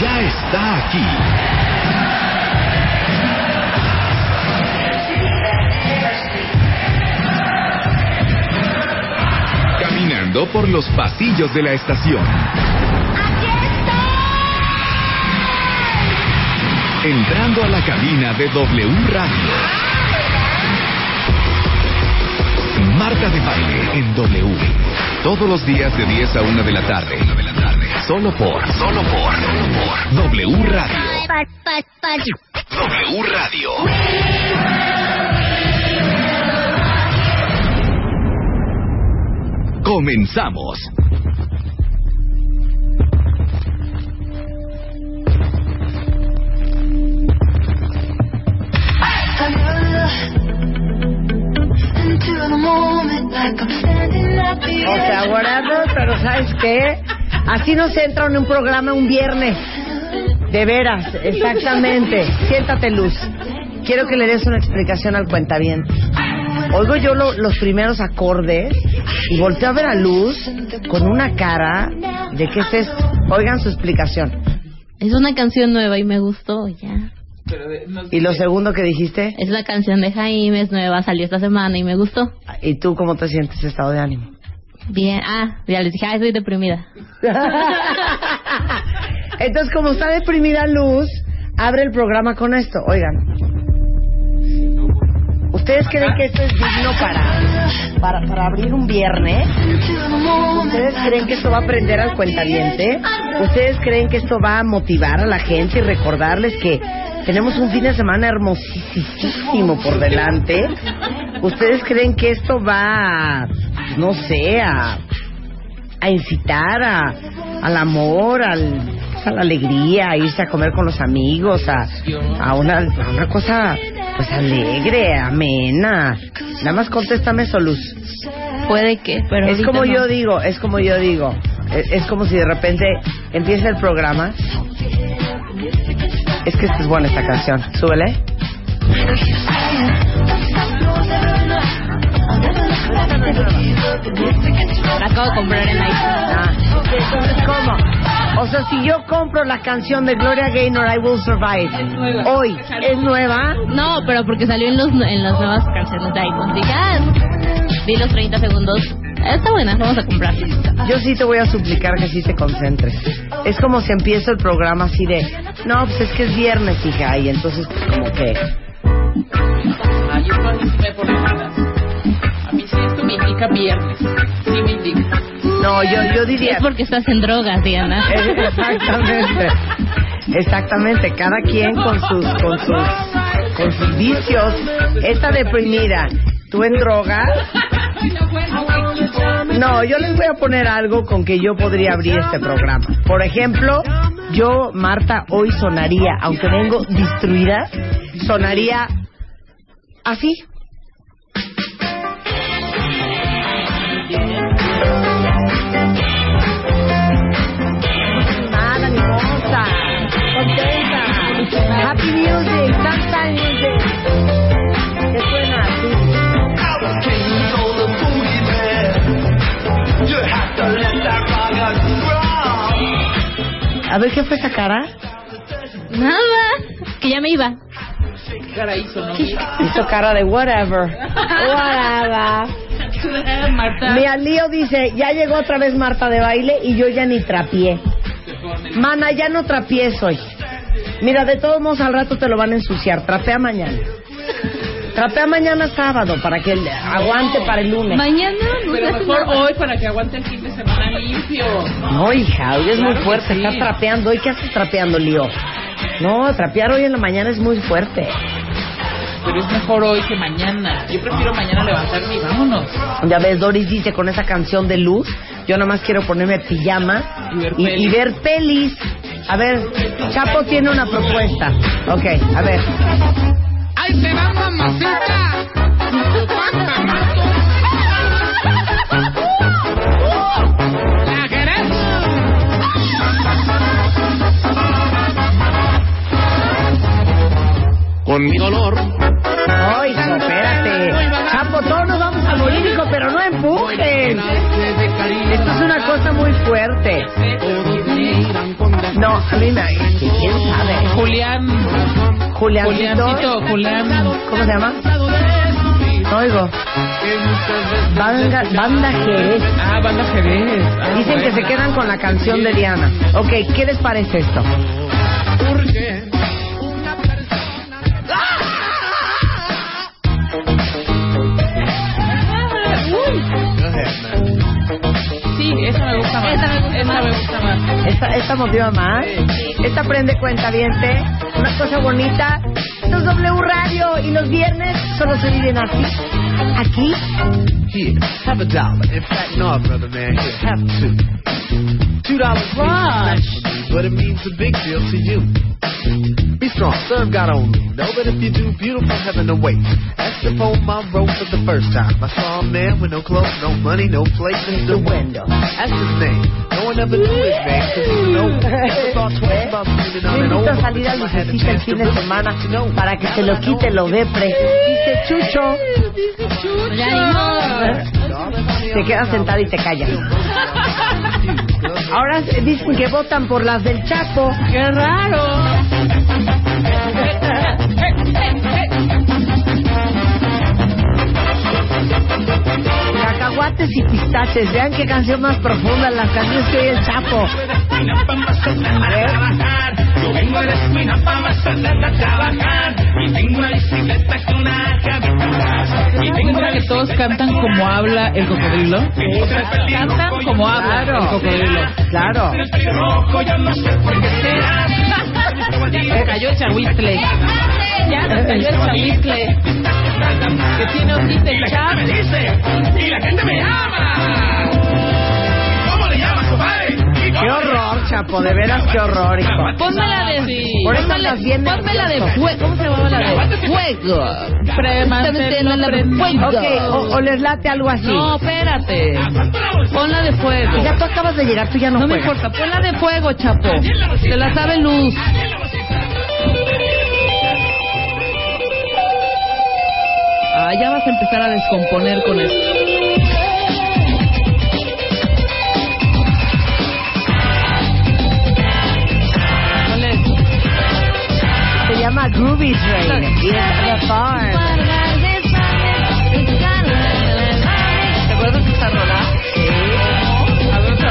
Ya está aquí. Caminando por los pasillos de la estación. Entrando a la cabina de W Radio. Marta de baile en W. Todos los días de 10 a 1 de la tarde. Solo por, solo por, W Radio. W Radio. Comenzamos. O sea, whatever, pero ¿sabes qué? Así nos entra en un programa un viernes. De veras, exactamente. Siéntate, Luz. Quiero que le des una explicación al cuentaviente. Oigo yo lo- los primeros acordes y volteo a ver a Luz con una cara de qué es esto. Oigan su explicación. Es una canción nueva y me gustó, ya. ¿Y lo segundo que dijiste? Es la canción de Jaime, es nueva, salió esta semana y me gustó. ¿Y tú cómo te sientes estado de ánimo? Bien, ah, ya les dije, ah, estoy deprimida. Entonces, como está deprimida Luz, abre el programa con esto. Oigan. ¿Ustedes creen que esto es digno para, para, para abrir un viernes? ¿Ustedes creen que esto va a aprender al cuentaviente? ¿Ustedes creen que esto va a motivar a la gente y recordarles que tenemos un fin de semana hermosísimo por delante? ¿Ustedes creen que esto va, a, no sé, a, a incitar a, al amor, al, a la alegría, a irse a comer con los amigos, a, a, una, a una cosa pues alegre, amena. Nada más contéstame eso, Luz. Puede que, pero es como no. yo digo, es como yo digo. Es, es como si de repente empieza el programa. Es que esta es buena esta canción. Súbele. La acabo de comprar en iTunes. Ah, entonces, ¿cómo? O sea, si yo compro la canción de Gloria Gaynor, I Will Survive, hoy, ¿es nueva? No, pero porque salió en, los, en las nuevas canciones de iPhone. Dije, ah, vi los 30 segundos. Está buena, vamos a comprarla. Yo sí te voy a suplicar que sí te concentres. Es como si empiezo el programa así de, no, pues es que es viernes, hija, y entonces pues, como que... Ah, yo participé por semanas. A mí sí esto me indica viernes. Sí me indica. No, yo, yo diría... Es porque estás en drogas, Diana. Eh, Exactamente. Exactamente, cada quien con sus, con sus, con sus vicios. Esta deprimida, tú en droga. No, yo les voy a poner algo con que yo podría abrir este programa. Por ejemplo, yo, Marta, hoy sonaría, aunque vengo destruida, sonaría así. Happy. A ver, ¿qué fue esa cara? Nada, que ya me iba. ¿Qué cara hizo, no? Hizo cara de whatever. Whatever. Marta. Mira, Lío dice, ya llegó otra vez Marta de baile y yo ya ni trapié. Mana, ya no trapié hoy. Mira, de todos modos al rato te lo van a ensuciar. Trapea mañana. Trapea mañana sábado para que aguante para el lunes. Mañana no Pero hace mejor nada. hoy para que aguante el fin de semana limpio. No, hija, hoy es muy Claro fuerte. sí. Estás trapeando. ¿Hoy qué haces trapeando, Lío? No, trapear hoy en la mañana es muy fuerte. Pero es mejor hoy que mañana. Yo prefiero mañana levantarme y vámonos. Ya ves, Doris dice con esa canción de luz, Yo nomás quiero ponerme pijama Y ver y, pelis. y ver pelis. A ver, Chapo tiene una propuesta. Ok, a ver. ¡Ay, se va mamacita! ¡La queremos! Con mi dolor, Ay, espérate. Chapo, todos nos vamos a morir, hijo, pero no empujen. Esto es una cosa muy fuerte. No, a mí me... ¿Quién sabe? Julián. Juliancito. Juliancito, Julián. ¿Cómo se llama? No oigo. Banda, banda Jerez. Ah, banda Jerez. Ah, Dicen que se quedan con la canción de Diana. Ok, ¿qué les parece esto? esa me gusta más. ¿Esta, esta motiva más? ¿Esta prende cuenta viente? Una cosa bonita. Esto es W Radio y los viernes solo se viven así. Aquí. here, have a dollar. In fact, no, brother man, here, have two. Two dollars but it means a big deal to you. Be strong, serve God only. Know that if you do, beautiful heaven awaits. That's the poem I wrote for the first time. I saw a man with no clothes, no money, no place in the window. That's his name. No one ever knew his name, cause he was old. Never thought twice about leaning on Me an old invito a one salir a until I had a Lucecita el chance to fin de really semana get to know him. para que se lo quite lo depre. Dice Chucho. Ya ni modo. Te quedas sentada y te callas. Ahora dicen que votan por las del Chapo. ¡Qué raro! Cacahuates y pistaches. Vean qué canción más profunda, las canciones que oye el Chapo. Yo vengo a la esquina para Mazatlán a trabajar y tengo una bicicleta con una cabita atrás. Y tengo ¿Segura que todos cantan como habla el cocodrilo? Cantan como habla el cocodrilo. Claro. rojo, yo no sé por qué será. Se cayó el chahuistle. Ya nos cayó el chahuistle. Que tiene hojita el chat. dice, y la gente me llama. ¿Cómo le llamas, compadre? ¿Y Qué horror, Chapo. De veras, qué horror, hijo. Ponme la de. Sí. Por eso Ponme la, andas bien ponme la de fuego. ¿Cómo se llamaba la de fuego? La de fuego. Ok, o, o les late algo así. No, espérate. Ponla de fuego. Ya tú acabas de llegar, tú ya no, No me importa, ponla de fuego, chapo. Se la sabe luz. Ah, ya vas a empezar a descomponer con esto. Llama Groovy Train. Y The Farm. ¿Te acuerdas de esta rola? A ver otra.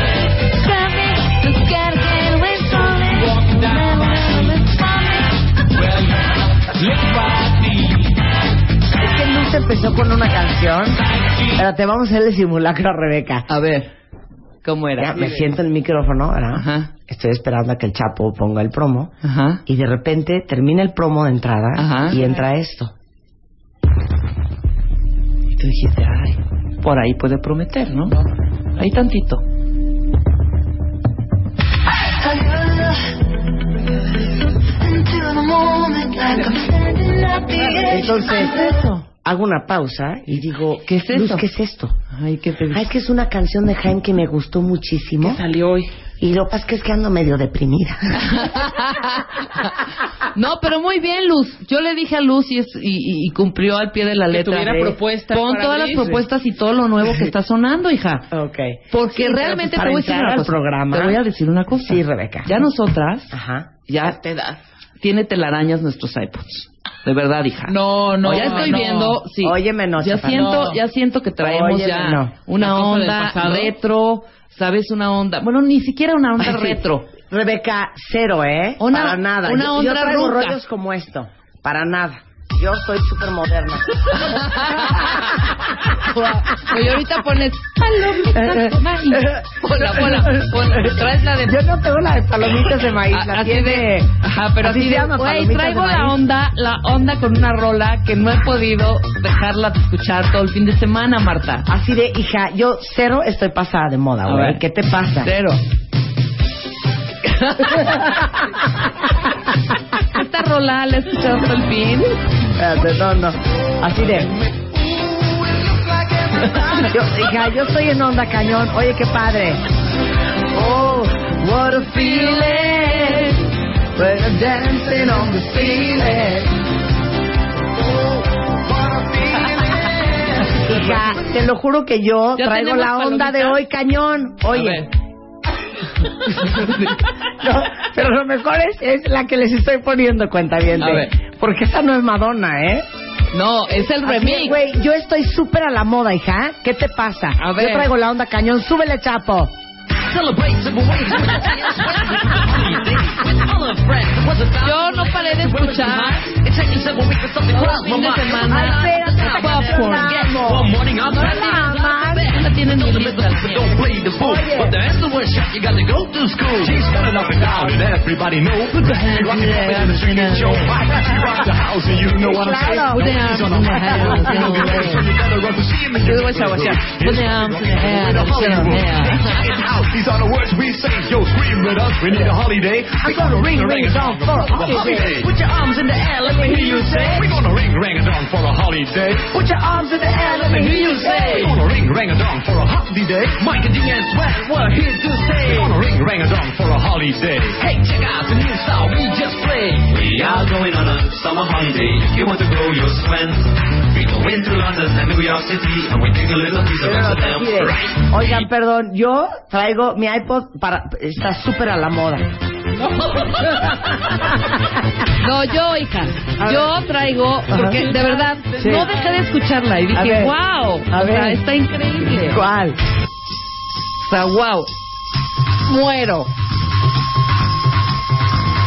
Es que Luz empezó con una canción. Espérate, vamos a hacerle simulacro a Rebeca. A ver, ¿cómo Ya, era? me siento en el micrófono, ¿verdad? Ajá. Estoy esperando a que el Chapo ponga el promo. Ajá. Y de repente termina el promo de entrada Ajá. y entra esto. Y tú dijiste, ay, Por ahí puede prometer, ¿no? Ahí tantito. Entonces, hago una pausa y digo, ¿Qué es Luz, eso? ¿qué es esto? Ay, qué te Ah, es que es una canción de Jaime que me gustó muchísimo. salió hoy. Y lo que pasa es que es que ando medio deprimida. no, pero muy bien, Luz. Yo le dije a Luz y, es- y, cumplió al pie de la letra. tuviera De, propuestas Pon para todas las propuestas y todo lo nuevo que está sonando, hija. ok. Porque Sí, pero realmente pues te voy a decir una cosa. programa. Te voy a decir una cosa. Sí, Rebeca. Ya nosotras, Ajá. ya te da. Tiene telarañas nuestros iPods. De verdad, hija. No, no. O ya estoy no. viendo, sí. Óyeme, no, ya Chapa, siento, no. ya siento que traemos Óyeme, ya no. una ¿La cosa del onda retro, ¿sabes? Una onda, bueno, ni siquiera una onda Ay, sí. retro. Rebeca, cero, ¿eh? Una- para nada. una yo, onda yo traigo rollos como esto. Para nada. Yo soy súper moderna. Oye, ahorita pones palomitas de maíz. Ponla, ponla, ponla. Traes la de... Yo no tengo la de palomitas de maíz, la A- así tiene... de, ajá, pero así así se de, llama, güey, traigo de la maíz. onda, la onda con una rola que no he podido dejarla de escuchar todo el fin de semana, Marta. Así de, hija, yo cero estoy pasada de moda, A güey. ver. ¿Qué te pasa? Cero. Rola la he escuchado todo el fin. Espérate, no, no. Así de... Yo, hija, yo estoy en onda cañón. Oye, qué padre. Oh, what a feeling when I'm dancing on the ceiling. Hija, te lo juro que yo ¿Ya traigo la onda de palomitas? hoy cañón. Oye. no, pero lo mejor es, es la que les estoy poniendo cuenta bien. Porque esa no es Madonna, ¿eh? No, es el remix. Güey, yo estoy súper a la moda, hija. ¿Qué te pasa? A ver. Yo traigo la onda cañón. Súbele, chapo. Yo no paré de escuchar. Todo el fin de semana. Ay, These are the words we say. Yo, scream with us. We need a holiday. We're gonna ring a ring a dong for a holiday. Put your arms in the air. Let me hear you say. We're gonna ring ring a dong for a holiday. Put your arms in the air. Let me hear you say. We're gonna ring ring a dong for a holiday. Mike and Ding and Sweat, we're here to stay. We're gonna ring ring a dong for a holiday. Hey, check out the new style we just played. We are going on a summer holiday. If you want to go, you'll swim. We go into London and New York City, and we take a little piece of Amsterdam. Right. Oigan, perdón, yo traigo mi iPod para está súper a la moda. No, yo, hija. A Yo traigo, porque de verdad, Sí. no dejé de escucharla y A dije, ver. wow. A o ver. sea, está increíble. ¿Cuál? O sea, wow. Muero.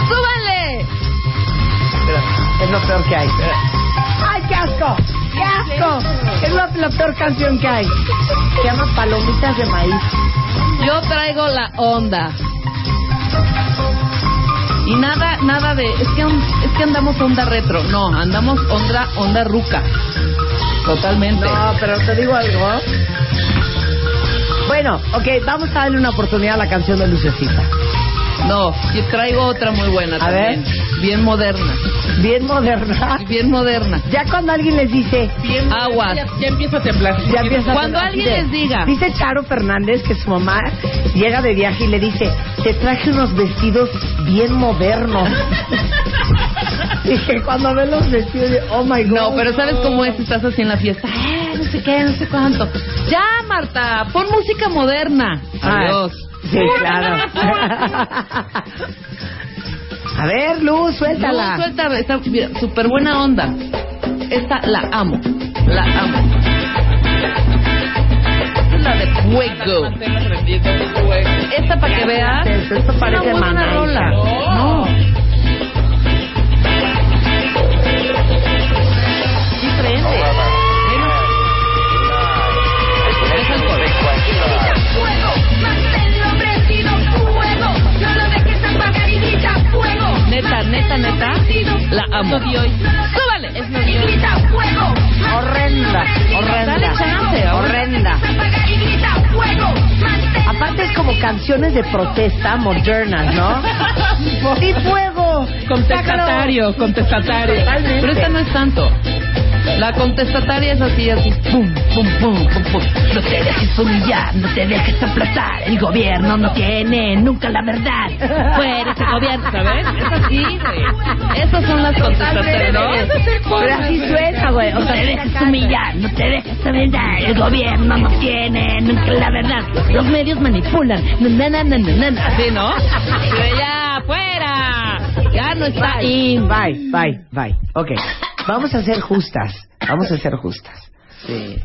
¡Súbanle! Es lo peor que hay. ¡Ay, qué asco! ¡Qué asco! Es la, la peor canción que hay. Se llama Palomitas de Maíz. Yo traigo la onda. Y nada, nada de, es que, es que andamos onda retro. No, andamos onda, onda ruca. Totalmente. No, pero te digo algo. Bueno, ok, vamos a darle una oportunidad a la canción de Lucecita. No, yo traigo otra muy buena A también. Bien moderna. Bien moderna. Bien moderna. Ya cuando alguien les dice, Aguas. Ya empieza a temblar. ya empieza a Cuando alguien les diga. Dice Charo Fernández que su mamá llega de viaje y le dice, te traje unos vestidos bien modernos. Dije, cuando ve los vestidos, oh my God. No, pero ¿sabes cómo es? Estás así en la fiesta. Eh, no sé qué, no sé cuánto. Ya, Marta, pon música moderna. Ah, Adiós. Sí, claro. A ver, Luz, suéltala. No, suelta, está mira, súper buena onda. Esta la amo, la amo. Esta es la de fuego. Esta para que veas. Esto es parece una buena rola. No. Sí prende. Amo. Súbale. Es hoy. Grita fuego. Horrenda, horrenda, Dale chance, ahora. horrenda. Apagar y grita fuego. Manténlo Aparte es como canciones de protesta modernas, ¿no? ¡Y fuego! Contestatario, contestatario. Pero esta no es tanto. La contestataria es así, así. Pum, pum, pum, pum, pum. No te dejes humillar, no te dejes aplastar. El gobierno no tiene nunca la verdad. Fuera ese gobierno, ¿sabes? Es así, güey. Esas son las contestatarias, ¿no? Pero así suena, güey. O sea, No te dejes humillar, no te dejes humillar. El gobierno no tiene nunca la verdad. Los medios manipulan. Na, na, na, na, na, na. Así, ¿no? Pero ya, fuera. Ya no está ahí. Bye, bye, bye. Ok, vamos a ser justas. Vamos a ser justas.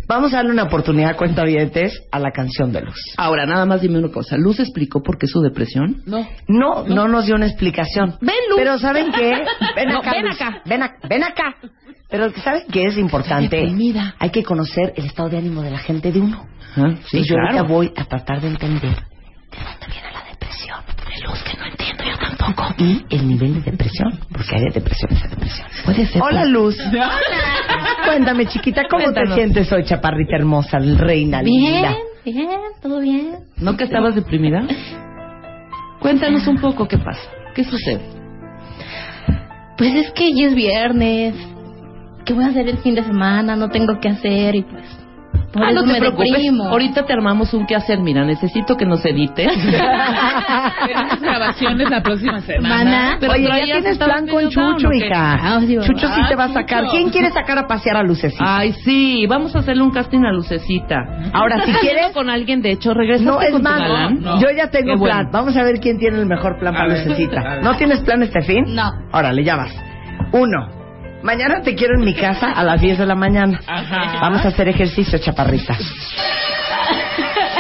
Vamos a darle una oportunidad, cuentavientes, a la canción de Luz. Ahora, nada más dime una cosa. ¿Luz explicó por qué su depresión? No. No, no nos dio una explicación. Ven, Luz. Pero ¿saben qué? Ven No, acá. ven Luz. acá. Ven acá. Ven acá. Pero ¿saben qué es importante? Deprimida. Hay que conocer el estado de ánimo de la gente de uno. Ah, sí, y yo claro. ahorita voy a tratar de entender de dónde viene la depresión. De luz que no entiendo Y el nivel de depresión, porque hay de depresiones a depresión. Puede ser. Hola, Luz. Cuéntame, chiquita, ¿cómo Cuéntanos. te sientes hoy, chaparrita hermosa, reina Bien, linda? bien, todo bien. ¿No que estabas deprimida? Cuéntanos un poco qué pasa. ¿Qué sucede? Pues es que ya es viernes. ¿Qué voy a hacer el fin de semana? No tengo qué hacer y pues. Por ah, eso no te me preocupes. deprimo. Ahorita te armamos un qué hacer. Mira, necesito que nos edites. Tenemos grabaciones la próxima semana. Mana. Pero Oye, ya tienes plan con Chucho, hija. Ah, sí, Chucho sí ah, te va a sacar. Chucho. ¿Quién quiere sacar a pasear a Lucecita? Ay, sí, vamos a hacerle un casting a Lucecita. Ahora, si quieres... con alguien, de hecho, regresa No, es no. yo ya tengo Qué bueno. plan. Vamos a ver quién tiene el mejor plan A para ver, Lucecita. ¿No tienes plan este fin? No. Órale, ya vas. Uno. Mañana te quiero en mi casa a las 10 de la mañana. Ajá. Vamos a hacer ejercicio, chaparrita.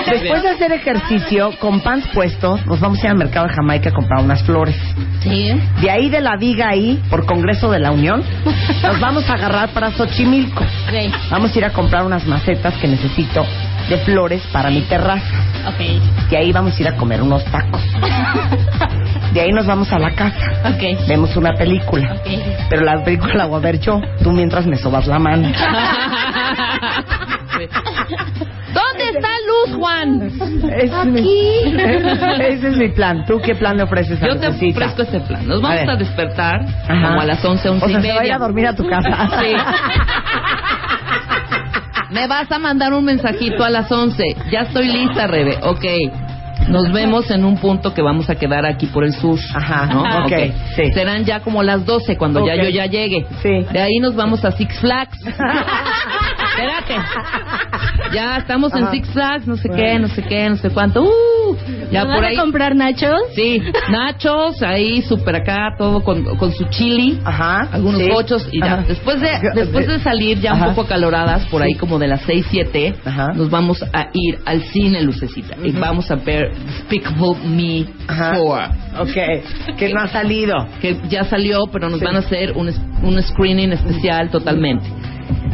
Después de hacer ejercicio, con pants puestos, nos vamos a ir al mercado de Jamaica a comprar unas flores. Sí. De ahí de la viga ahí, por Congreso de la Unión, nos vamos a agarrar para Xochimilco. Ok. Vamos a ir a comprar unas macetas que necesito de flores para mi terraza. Ok. De ahí vamos a ir a comer unos tacos. De ahí nos vamos a la casa. Ok. Vemos una película. Ok. Pero la película la voy a ver yo. Tú mientras me sobas la mano. ¿Dónde está Luz, Juan? Es mi- Ese es mi plan. ¿Tú qué plan le ofreces a Yo te ofrezco este plan. Nos A vamos ver. a, despertar Ajá. como a las 11, 11 O sea, y se media. vaya a dormir a tu casa. Sí. Me vas a mandar un mensajito a las 11. Ya estoy lista, Rebe. Ok. Nos vemos en un punto que vamos a quedar aquí por el sur. Ajá, ¿no? ok, sí. Serán ya como las 12 cuando ya yo ya llegue. Sí. De ahí nos vamos a Six Flags. Espérate. Ya estamos en. Six Flags, no sé qué, no sé qué, no sé cuánto. Uh, ya ¿Me por vas ahí. a comprar nachos? Sí, nachos, ahí súper acá, todo con, con su chili, Ajá. algunos sí. pochos y ya. Ajá. Después de después de salir ya Ajá. un poco acaloradas, por ahí como de las 6, 7, Ajá. nos vamos a ir al cine, Lucecita, y vamos a ver Despicable Me Ajá. 4. Ok. Que no ha salido. Que ya salió, pero nos Sí. van a hacer un, un screening especial totalmente.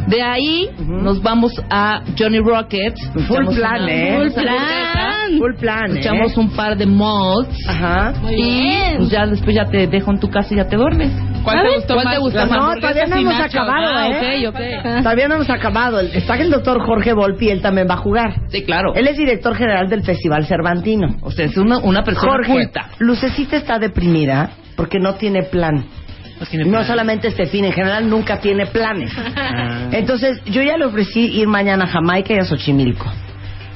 De ahí nos vamos a Johnny Rocket. Full Echamos plan, una- ¿eh? Full Full plan. Full plan, ¿eh? Echamos un par de mods. Ajá. Muy y bien. pues ya después ya te dejo en tu casa y ya te duermes. ¿Cuál te gustó ¿Cuál más? te gustó más? No, todavía no hemos nachos. acabado, Ah, ¿eh? ok, ok. Todavía no hemos acabado. Está el doctor Jorge Volpi, él también va a jugar. Sí, claro. Él es director general del Festival Cervantino. O sea, es una, una persona Jorge, culta. Lucecita está deprimida porque no tiene plan. No solamente este fin, en general nunca tiene planes. Ah. Entonces, yo ya le ofrecí ir mañana a Jamaica y a Xochimilco.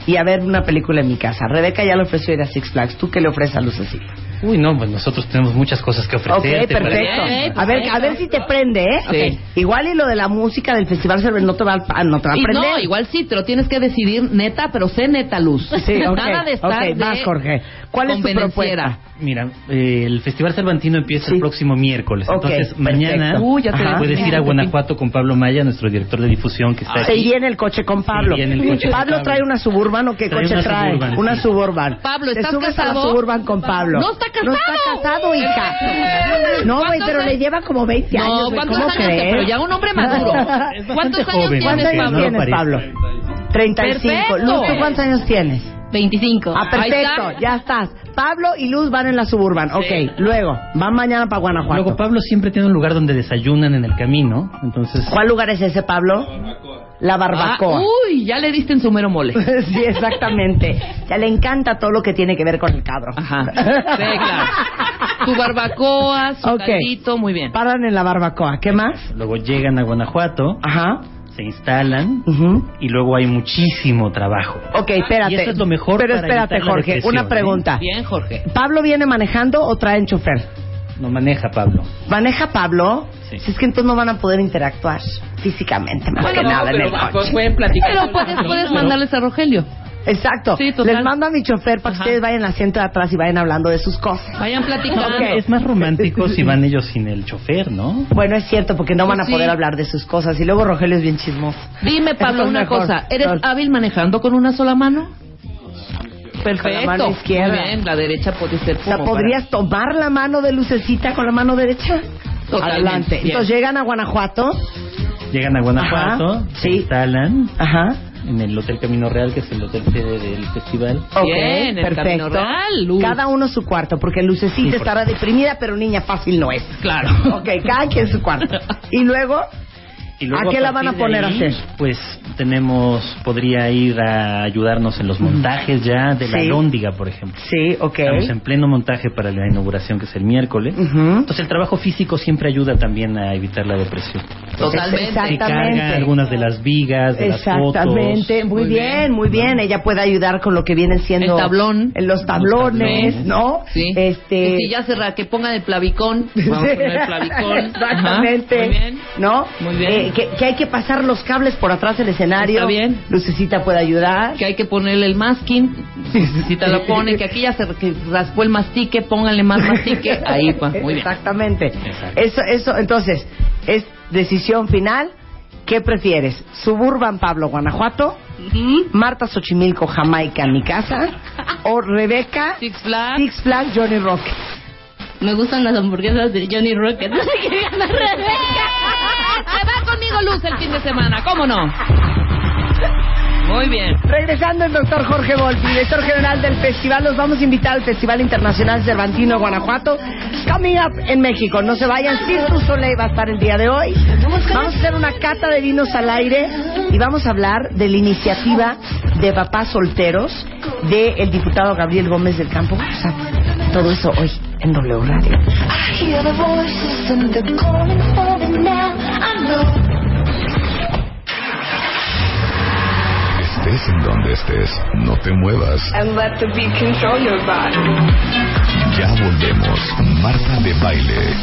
Y a ver una película en mi casa. Rebeca ya le ofreció ir a Six Flags. ¿Tú qué le ofreces a Lucecita? Uy, no, pues nosotros tenemos muchas cosas que Ok, ofrecerte. perfecto. A ver, a ver si te prende, ¿eh? Sí. Igual y lo de la música del Festival Cervantino no te va a, no te va a Y prender. no, igual sí, te lo tienes que decidir neta, pero sé neta luz. Sí, ok. Nada de estar ok, de vas, Jorge. ¿Cuál es tu propuesta? Mira, eh, el Festival Cervantino empieza Sí. el próximo miércoles. Ok, Entonces, mañana te Ajá. puedes ir a Guanajuato con Pablo Maya, nuestro director de difusión que está Se aquí. viene el coche con Pablo. el coche Pablo Pablo. trae una suburban o qué Trae coche una trae? Suburban, una sí. suburban. Pablo, Te ¿estás subes a la casado? suburban con Pablo. No está No está casado. casado, hija. No, güey, ¿Cuántos pero años? le lleva como 20 años. No, güey, ¿cuántos ¿Cómo años? crees? Pero ya un hombre maduro. Es ¿Cuántos bastante años joven, tienes, ¿Cuántos aunque años no. Pablo? 35. Perfecto. Luz, ¿tú cuántos años tienes? 25. Ah, perfecto, está. ya estás. Pablo y Luz van en la suburban. Ok, luego, van mañana para Guanajuato. Luego Pablo siempre tiene un lugar donde desayunan en el camino. Entonces, ¿Cuál lugar es ese, Pablo? La barbacoa. Ah, uy, ya le diste en su mero mole. sí, exactamente. Ya le encanta todo lo que tiene que ver con el cabro. Ajá. Sí, claro. Su barbacoa, su Ok. caldito, muy bien. Paran en la barbacoa. ¿Qué más? luego llegan a Guanajuato, Ajá. Se instalan Ujú. y luego hay muchísimo trabajo. Ok, espérate. Y eso es lo mejor Pero para espérate, la Jorge. depresión, Una ¿eh? pregunta. Bien, Jorge. ¿Pablo viene manejando o traen chofer? No maneja Pablo. ¿Maneja Pablo? Sí. Si es que entonces no van a poder interactuar físicamente, más que nada en el pues coche. pueden platicar. Pero puedes, puedes mandarles a Rogelio. Exacto. Sí, total. Les mando a mi chofer para que Ajá. ustedes vayan al asiento de atrás y vayan hablando de sus cosas. Vayan platicando. Ok. Es más romántico si van ellos sin el chofer, ¿no? Bueno, es cierto, porque no van a sí. poder hablar de sus cosas. Y luego Rogelio es bien chismoso. Dime, Pablo, una mejor. cosa. ¿Eres hábil manejando con una sola mano? Perfecto. Con la mano izquierda. Muy bien, la derecha puede ser O sea, como ¿podrías tomar la mano de Lucecita con la mano derecha? Totalmente, Adelante. bien. Entonces llegan a Guanajuato Llegan a Guanajuato, Ajá, se sí. instalan Ajá. En el Hotel Camino Real, que es el hotel sede del festival. Ok, Bien, el perfecto. Camino Real, Luz. Cada uno su cuarto, porque Lucecita Sí, por- deprimida, pero niña fácil no es. Claro. Ok, cada quien su cuarto. Y luego, Y luego, ¿A qué la van a poner a hacer? Pues tenemos, podría ir a ayudarnos en los montajes ya de la Sí. Lóndiga, por ejemplo. sí, ok. Estamos en pleno montaje para la inauguración, que es el miércoles. Ujú. Entonces el trabajo físico siempre ayuda también a evitar la depresión. Totalmente. Se Exactamente. carga algunas de las vigas, de las fotos. Exactamente, muy, Muy bien, bien. muy bien. Ella puede ayudar con lo que vienen siendo El tablón. en los tablones, tablones. ¿no? Sí. Este, Que si ya cerra, que pongan el plavicón. Vamos a poner el plavicón. Exactamente. Ajá, Muy bien. ¿No? Muy bien. Eh, que, que hay que pasar los cables por atrás del escenario. Está bien. Lucecita puede ayudar. Que hay que ponerle el masking. Si te lo pone, que aquí ya se que raspó el mastique, pónganle más mastique. Ahí, pa. Muy bien. Exactamente. Exacto. Eso, eso, entonces, es decisión final. ¿Qué prefieres? ¿Suburban Pablo, Guanajuato? ¿Marta Xochimilco, Jamaica, mi casa? ¿O Rebeca, Six Flags. Six Flags, Johnny Rocket? Me gustan las hamburguesas de Johnny Rocket. No sé qué gana Rebeca. Va conmigo Luz el fin de semana, ¿cómo no? Muy bien. Regresando el doctor Jorge Volpi, director general del festival, los vamos a invitar al Festival Internacional Cervantino Guanajuato, coming up en México. No se vayan, Cirque Soleil va a estar el día de hoy. Vamos a hacer una cata de vinos al aire y vamos a hablar de la iniciativa de papás solteros del diputado Gabriel Gómez del Campo. A todo eso hoy en W Radio. Estés en donde estés, no te muevas. And let the beat control your body. Ya volvemos. Marta de baile.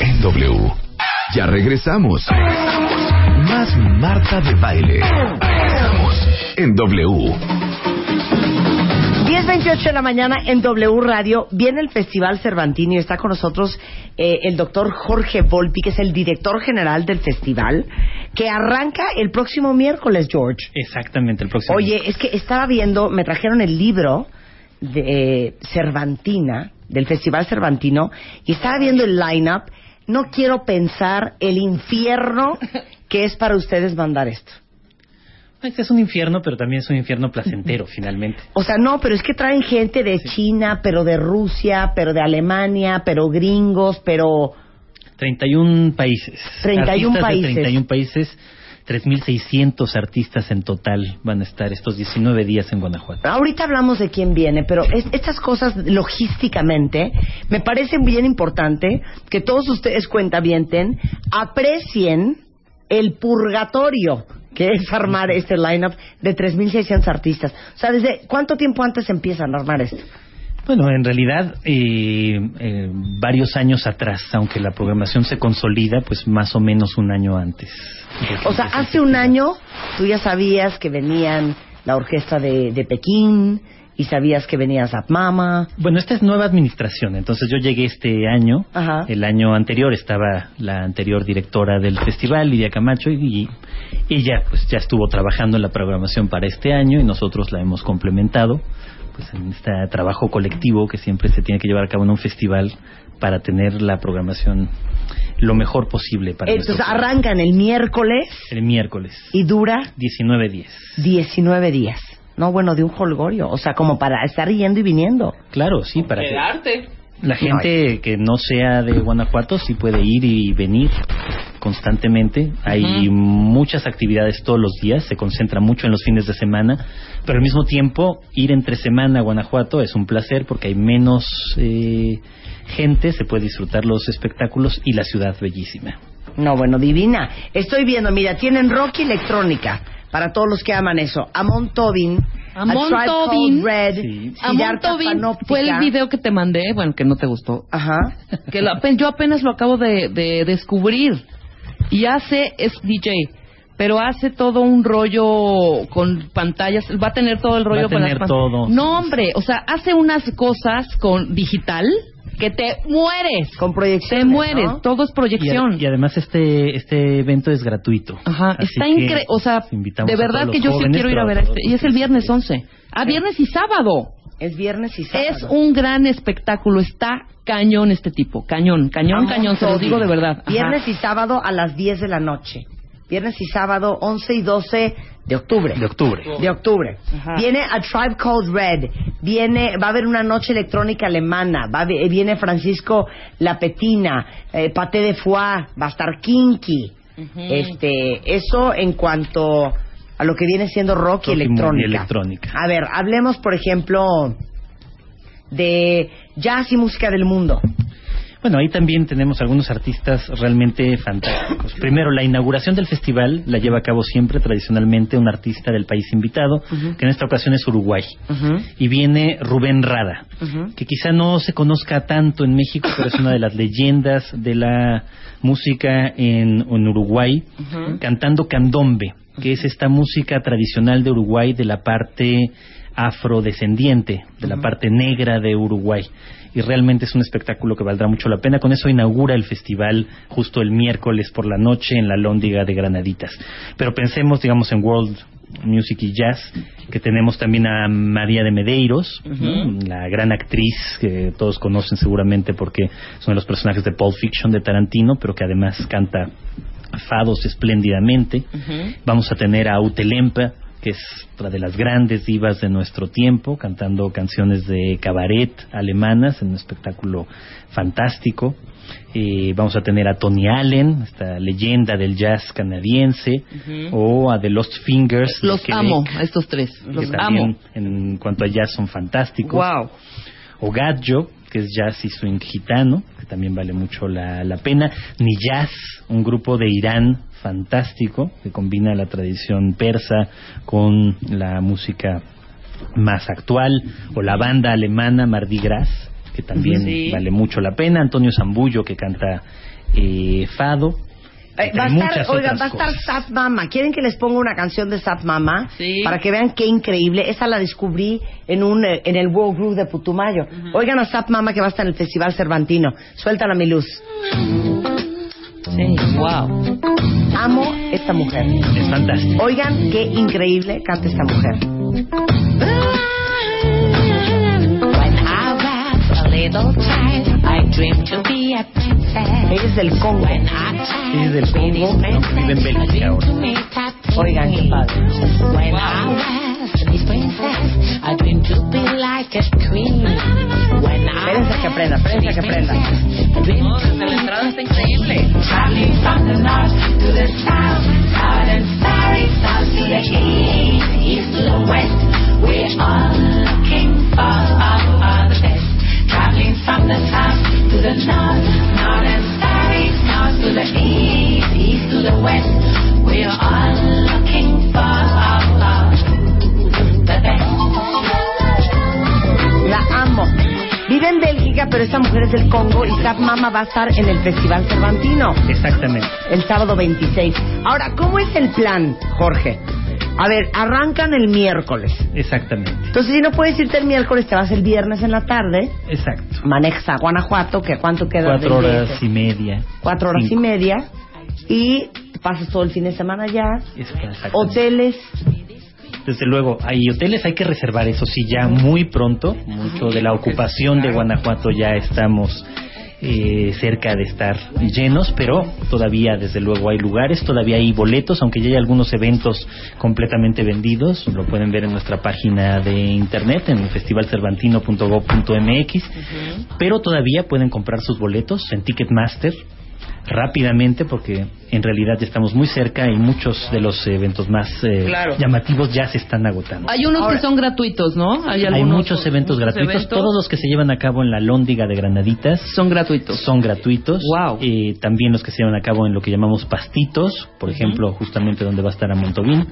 En W. Ya regresamos. Más Marta de baile. Regresamos. En W. 10.28 de la mañana en W Radio viene el Festival Cervantino y está con nosotros eh, el doctor Jorge Volpi, que es el director general del festival, que arranca el próximo miércoles, George. Exactamente, el próximo. Oye, es que estaba viendo, me trajeron el libro de eh, Cervantina, del Festival Cervantino, y estaba viendo el line-up. No quiero pensar el infierno que es para ustedes mandar esto. Pues es un infierno, pero también es un infierno placentero, finalmente. O sea, no, pero es que traen gente de China, pero de Rusia, pero de Alemania, pero gringos, pero... 31 países. 31 Artistas países. De 31 países. 3.600 artistas en total van a estar estos 19 días en Guanajuato. Ahorita hablamos de quién viene, pero es- estas cosas logísticamente me parecen bien importante que todos ustedes cuentavienten, aprecien el purgatorio que es armar este lineup de 3.600 artistas. O sea, ¿desde cuánto tiempo antes empiezan a armar esto? Bueno, en realidad, eh, eh, varios años atrás, aunque la programación se consolida, pues más o menos un año antes. O sea, hace un año tú ya sabías que venían la orquesta de, de Pekín y sabías que venía Zap Mama. Bueno, esta es nueva administración, entonces yo llegué este año. Ajá. El año anterior estaba la anterior directora del festival, Lidia Camacho, y ella pues ya estuvo trabajando en la programación para este año y nosotros la hemos complementado pues en este trabajo colectivo que siempre se tiene que llevar a cabo en un festival para tener la programación lo mejor posible para Entonces arrancan el miércoles el miércoles y dura 19 días. 19 días. No, bueno, de un holgorio. O sea, como para estar yendo y viniendo. Claro, sí, para que Quedarte. La gente que no sea de Guanajuato sí puede ir y venir constantemente. Hay muchas actividades todos los días, se concentra mucho en los fines de semana, pero al mismo tiempo ir entre semana a Guanajuato es un placer porque hay menos eh, gente, se puede disfrutar los espectáculos y la ciudad bellísima. No, bueno, divina. Estoy viendo, mira, tienen rock y electrónica. Para todos los que aman eso. Amon Tobin. Amon A Tobin. Red. Sí. Amon Tobin fue el video que te mandé, bueno, que no te gustó. Ajá. Que lo yo apenas lo acabo de, de descubrir. Y hace, es DJ, pero hace todo un rollo con pantallas. Va a tener todo el rollo Va a con tener las todo. No, hombre, o sea, hace unas cosas con digital que te mueres. Con proyección. Te mueres, todo es Y, proyección. a- y además este este evento es gratuito. Ajá, Así está increíble. O sea, de a verdad que yo sí quiero ir a ver todos este. Y es el viernes 11. Ah, viernes y sábado. Es viernes y sábado. Es un gran espectáculo. Está cañón este tipo. Cañón, cañón, Amon cañón. Se los Tobin. digo de verdad. Ajá. Viernes y sábado a las 10 de la noche. Viernes y sábado 11 y 12 de octubre. De octubre. De octubre. Ajá. Viene a Tribe Called Red. Viene, va a haber una noche electrónica alemana. Va a haber- viene Francisco Lapetina, eh, Paté de Foie, va a estar Kinky. Este, eso en cuanto a lo que viene siendo rock, y Rock y electrónica. y electrónica. A ver, hablemos, por ejemplo, de jazz y música del mundo. Bueno, ahí también tenemos algunos artistas realmente fantásticos. Primero, la inauguración del festival la lleva a cabo siempre tradicionalmente un artista del país invitado, que en esta ocasión es Uruguay. Y viene Rubén Rada, que quizá no se conozca tanto en México, pero es una de las leyendas de la música en, en Uruguay, cantando candombe, que es esta música tradicional de Uruguay de la parte afrodescendiente, de la parte negra de Uruguay. Y realmente es un espectáculo que valdrá mucho la pena. Con eso inaugura el festival justo el miércoles por la noche en la Lóndiga de Granaditas. Pero pensemos, digamos, en World Music y Jazz, que tenemos también a María de Medeiros, la gran actriz que todos conocen seguramente porque es uno de los personajes de Pulp Fiction de Tarantino, pero que además canta fados espléndidamente. Vamos a tener a Utelempa, que es otra de las grandes divas de nuestro tiempo, cantando canciones de cabaret alemanas en un espectáculo fantástico. Eh, vamos a tener a Tony Allen, esta leyenda del jazz canadiense, o a The Lost Fingers. Los Quebec, amo, a estos tres. Los amo. en cuanto a jazz son fantásticos Wow. o Gadjo, que es jazz y swing gitano, que también vale mucho la, la pena, ni Jazz, un grupo de Irán fantástico, que combina la tradición persa con la música más actual, o la banda alemana Mardi Gras, que también Sí. vale mucho la pena, Antonio Zambullo, que canta eh, Fado, Eh, va a estar, oigan, va a estar. Sat Mama. ¿Quieren que les ponga una canción de Sat Mama? Sí. Para que vean qué increíble. Esa la descubrí en un eh, en el World Group de Putumayo. Oigan a Sat Mama que va a estar en el Festival Cervantino. Suéltala mi luz. Sí, wow. Amo esta mujer. Es fantástico. Oigan qué increíble canta esta mujer. Ella es del Congo. Es del Congo, aunque vive en Bélgica ahora. Oigan qué padre. When This princess, I dreamed to be like a queen. When I Espérense que aprenda, espérense que aprenda. No, desde la entrada está increíble. Traveling from the north to the south, south and starry south to the east, east to the west. We're all looking for all the best. Traveling from the south to the north, north and starry south to the east, east to the west. We're all looking for all Vive en Bélgica, pero esta mujer es del Congo y Sat Mama va a estar en el Festival Cervantino Exactamente. el sábado 26. Ahora, ¿cómo es el plan, Jorge? A ver, arrancan el miércoles. Exactamente. Entonces, si no puedes irte el miércoles, te vas el viernes en la tarde. Exacto. Manejas a Guanajuato, que cuánto queda Cuatro horas y media. Cuatro horas Cinco. y media. Y pasas todo el fin de semana allá. Hoteles. Desde luego, hay hoteles, hay que reservar eso sí ya muy pronto. Mucho de la ocupación de Guanajuato ya estamos eh, cerca de estar llenos, pero todavía desde luego hay lugares, todavía hay boletos, aunque ya hay algunos eventos completamente vendidos. Lo pueden ver en nuestra página de internet en festivalcervantino.gov.mx, pero todavía pueden comprar sus boletos en Ticketmaster rápidamente porque en realidad ya estamos muy cerca y muchos de los eventos más eh, Claro. llamativos ya se están agotando. Hay unos Ahora- que son gratuitos, ¿no? Hay, muchos eventos muchos gratuitos, eventos todos los que se llevan a cabo en la Lóndiga de Granaditas son gratuitos. son gratuitos. Wow. Eh, también los que se llevan a cabo en lo que llamamos pastitos, por ejemplo, justamente donde va a estar a Montovín,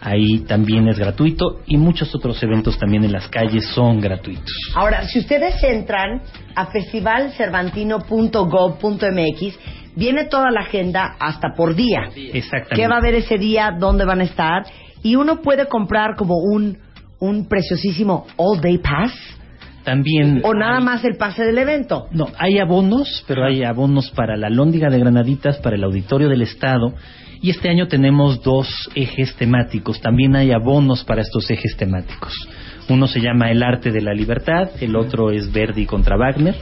ahí también es gratuito y muchos otros eventos también en las calles son gratuitos. Ahora, si ustedes entran a festivalcervantino.gov.mx, viene toda la agenda hasta por día. Exactamente. ¿Qué va a haber ese día? ¿Dónde van a estar? Y uno puede comprar como un, un preciosísimo All Day Pass También o nada más el pase del evento. No, hay abonos, pero hay abonos para la Lóndiga de Granaditas, para el Auditorio del Estado. Y este año tenemos dos ejes temáticos. También hay abonos para estos ejes temáticos. Uno se llama El arte de la libertad, el otro es Verdi contra Wagner.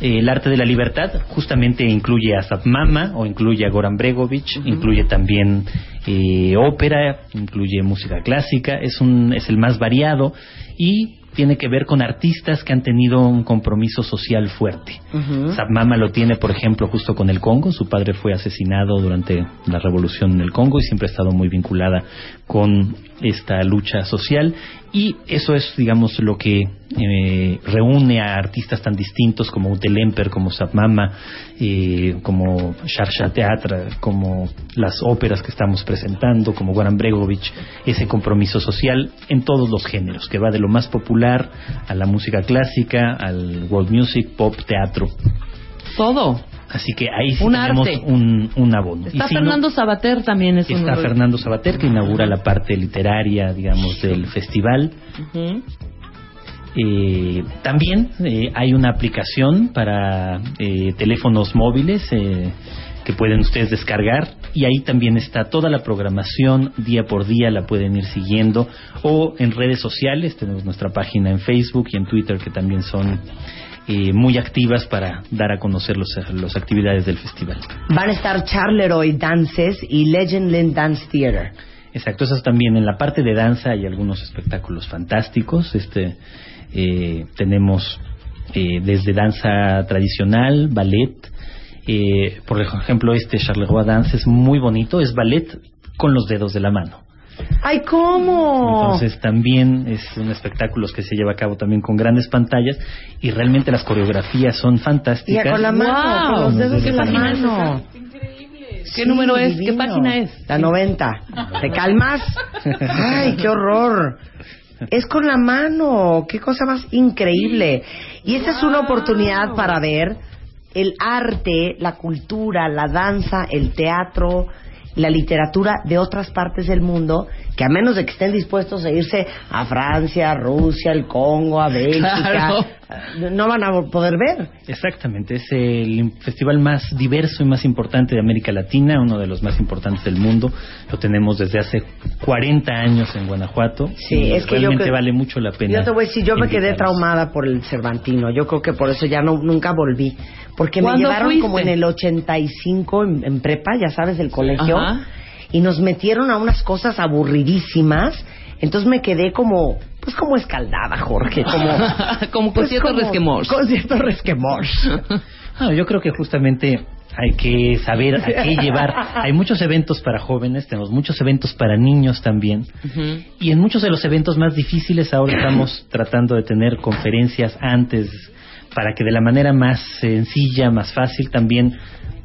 Eh, el arte de la libertad justamente incluye a Zapmama o incluye a Goran Bregovic, incluye también eh, ópera, incluye música clásica, es, un, es el más variado y tiene que ver con artistas que han tenido un compromiso social fuerte. Zapmama lo tiene, por ejemplo, justo con el Congo. Su padre fue asesinado durante la revolución en el Congo y siempre ha estado muy vinculada con esta lucha social. Y eso es, digamos, lo que eh, reúne a artistas tan distintos como Utelemper, como Zapmama, eh, como Sharsha Teatra, como las óperas que estamos presentando, como Goran Bregovic, ese compromiso social en todos los géneros, que va de lo más popular a la música clásica, al world music, pop, teatro. Todo. Así que ahí sí Un tenemos arte. un, un abono. Está no- Fernando Sabater también es Está. Fernando Sabater, que inaugura la parte literaria, digamos, del festival. Eh, también eh, hay una aplicación para eh, teléfonos móviles eh, que pueden ustedes descargar y ahí también está toda la programación día por día, la pueden ir siguiendo o en redes sociales, tenemos nuestra página en Facebook y en Twitter que también son eh, muy activas para dar a conocer los- las actividades del festival. Van a estar Charleroi Dances y Legendland Dance Theater. Exacto, eso también en la parte de danza hay algunos espectáculos fantásticos. Este eh, tenemos eh, desde danza tradicional, ballet. eh, por ejemplo, este Charleroi Dance es muy bonito, es ballet con los dedos de la mano. ¡Ay, cómo! Entonces también es un espectáculo que se lleva a cabo también con grandes pantallas y realmente las coreografías son Y fantásticas. con la mano, Wow. con los dedos ¿Qué de la mano. ¿Qué número es? ¿Qué página es? La 90. ¿Te calmas? ¡Ay, qué horror! Es con la mano, qué cosa más increíble. Y esta es una oportunidad para ver el arte, la cultura, la danza, el teatro, la literatura de otras partes del mundo que a menos de que estén dispuestos a irse a Francia, a Rusia, al Congo, a Bélgica, Claro. no van a poder ver. Exactamente, es el festival más diverso y más importante de América Latina, uno de los más importantes del mundo. Lo tenemos desde hace 40 años en Guanajuato. Sí, y es que yo realmente vale mucho la pena. Yo te voy a decir, yo me quedé traumada por el Cervantino. Yo creo que por eso ya no nunca volví. Porque me ¿Cuándo llevaron fuiste? como en el 85 en, en prepa, ya sabes, del colegio. Ajá. Y nos metieron a unas cosas aburridísimas. Entonces me quedé como, pues como escaldada, Jorge. Como, Como con pues cierto como- resquemor. Con cierto resquemor. Yo creo que justamente hay que saber a qué llevar. Hay muchos eventos para jóvenes, tenemos muchos eventos para niños también. Y en muchos de los eventos más difíciles ahora estamos tratando de tener conferencias antes para que de la manera más sencilla, más fácil también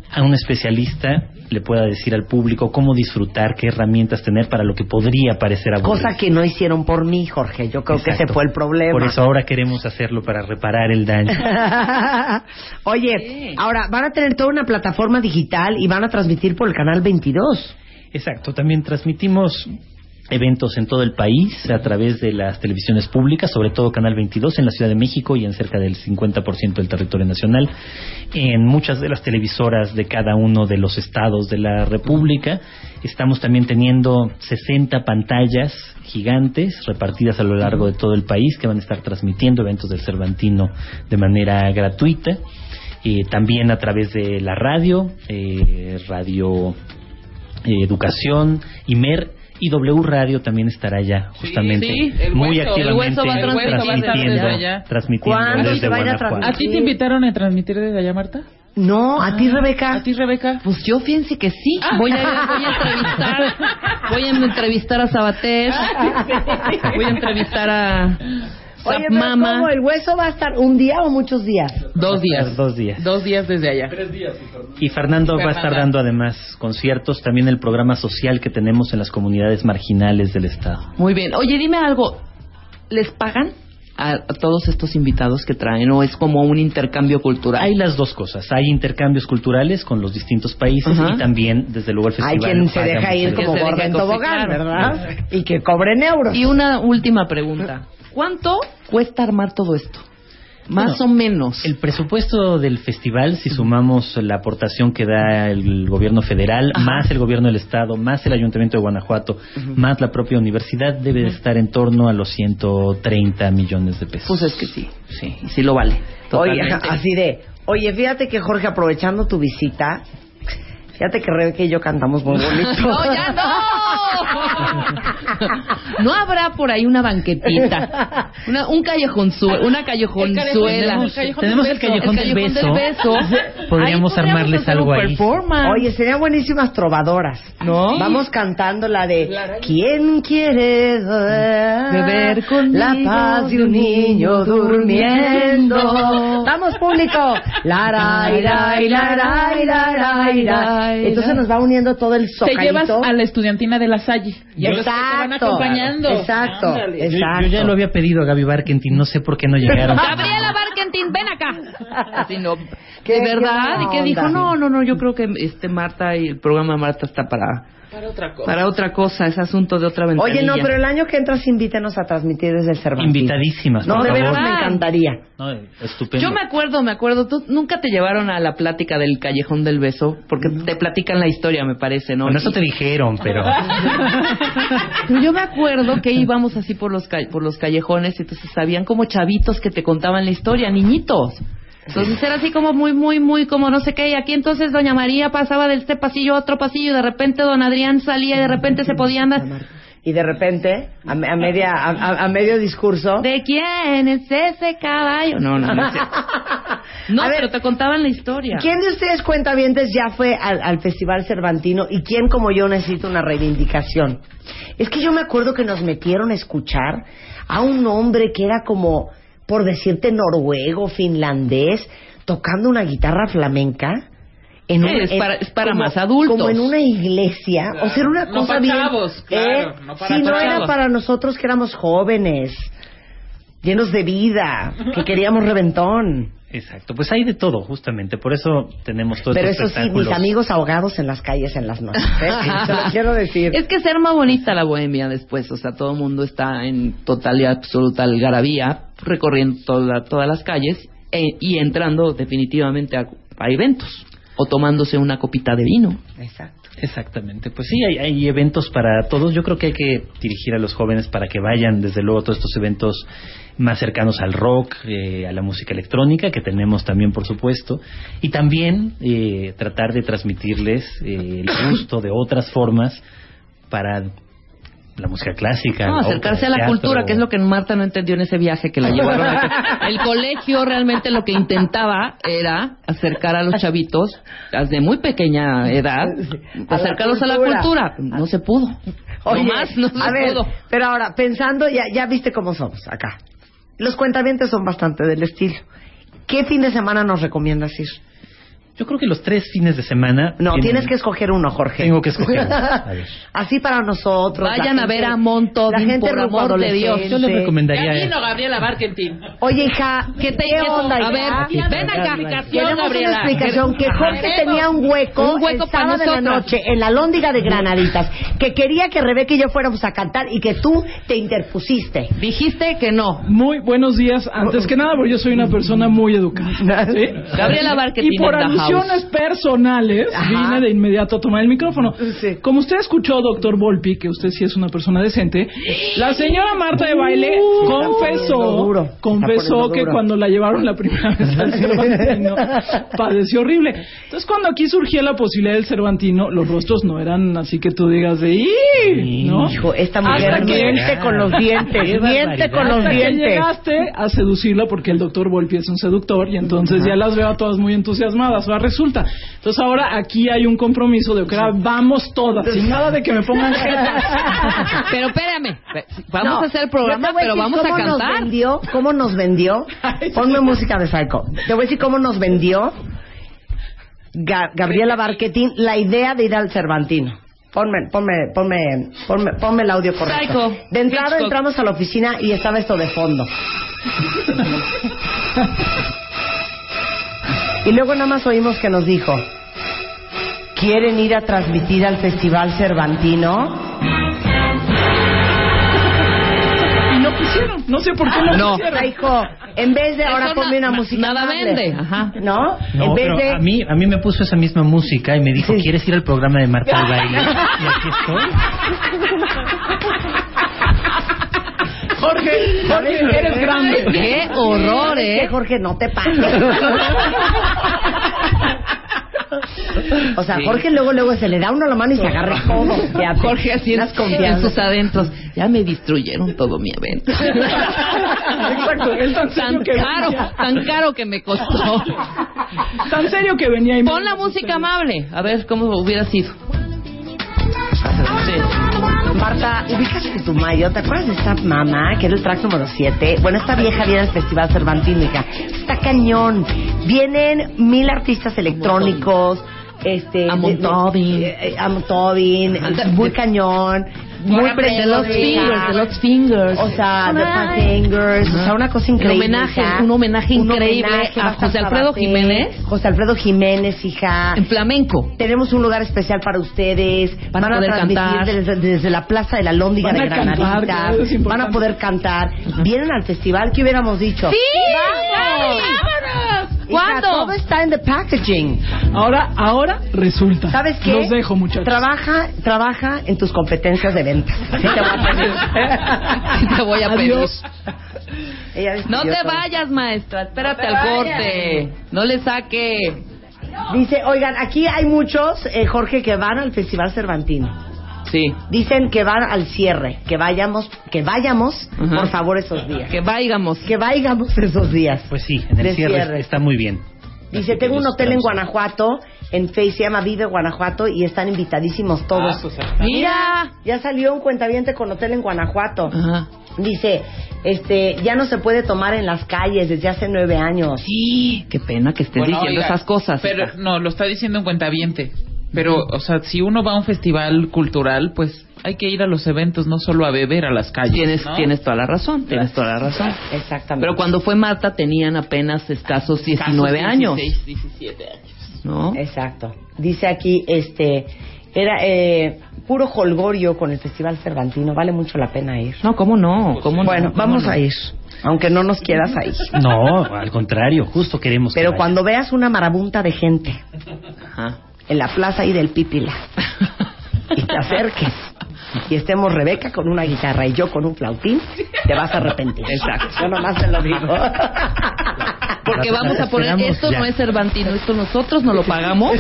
a un especialista le pueda decir al público cómo disfrutar, qué herramientas tener para lo que podría parecer aburrido. Cosa que no hicieron por mí, Jorge. Yo creo que ese Exacto. fue el problema. Por eso ahora queremos hacerlo para reparar el daño. Oye, ahora van a tener toda una plataforma digital y van a transmitir por el canal 22. Exacto, también transmitimos eventos en todo el país a través de las televisiones públicas, sobre todo Canal 22 en la Ciudad de México y en cerca del 50% del territorio nacional, en muchas de las televisoras de cada uno de los estados de la República. Estamos también teniendo 60 pantallas gigantes repartidas a lo largo de todo el país que van a estar transmitiendo eventos del Cervantino de manera gratuita. Eh, también a través de la radio, eh, radio eh, Educación, IMER y W Radio también estará ya justamente sí, muy hueso. El activamente hueso va a transmitir transmitiendo, desde allá. transmitiendo ¿Cuándo se desde va a ir a Guanajuato. ¿A ti te invitaron a transmitir desde allá, Marta? No, a ti, Rebeca. ¿A ti, Rebeca? Pues yo fíjense que sí. Voy a, voy a entrevistar, voy a entrevistar a Sabater, voy a entrevistar a Oye, pero Mama. ¿cómo? ¿El hueso va a estar un día o muchos días? Dos días. Dos días. Dos días desde allá. Y Fernando va a estar dando además conciertos, también el programa social que tenemos en las comunidades marginales del Estado. Muy bien. Oye, dime algo. ¿Les pagan a, a todos estos invitados que traen o es como un intercambio cultural? Hay las dos cosas. Hay intercambios culturales con los distintos países y también, desde luego, el Hay festival. quien se deja ir como gorda en tobogán. ¿verdad? Y que cobren euros. Y una última pregunta. ¿Cuánto cuesta armar todo esto? Más Bueno, o menos. El presupuesto del festival, si sumamos la aportación que da el gobierno federal, Ajá. más el gobierno del estado, más el ayuntamiento de Guanajuato, más la propia universidad, debe de estar en torno a los 130 millones de pesos. Pues es que sí, sí, sí lo vale. Oye, así de, oye, fíjate que Jorge, aprovechando tu visita, fíjate que Rebeca y yo cantamos muy bonito. No, ya no. No habrá por ahí una banquetita, una, un callejón, una callejonzuela. Tenemos, tenemos el callejón, del, beso. beso. Podríamos armarles hacer algo un ahí. Oye, serían buenísimas trovadoras, ¿no? Vamos cantando la de ¿Quién quiere beber conmigo la paz de un niño durmiendo? Vamos, público. La, ra, ira, ira, ra, ira, Entonces nos va uniendo todo el Te llevas a la estudiantina de la Salle. Y a los que te van Exacto, acompañando. exacto, Ándale. Yo, exacto. yo ya lo había pedido a Gaby Barkentin, no sé por qué no llegaron. Gabriela Barkentin, ven acá. Así no. Qué- de verdad, y que dijo, no, no, no, yo creo que este Marta y el programa de Marta está para Para otra cosa. para otra cosa, es asunto de otra ventanilla. Oye, no, pero el año que entras invítenos a transmitir desde el Cervantes. Invitadísimas, No, por de favor. veras me encantaría. No, estupendo. Yo me acuerdo, me acuerdo, tú nunca te llevaron a la plática del callejón del beso, porque te platican la historia, me parece, ¿no? Bueno, eso te dijeron, pero... Pero yo me acuerdo que íbamos así por los ca- por los callejones y entonces habían como chavitos que te contaban la historia, niñitos. Entonces era así como muy, muy, muy como no sé qué. Y aquí entonces Doña María pasaba de este pasillo a otro pasillo y de repente Don Adrián salía y de repente se podía andar. Y de repente, a, a media, a, medio discurso. ¿De quién es ese caballo? No, no, no. A ver, pero te contaban la historia. ¿Quién de ustedes cuentavientes ya fue al, al Festival Cervantino y quién como yo necesita una reivindicación? Es que yo me acuerdo que nos metieron a escuchar a un hombre que era como, por decirte, noruego, finlandés, tocando una guitarra flamenca. En un- es para- es para como- más adultos. Como en una iglesia. O sea, era una No cosa para bien. chavos, claro, ¿eh? no para sí, no chavos. era para nosotros que éramos jóvenes, llenos de vida, que queríamos reventón. Exacto, pues hay de todo, justamente. Por eso tenemos todos Pero estos eso sí, mis amigos ahogados en las calles en las noches. ¿eh? Se lo quiero decir. Es que ser más bonita la bohemia después, o sea, todo el mundo está en total y absoluta algarabía, recorriendo toda- todas las calles e- y entrando definitivamente a, a eventos o tomándose una copita de vino. Exacto. Exactamente, pues sí, hay, hay eventos para todos. Yo creo que hay que dirigir a los jóvenes para que vayan, desde luego, a todos estos eventos más cercanos al rock, eh, a la música electrónica, que tenemos también, por supuesto, y también eh, tratar de transmitirles eh, el gusto de otras formas para la música clásica. No, acercarse a la el cultura, que es lo que Marta no entendió en ese viaje que la llevaron. El colegio realmente lo que intentaba era acercar a los chavitos desde muy pequeña edad, A la acercarlos a la cultura. cultura. No se pudo. Oye, no más, no se a ver, pudo. pero ahora, pensando, ya, ya viste cómo somos acá. Los cuentavientes son bastante del estilo. ¿Qué fin de semana nos recomiendas ir? Yo creo que los tres fines de semana. No, tienen- tienes que escoger uno, Jorge. Tengo que escoger uno. A ver. Así para nosotros. Vayan a ver a Montodín, la gente por amor de Dios. Yo les recomendaría. vino Gabriela Barkentin. Oye, hija, ¿Qué te ¿qué onda, A hija? ver, Aquí, ven acá. Tenemos Gabriela. una explicación que Jorge tenía un hueco, Un hueco el para sábado de la noche en la lóndiga de Granaditas, que quería que Rebeca y yo fuéramos a cantar y que tú te interpusiste. Dijiste que no. Muy buenos días. Antes que nada, porque yo soy una persona muy educada. ¿sí? Gabriela Barquetín Y por personales, Ajá. vine de inmediato a tomar el micrófono. Sí. Como usted escuchó, doctor Volpi, que usted sí es una persona decente, la señora Marta de Baile Uh, confesó, duro, confesó que duro. cuando la llevaron la primera vez al Cervantino, padeció horrible. Entonces, cuando aquí surgía la posibilidad del Cervantino, los rostros no eran así que tú digas de ¡Ih! ¿no? Hijo, esta mujer Hasta que- miente con los dientes, miente con los Hasta que llegaste a seducirla porque el doctor Volpi es un seductor y entonces ya las veo a todas muy entusiasmadas. Ahora resulta. Entonces ahora aquí hay un compromiso de que ahora vamos todas, sin nada de que me pongan. Pero espérame, vamos No, a hacer el programa, pero vamos a cómo Nos cantar. vendió, ¿Cómo nos vendió? Ponme música de Psycho. Te voy a decir cómo nos vendió Ga- Gabriela Barquetín la idea de ir al Cervantino. Ponme, ponme, ponme, ponme, ponme el audio correcto. Psycho. De entrada Hitchcock. entramos a la oficina y estaba esto de fondo. Y luego nada más oímos que nos dijo, ¿quieren ir a transmitir al Festival Cervantino? Y no quisieron. No sé por qué no, No. quisieron. Psycho, En vez de ahora ponme na- una na- música nada amable. vende, ajá. ¿No? No, en vez pero de... a mí, a mí me puso esa misma música y me dijo, ¿quieres ir al programa de Marta de Baile? Y aquí estoy. Jorge, Jorge, eres grande. ¡Qué horror, ¿Sabes qué, eh! Jorge, no te pases. O sea, Sí. Jorge luego luego se le da uno la mano y se agarra todo. Jorge así en, sus adentros. Ya me destruyeron todo mi evento. Exacto, es tan serio tan que caro, venía. tan caro que me costó. Tan serio que venía y Pon la música amable, a ver cómo hubiera sido. Sí. Marta, ubicas que tu mayo, ¿te acuerdas de esta mamá que era el track número 7? Bueno, esta vieja viene al Festival Cervantino, hija. Está cañón. Vienen mil artistas electrónicos. Este, Amon de- de- Tobin. eh, eh, Amon Tobin, Ajá. muy cañón, muy De los fingers, de los fingers. O sea, de Fat Fingers, o sea, una cosa increíble. Un homenaje, hija. un homenaje increíble homenaje, a José Alfredo Sabaté, Jiménez. José Alfredo Jiménez, hija. En flamenco. Tenemos un lugar especial para ustedes. Van a poder transmitir cantar. Desde, desde la Plaza de la Lóndiga Van de a cantar, Granaditas. que eso es importante. Van a poder cantar. Vienen al festival, ¿qué hubiéramos dicho? ¡Sí! ¡Vamos! ¡Vámonos! Hija, ¿Cuándo? Todo está en the packaging. Ahora, ahora resulta. ¿Sabes qué? Los dejo, muchachos. Trabaja, trabaja en tus competencias de ventas. Así te voy a pedir. Sí te voy a pedir. Adiós. Ella No te todo. vayas, maestra. Espérate No al corte. No le saque. Dice, oigan, aquí hay muchos, eh, Jorge, que van al Festival Cervantino. Sí. Dicen que van al cierre, que vayamos, que vayamos, por favor, esos días. Que vayamos. Que vayamos esos días. Pues sí, en el cierre, cierre. está muy bien. Dice, Así tengo un hotel en. Guanajuato, en Face se llama Vive Guanajuato y están invitadísimos todos. Ah, pues, Mira. Ya salió un cuentaviente con hotel en Guanajuato. Ajá. Dice, este, ya no se puede tomar en las calles desde hace nueve años. Sí. Qué pena que estés Bueno, diciendo oiga, esas cosas. Pero hija. no, lo está diciendo en cuentaviente. Pero, o sea, si uno va a un festival cultural, pues hay que ir a los eventos, no solo a beber a las calles. Tienes, ¿no? tienes toda la razón, tienes toda la razón. Exactamente. Pero cuando fue Marta tenían apenas escasos 19 Casos años, 16, 17 años. ¿no? Exacto. Dice aquí, este, era eh, puro holgorio con el Festival Cervantino. Vale mucho la pena ir. No, ¿cómo no? ¿Cómo no? Bueno, ¿Cómo vamos no? a ir. Aunque no nos quieras ahí. No, al contrario, justo queremos que Pero vaya. cuando veas una marabunta de gente Ajá. En la plaza ahí del Pípila y te acerques y estemos Rebeca con una guitarra y yo con un flautín, te vas a arrepentir. Exacto. Yo nomás te lo digo. Porque vamos a poner, esto ya. no es Cervantino, esto nosotros no lo pagamos.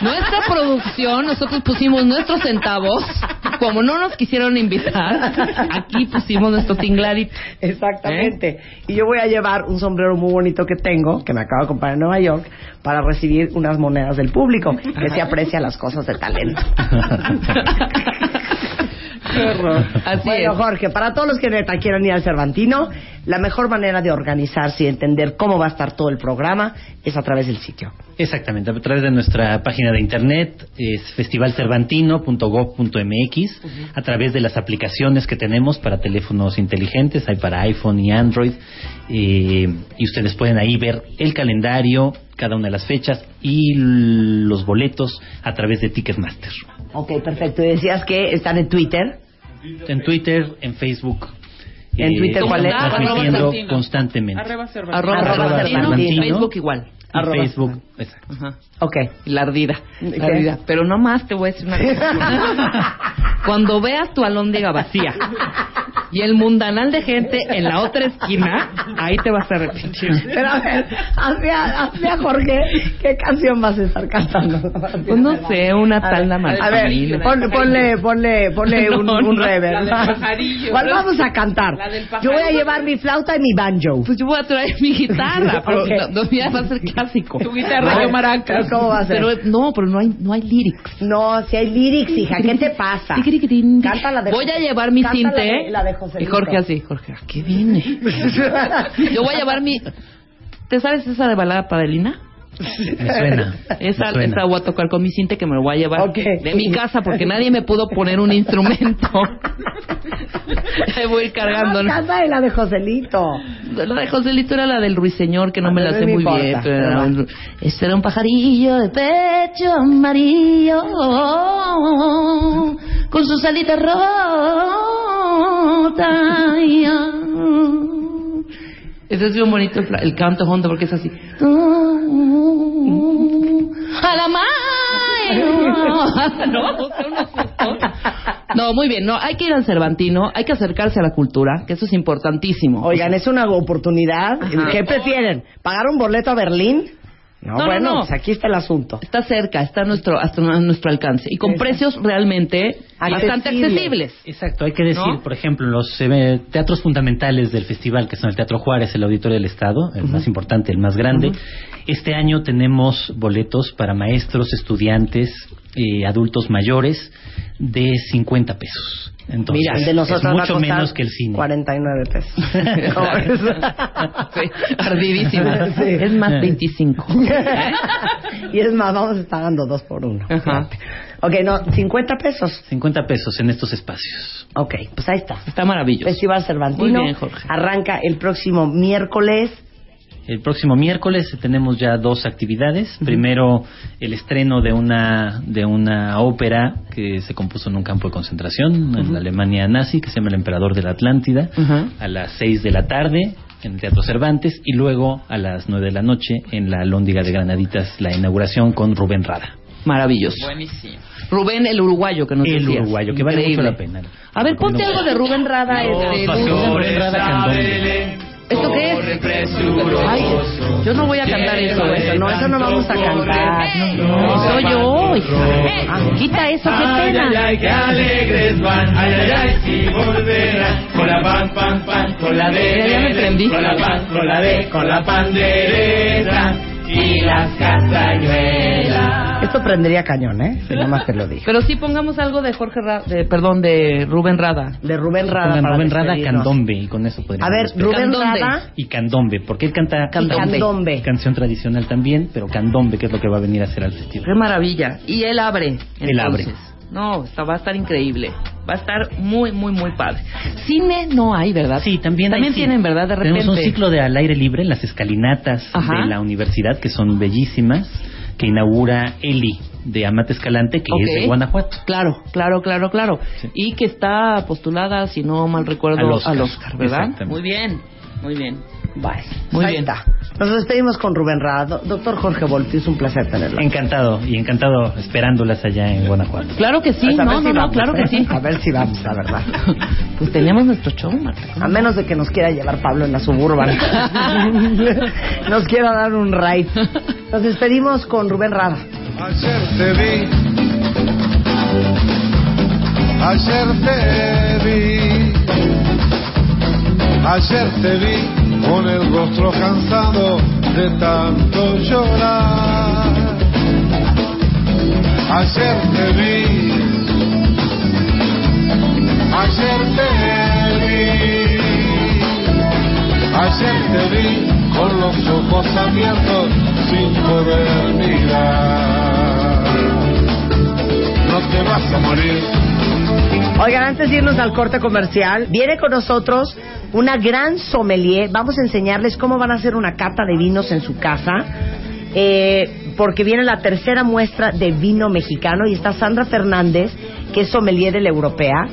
Nuestra producción, nosotros pusimos nuestros centavos. Como no nos quisieron invitar, aquí pusimos nuestro tinglarito. Exactamente. Y yo voy a llevar un sombrero muy bonito que tengo, que me acabo de comprar en Nueva York, para recibir unas monedas del público, que se aprecia las cosas de talento. Así bueno, es. Jorge, para todos los que neta quieran ir al Cervantino, la mejor manera de organizarse y entender cómo va a estar todo el programa es a través del sitio. Exactamente, a través de nuestra página de internet es festivalcervantino.gov.mx, a través de las aplicaciones que tenemos para teléfonos inteligentes, hay para iPhone y Android, eh, y ustedes pueden ahí ver el calendario, cada una de las fechas y los boletos a través de Ticketmaster. Ok, perfecto. Y decías que están en Twitter. En Twitter, en Facebook. eh, ¿En Twitter cuál es? Transmitiendo Arroba Cervantino. constantemente. Arroba Cervantino. Arroba, Arroba Cervantino, Cervantino. Facebook igual. Y Arroba Facebook, exacto. Ajá. Ok. La ardida. La ardida. Pero no más te voy a decir una cosa. Cuando veas tu alóndiga vacía y el mundanal de gente en la otra esquina, ahí te vas a arrepentir. Pero a ver, hazme a, hazme a Jorge, ¿qué canción vas a estar cantando? Pues no sé, una tal la A ver, pon- ponle, ponle, ponle un, No, un no. reverb. La del pajarillo. ¿Cuál vamos a cantar? La del Yo voy a llevar mi flauta y mi banjo. Pues yo voy a traer mi guitarra, pero Ok. no, no, ya va a ser clásico. Tu guitarra, Yo maracas. ¿Cómo va a ser? Pero no, pero no hay, no hay lyrics. No, si hay lyrics, hija, ¿qué te pasa? Canta la de Voy a llevar mi la cinte. de- la de Joselito. y Jorge así, Jorge, ¿a qué viene? Yo voy a llevar mi... ¿Te sabes esa de balada padelina? Me suena. Esa, me suena. esa voy a tocar con mi cinte que me lo voy a llevar Ok. de mi casa porque nadie me pudo poner un instrumento. Ahí voy a ir cargando. ¿no? Canta de la de Joselito. La de Joselito era la del ruiseñor, que no me la sé muy importa, bien. Pero era un- este era un pajarillo de pecho amarillo con sus alitas rotas. Ese es bien bonito el, el canto hondo porque es así. A la. No. No, muy bien. No, hay que ir al Cervantino, hay que acercarse a la cultura, que eso es importantísimo. Oigan, es una oportunidad. Ajá. ¿Qué prefieren? ¿Pagar un boleto a Berlín? No, No, no, bueno, no. pues aquí está el asunto. Está cerca, está a nuestro, hasta a nuestro alcance. Y con Exacto. precios realmente bastante Accesibles. Exacto, hay que decir, ¿No? por ejemplo, los eh, teatros fundamentales del festival, que son el Teatro Juárez, el Auditorio del Estado, el más importante, el más grande. Este año tenemos boletos para maestros, estudiantes, eh, adultos mayores de 50 pesos. Entonces, Mira, el de nosotros es va a mucho menos que el cine. 49 pesos. Sí, ardidísima. Sí. Es más 25. y es más, vamos a estar dando dos por uno. Ajá. Ok, no, 50 pesos. 50 pesos en estos espacios. Ok, pues ahí está. Está maravilloso. Festival Cervantino. Muy bien, Jorge. Arranca el próximo miércoles. El próximo miércoles tenemos ya dos actividades. Primero, el estreno de una, de una ópera que se compuso en un campo de concentración en la Alemania nazi, que se llama El Emperador de la Atlántida, a las 6 de la tarde en el Teatro Cervantes y luego a las 9 de la noche en la Lóndiga de Granaditas, la inauguración con Rubén Rada. Maravilloso. Buenísimo. Rubén el uruguayo que nos El decías. uruguayo, que vale mucho la pena. A ver, ponte algo de Rubén Rada. este, Rubén Rada. ¿Esto qué es? Ay, yo no voy a cantar eso. Eso, no, eso no vamos a cantar. No, soy yo, hija. Ah, quita eso, qué Ay, pena. ay, ay, qué alegres van, ay, ay, ay, si volverán, con la pan, pan, pan, con la de, ya me prendí. con la pan, con la de, con la pandereta y las castañuelas. Esto prendería cañón, ¿eh? Si nomás te lo dije. Pero sí pongamos algo de Jorge Ra de, perdón, de Rubén Rada. De Rubén Rada. Rubén Rada. Candombe y con eso podríamos A ver, despedir. Rubén Candombe. Rada y candombe, porque él canta Candombe. Candombe. canción tradicional también, pero candombe, que es lo que va a venir a hacer al festival. Qué maravilla. Y él abre. Él abre. No, está, va a estar increíble. Va a estar muy, muy, muy padre. Cine no hay, ¿verdad? Sí, también hay También cine. tienen, ¿verdad? De repente. Tenemos un ciclo de al aire libre en las escalinatas Ajá. de la universidad, que son bellísimas, que inaugura Eli de Amate Escalante, que es de Guanajuato. Claro, claro, claro, claro. Sí. Y que está postulada, si no mal recuerdo, Al Oscar. ¿verdad? Exactamente. Muy bien, muy bien. Bueno, Muy ahí bien. está. Nos despedimos con Rubén Rada. Do- Doctor Jorge Volpi, es un placer tenerlo. Encantado, y encantado esperándolas allá en Guanajuato. Claro que sí, Pues a ver no, si no, no, vamos, claro ¿eh? que sí. A ver si vamos, la verdad. Pues tenemos nuestro show, Marta. A menos de que nos quiera llevar Pablo en la suburban. nos quiera dar un ride. Nos despedimos con Rubén Rada. Ayer te vi, ayer te vi, ayer te vi con el rostro cansado de tanto llorar. Ayer te vi, ayer te vi, ayer te vi con los ojos abiertos sin poder mirar. No te vas a morir. Oigan, antes de irnos al corte comercial, viene con nosotros una gran sommelier. Vamos a enseñarles cómo van a hacer una cata de vinos en su casa. eh, porque viene la tercera muestra de vino mexicano y está Sandra Fernández, que es sommelier de la europea.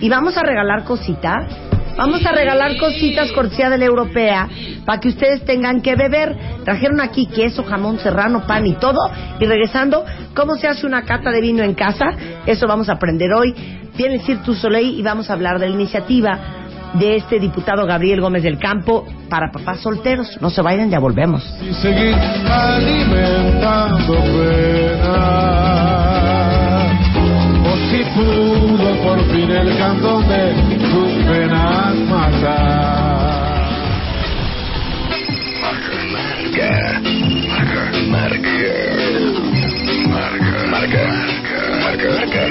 Y vamos a regalar cositas. Vamos a regalar cositas cortesía de la europea para que ustedes tengan que beber. Trajeron aquí queso, jamón serrano, pan y todo. Y regresando, ¿cómo se hace una cata de vino en casa? Eso vamos a aprender hoy. Viene Cirque du Soleil y vamos a hablar de la iniciativa de este diputado Gabriel Gómez del Campo para papás solteros. No se vayan, ya volvemos. y seguir alimentando penas. O si pudo por fin el cantón de penas matar. Marca, marca, marca, marca, marca, marca, marca.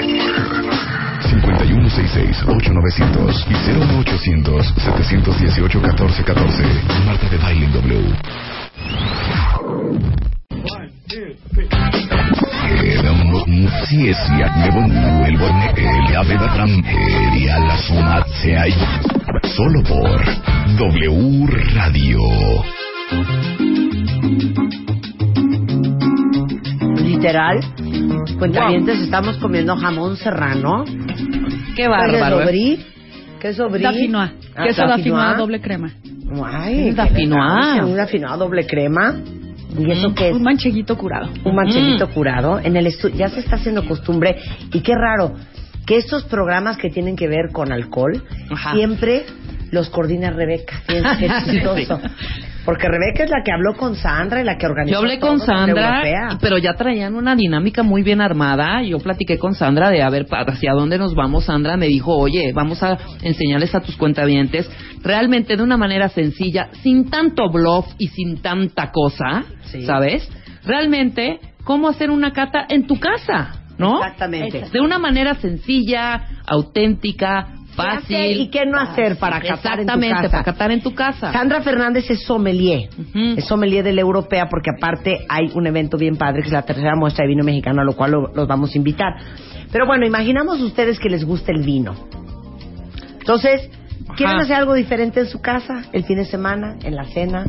5166-8900 y 01800-718-1414. Marta de Baile W. Quedamos muciesia de el borne el aveda el a la suma se hay solo por W Radio. Literal, cuentavientes, estamos comiendo jamón serrano. Qué bárbaro. Queso ¿eh? brie, queso brie. Dauphinois. Ah, Queso dauphinois. Dauphinois doble crema. Ay, Un elegante, Un afinoado doble crema. ¿Y eso qué es? Un mancheguito curado. Un mancheguito curado. En el estu- ya se está haciendo costumbre. Y qué raro que estos programas que tienen que ver con alcohol siempre los coordina Rebeca. Qué. Porque Rebeca es la que habló con Sandra y la que organizó Yo hablé con Sandra, pero ya traían una dinámica muy bien armada. Yo platiqué con Sandra de a ver hacia dónde nos vamos. Sandra me dijo, oye, vamos a enseñarles a tus cuentavientes realmente de una manera sencilla, sin tanto bluff y sin tanta cosa, ¿sabes? Realmente, cómo hacer una cata en tu casa, ¿no? Exactamente. De una manera sencilla, auténtica, ¿Qué hacer fácil. y qué no hacer para catar en tu Exactamente, casa? para catar en tu casa. Sandra Fernández es sommelier. Es sommelier de la europea porque aparte hay un evento bien padre que es la tercera muestra de vino mexicano a lo cual lo- los vamos a invitar. Pero bueno, imaginamos ustedes que les gusta el vino. Entonces, ¿quieren Ajá. hacer algo diferente en su casa el fin de semana, en la cena,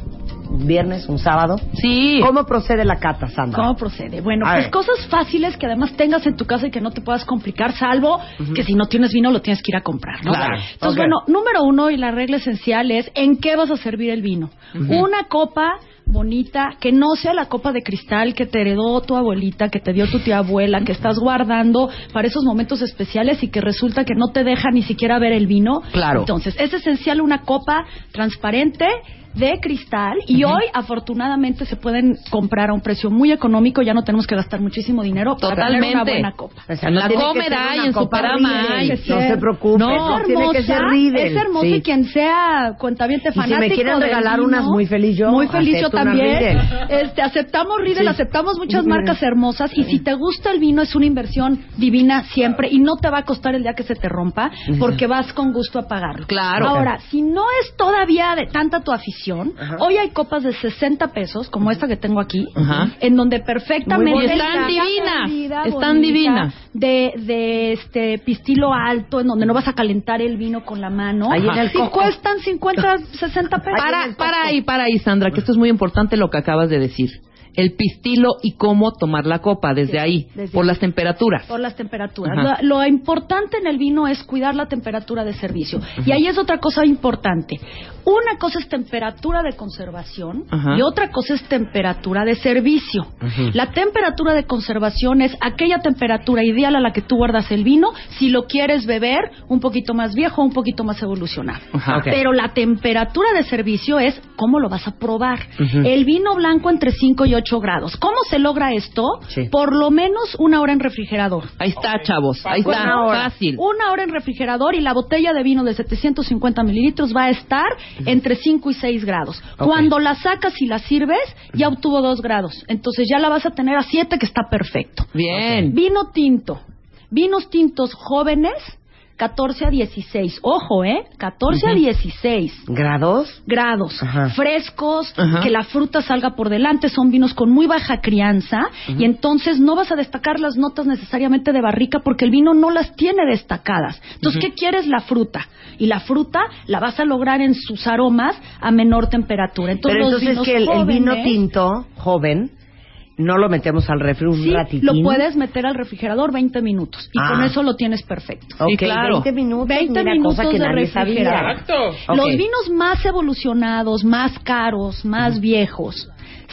un viernes, un sábado? Sí. ¿Cómo procede la cata, Sandra? ¿Cómo procede? Bueno, A pues ver. cosas fáciles que además tengas en tu casa y que no te puedas complicar, salvo que si no tienes vino lo tienes que ir a comprar, ¿no? Claro. Entonces, bueno, número uno y la regla esencial es en qué vas a servir el vino. Una copa bonita, que no sea la copa de cristal que te heredó tu abuelita, que te dio tu tía abuela, que estás guardando para esos momentos especiales y que resulta que no te deja ni siquiera ver el vino. Claro. Entonces, es esencial una copa transparente de cristal y hoy afortunadamente se pueden comprar a un precio muy económico, ya no tenemos que gastar muchísimo dinero para tener Totalmente. una buena copa. O sea, En no la ser hay, en hay. No se preocupe, No, no, tiene que ser hermosa, Riedel. Es hermosa Sí. y quien sea cuentaviente Y si me fanático quieren regalar vino, unas, muy feliz yo, Muy feliz yo también. Este, aceptamos Riedel, Sí. aceptamos muchas marcas hermosas y si te gusta el vino es una inversión divina siempre y no te va a costar el día que se te rompa porque vas con gusto a pagarlo. Claro. Ahora, si no es todavía de tanta tu afición, hoy hay copas de 60 pesos, como esta que tengo aquí, Ajá. en donde perfectamente Están divinas, están divinas. De, de este pistilo alto, en donde no vas a calentar el vino con la mano. Ahí en el cuestan 50, 60 pesos. Para, para ahí, para ahí, Sandra, que esto es muy importante lo que acabas de decir. El pistilo y cómo tomar la copa desde ahí, desde por ahí. las temperaturas. Por las temperaturas. Ajá. Lo, lo importante en el vino es cuidar la temperatura de servicio. Y ahí es otra cosa importante. Una cosa es temperatura de conservación Ajá. y otra cosa es temperatura de servicio. La temperatura de conservación es aquella temperatura ideal a la que tú guardas el vino si lo quieres beber un poquito más viejo un poquito más evolucionado. Pero la temperatura de servicio es cómo lo vas a probar. El vino blanco entre 5 y 8 grados. ¿Cómo se logra esto? Sí. Por lo menos una hora en refrigerador. Ahí está, chavos. Ahí está. Una hora. Fácil. Una hora en refrigerador y la botella de vino de 750 mililitros va a estar entre 5 y 6 grados. Cuando la sacas y la sirves, ya obtuvo 2 grados. Entonces ya la vas a tener a 7, que está perfecto. Bien. Vino tinto. Vinos tintos jóvenes, 14 a 16. Ojo, ¿eh? 14 a Ujú. 16 ¿Grados? grados, Ajá. frescos, Ajá. que la fruta salga por delante, son vinos con muy baja crianza y entonces no vas a destacar las notas necesariamente de barrica porque el vino no las tiene destacadas. Entonces. ¿qué quieres? La fruta. Y la fruta la vas a lograr en sus aromas a menor temperatura. Entonces, Pero los vinos que el, el vino jóvenes- tinto, joven, no lo metemos al refri un Sí, ratitín. lo puedes meter al refrigerador 20 minutos y Ah. con eso lo tienes perfecto. Ok, 20 minutos, 20 mira, minutos cosa que de refrigerador. Exacto. Ok. Los vinos más evolucionados, más caros, más viejos,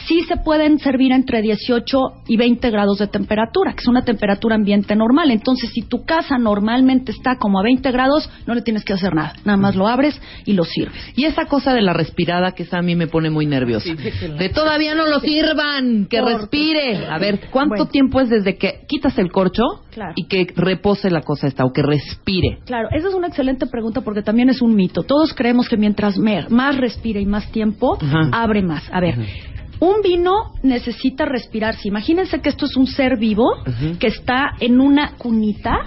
sí se pueden servir entre 18 y 20 grados de temperatura, que es una temperatura ambiente normal. Entonces, si tu casa normalmente está como a 20 grados, no le tienes que hacer nada. Nada más lo abres y lo sirves. Y esa cosa de la respirada que esa a mí me pone muy nerviosa. De todavía no lo sirvan, que Por- respire. A ver, ¿cuánto Bueno. tiempo es desde que quitas el corcho Claro. y que repose la cosa esta o que respire? Claro, esa es una excelente pregunta porque también es un mito. Todos creemos que mientras más respire y más tiempo, Ajá. abre más. A ver, un vino necesita respirarse. Imagínense que esto es un ser vivo que está en una cunita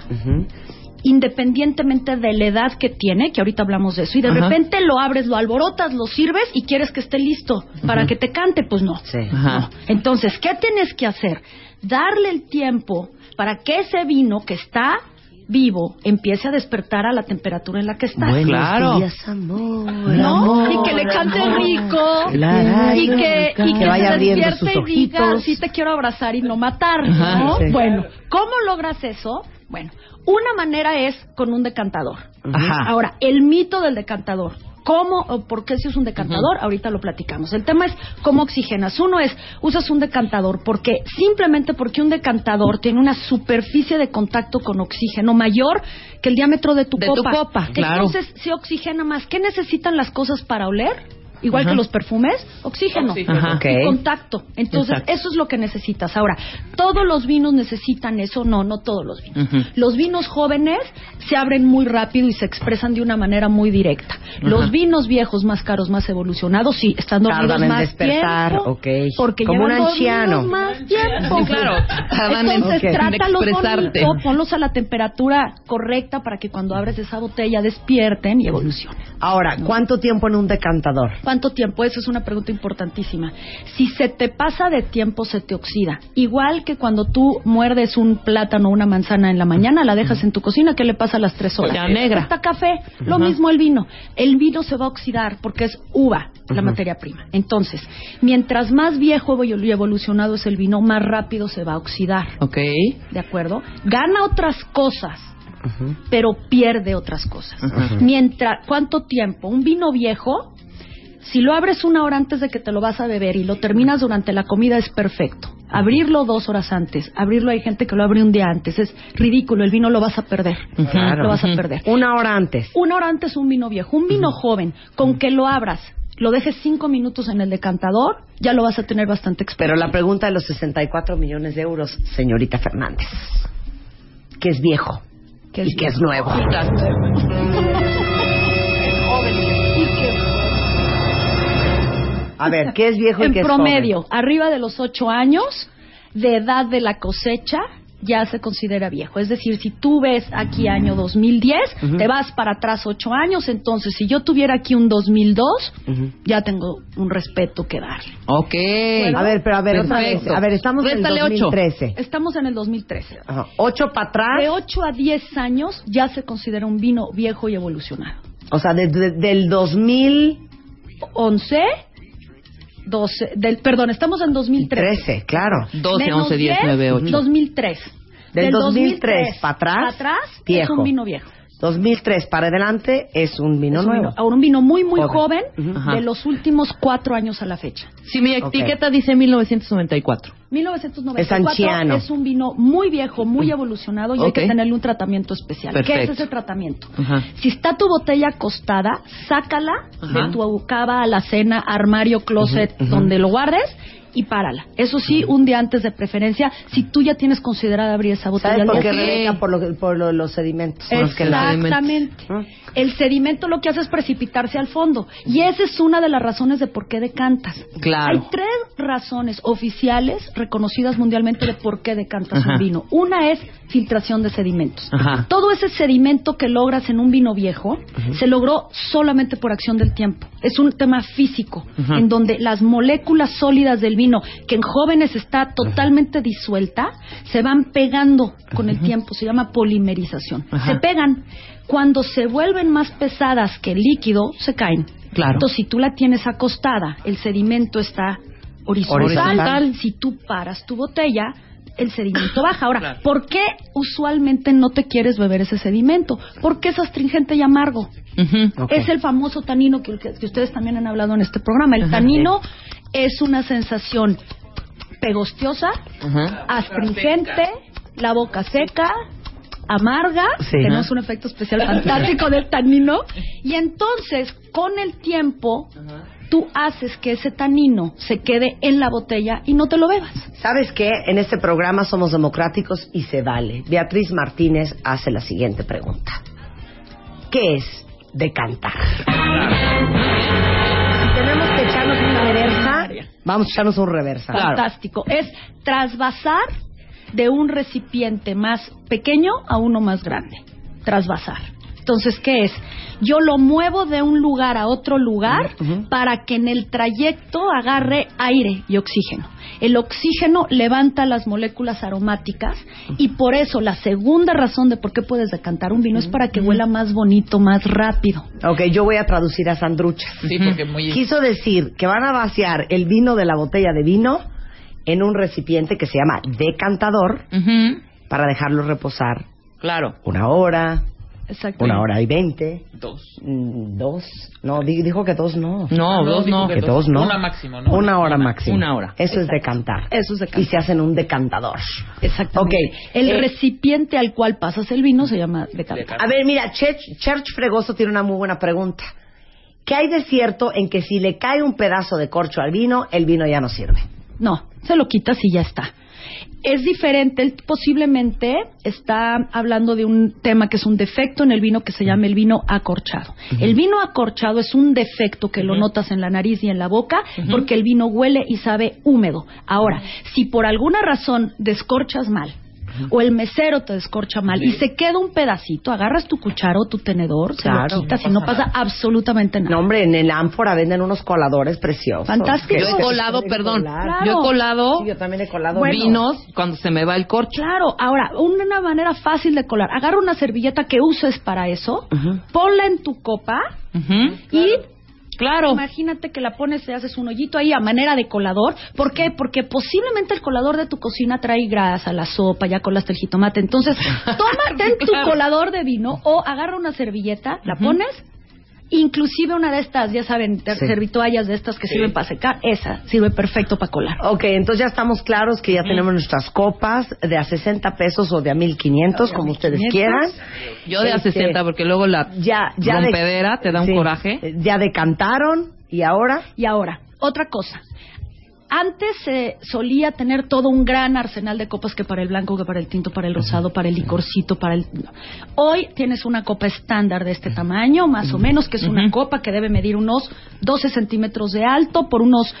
independientemente de la edad que tiene, que ahorita hablamos de eso, y de Ajá. repente lo abres, lo alborotas, lo sirves y quieres que esté listo para que te cante, pues no. Sí. Entonces, ¿qué tienes que hacer? Darle el tiempo para que ese vino que está vivo empiece a despertar a la temperatura en la que está. Claro. días, amor. ¿No? amor, y que le cante amor. rico La, y que, y que, que vaya se abriendo despierte sus y diga, sí te quiero abrazar y no matar, Ajá, ¿no? sí. Bueno, ¿cómo logras eso? Bueno, una manera es con un decantador. Ajá. Ahora, el mito del decantador. ¿Cómo o por qué si es un decantador? Ahorita lo platicamos. El tema es cómo oxigenas. Uno es, usas un decantador porque simplemente porque un decantador tiene una superficie de contacto con oxígeno mayor que el diámetro de tu De tu copa. copa, claro. Entonces se oxigena más. ¿Qué necesitan las cosas para oler? Igual Ajá. que los perfumes, oxígeno, Oxígeno. Ajá. y Ok. contacto. Entonces, Exacto. eso es lo que necesitas. Ahora, ¿todos los vinos necesitan eso? No, no todos los vinos. Los vinos jóvenes se abren muy rápido y se expresan de una manera muy directa. Los vinos viejos, más caros, más evolucionados, sí, están dormidos Tardan en más despertar, tiempo. ok. Porque Como un anciano. más tiempo. Sí, claro. Entonces, en trátalos expresarte. bonito, ponlos a la temperatura correcta para que cuando abres esa botella despierten y evolucionen. Ahora, ¿cuánto tiempo en un decantador? ¿Cuánto tiempo? Eso es una pregunta importantísima. Si se te pasa de tiempo, se te oxida. Igual que cuando tú muerdes un plátano o una manzana en la mañana, la dejas en tu cocina, ¿qué le pasa a las tres horas? Ya negra. Está café. Lo mismo el vino. El vino se va a oxidar porque es uva, la materia prima. Entonces, mientras más viejo y evolucionado es el vino, más rápido se va a oxidar. Ok. ¿De acuerdo? Gana otras cosas, pero pierde otras cosas. Mientras, ¿cuánto tiempo? Un vino viejo, si lo abres una hora antes de que te lo vas a beber y lo terminas durante la comida es perfecto. Abrirlo dos horas antes, abrirlo hay gente que lo abre un día antes, es ridículo, el vino lo vas a perder. Claro. Lo vas a perder. Una hora antes. Una hora antes un vino viejo, un vino joven, con que lo abras, lo dejes cinco minutos en el decantador, ya lo vas a tener bastante experto. Pero la pregunta de los 64 millones de euros, señorita Fernández. ¿Qué es viejo? ¿Qué es y qué es nuevo? A ver, ¿qué es viejo y en qué es promedio, arriba de los ocho años de edad de la cosecha, ya se considera viejo. Es decir, si tú ves aquí año 2010, Ujú. te vas para atrás ocho años, entonces si yo tuviera aquí un 2002, Ujú. ya tengo un respeto que darle. Ok. A ver, pero a ver, otra vez. A ver, estamos Réstale en el ocho. 2013. Estamos en el 2013. Ajá. ¿Ocho para atrás? De 8 a 10 años ya se considera un vino viejo y evolucionado. O sea, desde del 2000... 11, 12, del, perdón, estamos en 2013. 13, claro. 12, Menos 11, 10, 9, 8. 2003. Del 2003 para atrás, para atrás es viejo. un vino viejo. 2003 para adelante es un vino Es un nuevo. vino- ahora un vino muy, muy Joven. de los últimos cuatro años a la fecha. Si mi etiqueta dice 1994. 1994 Es anciano. es un vino muy viejo, muy evolucionado y hay que tenerle un tratamiento especial. ¿Qué Perfecto. es ese tratamiento? Si está tu botella acostada, sácala Ajá. de tu cava, alacena, armario, closet, donde lo guardes y párala. Eso sí, un día antes de preferencia, si tú ya tienes considerado abrir esa botella. ¿Sabes por qué. Rebeca? Por, lo, por lo- los sedimentos. Exactamente. ¿Mm? El sedimento lo que hace es precipitarse al fondo. Y esa es una de las razones de por qué decantas. Claro. Hay tres razones oficiales reconocidas mundialmente de por qué decantas Ajá. un vino. Una es filtración de sedimentos. Ajá. Todo ese sedimento que logras en un vino viejo se logró solamente por acción del tiempo. Es un tema físico, Ajá. en donde las moléculas sólidas del vino, que en jóvenes está totalmente disuelta, se van pegando con el tiempo. Se llama polimerización. Ajá. Se pegan. Cuando se vuelven más pesadas que el líquido, se caen. Claro. Entonces, si tú la tienes acostada, el sedimento está horizontal. Horizontal. Si tú paras tu botella, el sedimento baja. Ahora, ¿por qué usualmente no te quieres beber ese sedimento? Porque es astringente y amargo. Es el famoso tanino que, que ustedes también han hablado en este programa. El tanino es una sensación pegostiosa, astringente, la boca seca, amarga, Sí. que no es un efecto especial fantástico del tanino, y entonces con el tiempo tú haces que ese tanino se quede en la botella y no te lo bebas. ¿Sabes qué? En este programa somos democráticos y se vale. Beatriz Martínez hace la siguiente pregunta. ¿Qué es decantar? Si tenemos que echarnos una vamos a echarnos un reversa. Fantástico. Es trasvasar de un recipiente más pequeño a uno más grande. Trasvasar. Entonces, ¿qué es? Yo lo muevo de un lugar a otro lugar para que en el trayecto agarre aire y oxígeno. El oxígeno levanta las moléculas aromáticas y por eso la segunda razón de por qué puedes decantar un vino es para que huela más bonito, más rápido. Ok, yo voy a traducir a Sandrucha. Sí, porque muy... Quiso decir que van a vaciar el vino de la botella de vino en un recipiente que se llama decantador para dejarlo reposar Claro. una hora, Exacto. una hora y veinte, Dos. mm, dos, no, di- dijo que dos no. No, dos no. Que dos no. Una máximo, ¿no? Una hora máximo. Una hora. Eso es decantar. Eso es decantar. Y se hacen un decantador. Exactamente. Ok, El eh, recipiente al cual pasas el vino se llama decantar. A ver, mira, Church, Church Fregoso tiene una muy buena pregunta. ¿Qué hay de cierto en que si le cae un pedazo de corcho al vino, el vino ya no sirve? No, se lo quitas y ya está. Es diferente, él posiblemente está hablando de un tema que es un defecto en el vino que se llama el vino acorchado. El vino acorchado es un defecto que lo notas en la nariz y en la boca porque el vino huele y sabe húmedo. Ahora, si por alguna razón descorchas mal, o el mesero te descorcha mal y se queda un pedacito, agarras tu cuchara o tu tenedor, se Claro, lo quitas no y no pasa absolutamente nada. No, hombre, en el ánfora venden unos coladores preciosos. Fantástico. Yo he se colado, perdón, yo he colado Sí, yo también he colado Bueno. vinos cuando se me va el corcho. Claro, ahora, una manera fácil de colar. Agarra una servilleta que uses para eso, ponla en tu copa Ujú. y Claro. Imagínate que la pones y haces un hoyito ahí a manera de colador. ¿Por qué? Porque posiblemente el colador de tu cocina trae grasa, la sopa, ya colaste el jitomate. Entonces, tómate en tu Claro. colador de vino o agarra una servilleta, la pones Inclusive una de estas, ya saben, Sí. servitoallas de estas que sirven para secar, esa sirve perfecto para colar. Ok, entonces ya estamos claros que ya tenemos nuestras copas de a 60 pesos o de a 1500, como ustedes 1500. quieran. Yo de a Este, 60 porque luego la ya, ya de- rompedera te da un sí, coraje. Ya decantaron y ahora Y ahora, otra cosa. Antes se solía tener todo un gran arsenal de copas que para el blanco, que para el tinto, para el rosado, para el licorcito, para el... Hoy tienes una copa estándar de este tamaño, más o menos, que es una copa que debe medir unos 12 centímetros de alto por unos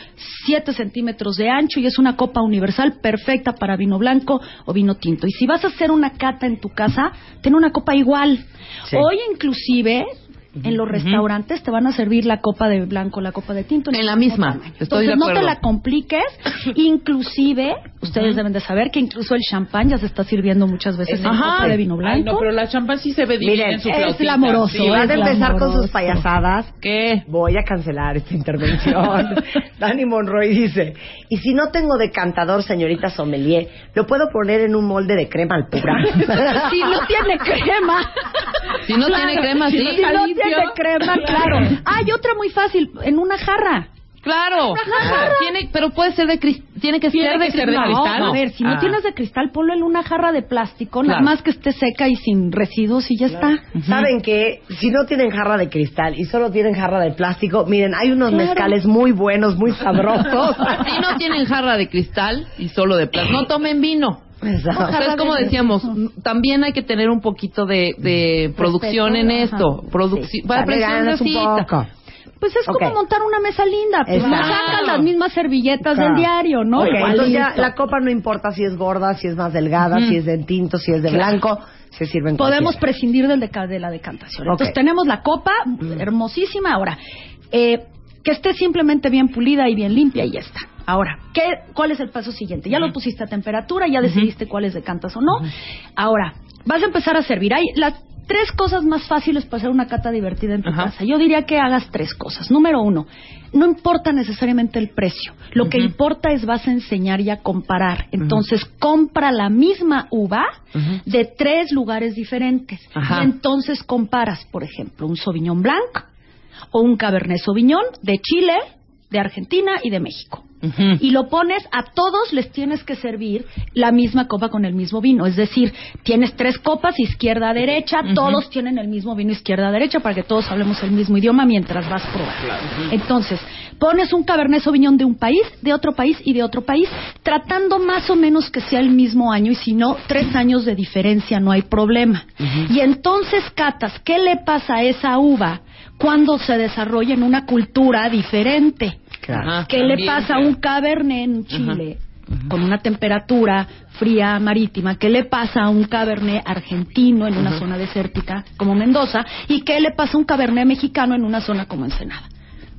7 centímetros de ancho y es una copa universal perfecta para vino blanco o vino tinto. Y si vas a hacer una cata en tu casa, ten una copa igual. Sí. Hoy inclusive... En los restaurantes te van a servir la copa de blanco, la copa de tinto. En la misma, de Entonces no te la compliques. Inclusive, ustedes deben de saber que incluso el champán ya se está sirviendo muchas veces en Ajá. copa de vino Ay, blanco. no, pero la champán sí se ve divina Miren, en su es glamoroso, Sí, si vas a empezar con sus payasadas, ¿Qué? voy a cancelar esta intervención. Dani Monroy dice, y si no tengo decantador, señorita sommelier, ¿lo puedo poner en un molde de crema al pura? si no tiene crema. Si no tiene crema, sí. Si no tiene crema, claro. Hay otra muy fácil, en una jarra. Claro. Tiene, pero puede ser de cris- tiene que Tiene ser de que ser de cristal. cristal. A ver, si no Ah. tienes de cristal, ponlo en una jarra de plástico, nada más que esté seca y sin residuos y ya está. ¿Saben que Si no tienen jarra de cristal y solo tienen jarra de plástico, miren, hay unos Claro. mezcales muy buenos, muy sabrosos. Si no tienen jarra de cristal y solo de plástico, no tomen vino. Exacto. O sea, es como decíamos, también hay que tener un poquito de, de producción en ajá. esto. Sí, para ganas un poco. Pues es como montar una mesa linda. Pues no sacan las mismas servilletas Claro. del diario, ¿no? Ok, Igualito. entonces ya la copa no importa si es gorda, si es más delgada, si es de tinto, si es de blanco, se sirven Podemos cualquiera. prescindir del deca- de la decantación. Entonces tenemos la copa, hermosísima. Ahora, eh, que esté simplemente bien pulida y bien limpia y ya está. Ahora, ¿qué, ¿cuál es el paso siguiente? Ya lo pusiste a temperatura, ya decidiste cuáles decantas o no. Ahora, vas a empezar a servir. Hay las tres cosas más fáciles para hacer una cata divertida en tu casa. Yo diría que hagas tres cosas. Número uno, no importa necesariamente el precio. Lo que importa es vas a enseñar y a comparar. Entonces, compra la misma uva de tres lugares diferentes. Y entonces comparas, por ejemplo, un Sauvignon Blanc o un Cabernet Sauvignon de Chile, de Argentina y de México. Y lo pones, a todos les tienes que servir la misma copa con el mismo vino. Es decir, tienes tres copas izquierda a derecha, todos tienen el mismo vino izquierda a derecha para que todos hablemos el mismo idioma mientras vas probando. Entonces, pones un Cabernet Sauvignon de un país, de otro país y de otro país, tratando más o menos que sea el mismo año y si no, tres años de diferencia no hay problema. Y entonces catas, ¿qué le pasa a esa uva cuando se desarrolla en una cultura diferente? Claro. ¿Qué le pasa a un cabernet en Chile con una temperatura fría marítima? ¿Qué le pasa a un cabernet argentino en una zona desértica como Mendoza? ¿Y qué le pasa a un cabernet mexicano en una zona como Ensenada?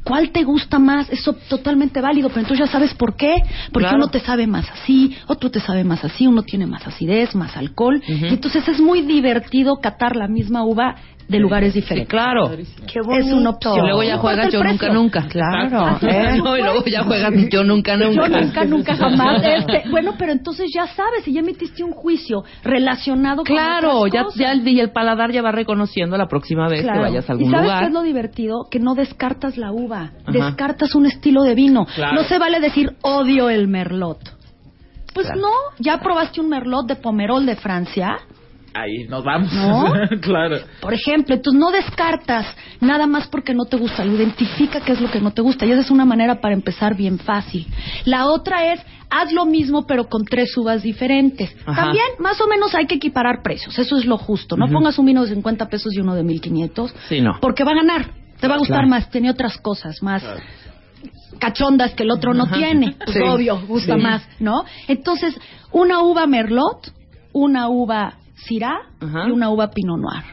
¿Cuál te gusta más? Eso totalmente válido, pero entonces ya sabes por qué. Porque Claro. uno te sabe más así, otro te sabe más así, uno tiene más acidez, más alcohol. Y entonces es muy divertido catar la misma uva de lugares diferentes. claro. Qué Es una opción. Y luego ya juegas yo nunca, nunca. Claro. ¿eh? No, y luego ya juegas yo nunca, nunca. Yo nunca, nunca jamás. Este, bueno, pero entonces ya sabes, si ya emitiste un juicio relacionado Claro, con otras ya, cosas. ya el, y el paladar ya va reconociendo la próxima vez que Claro. vayas a ¿Y algún sabes lugar. qué es lo divertido? Que no descartas la uva, Ajá. descartas un estilo de vino. Claro. No se vale decir odio el merlot. Pues Claro. no, ya probaste un merlot de Pomerol de Francia, Ahí nos vamos. ¿No? claro. por ejemplo, entonces no descartas nada más porque no te gusta, lo identifica qué es lo que no te gusta y esa es una manera para empezar bien fácil. La otra es haz lo mismo pero con tres uvas diferentes. Ajá. También más o menos hay que equiparar precios, eso es lo justo. No pongas un vino de 50 pesos y uno de 1500 Sí, no. porque va a ganar, te va a gustar Claro. más, tiene otras cosas más cachondas que el otro no Ajá. tiene, pues Sí. obvio, gusta Sí. más, ¿no? Entonces, una uva merlot, una uva syrah Ajá. y una uva pinot noir.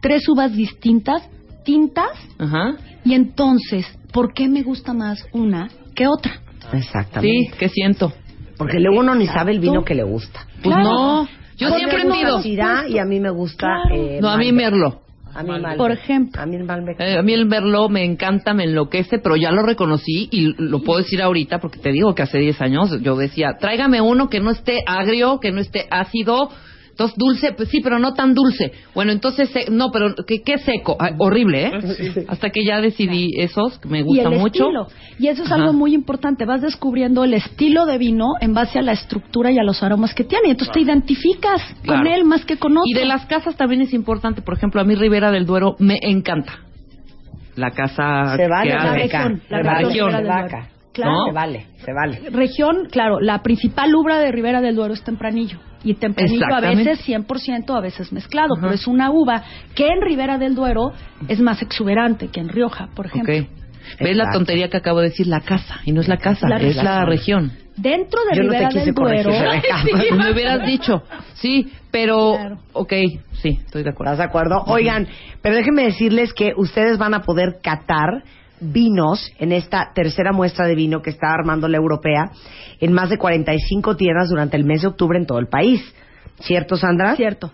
Tres uvas distintas, tintas, Ajá. y entonces, ¿por qué me gusta más una que otra? Exactamente. Sí, ¿qué siento? Porque luego uno ni sabe el vino que le gusta. Pues Claro. no. Yo mí siempre me gusta pido. Syrah y a mí me gusta. Claro. eh, No, a mí. Merlot. A mí Malbec. Por ejemplo. A mí el Malbec. Eh, a mí el Merlot me encanta, me enloquece, pero ya lo reconocí y lo puedo decir ahorita porque te digo que hace 10 años yo decía, tráigame uno que no esté agrio, que no esté ácido. Entonces, dulce, pues sí, pero no tan dulce. Bueno, entonces, se- no, pero que, que seco. Ay, horrible, ¿eh? Hasta que ya decidí esos, que me y gusta el mucho. estilo. Y eso es Ajá. algo muy importante. Vas descubriendo el estilo de vino en base a la estructura y a los aromas que tiene. Y entonces te identificas con él más que con otro. Y de las casas también es importante. Por ejemplo, a mí Rivera del Duero me encanta. La casa Se vale, que la hace. región, la La región. región. Vaca. Claro. Se vale, se vale. Región, claro, la principal uva de Ribera del Duero es Tempranillo. Y Tempranillo a veces 100%, a veces mezclado. Ajá. Pero es una uva que en Ribera del Duero es más exuberante que en Rioja, por ejemplo. Ok. ¿Ves la tontería que acabo de decir? La casa. Y no es la casa, La es región. la región. Dentro de Yo no te Ribera quise del Duero. Sí, me hubieras dicho. Sí, pero... Claro. Ok, sí, estoy de acuerdo. ¿Estás de acuerdo? Oigan, pero déjenme decirles que ustedes van a poder catar vinos en esta tercera muestra de vino que está armando la europea en más de 45 tiendas durante el mes de octubre en todo el país. ¿Cierto, Sandra? Cierto.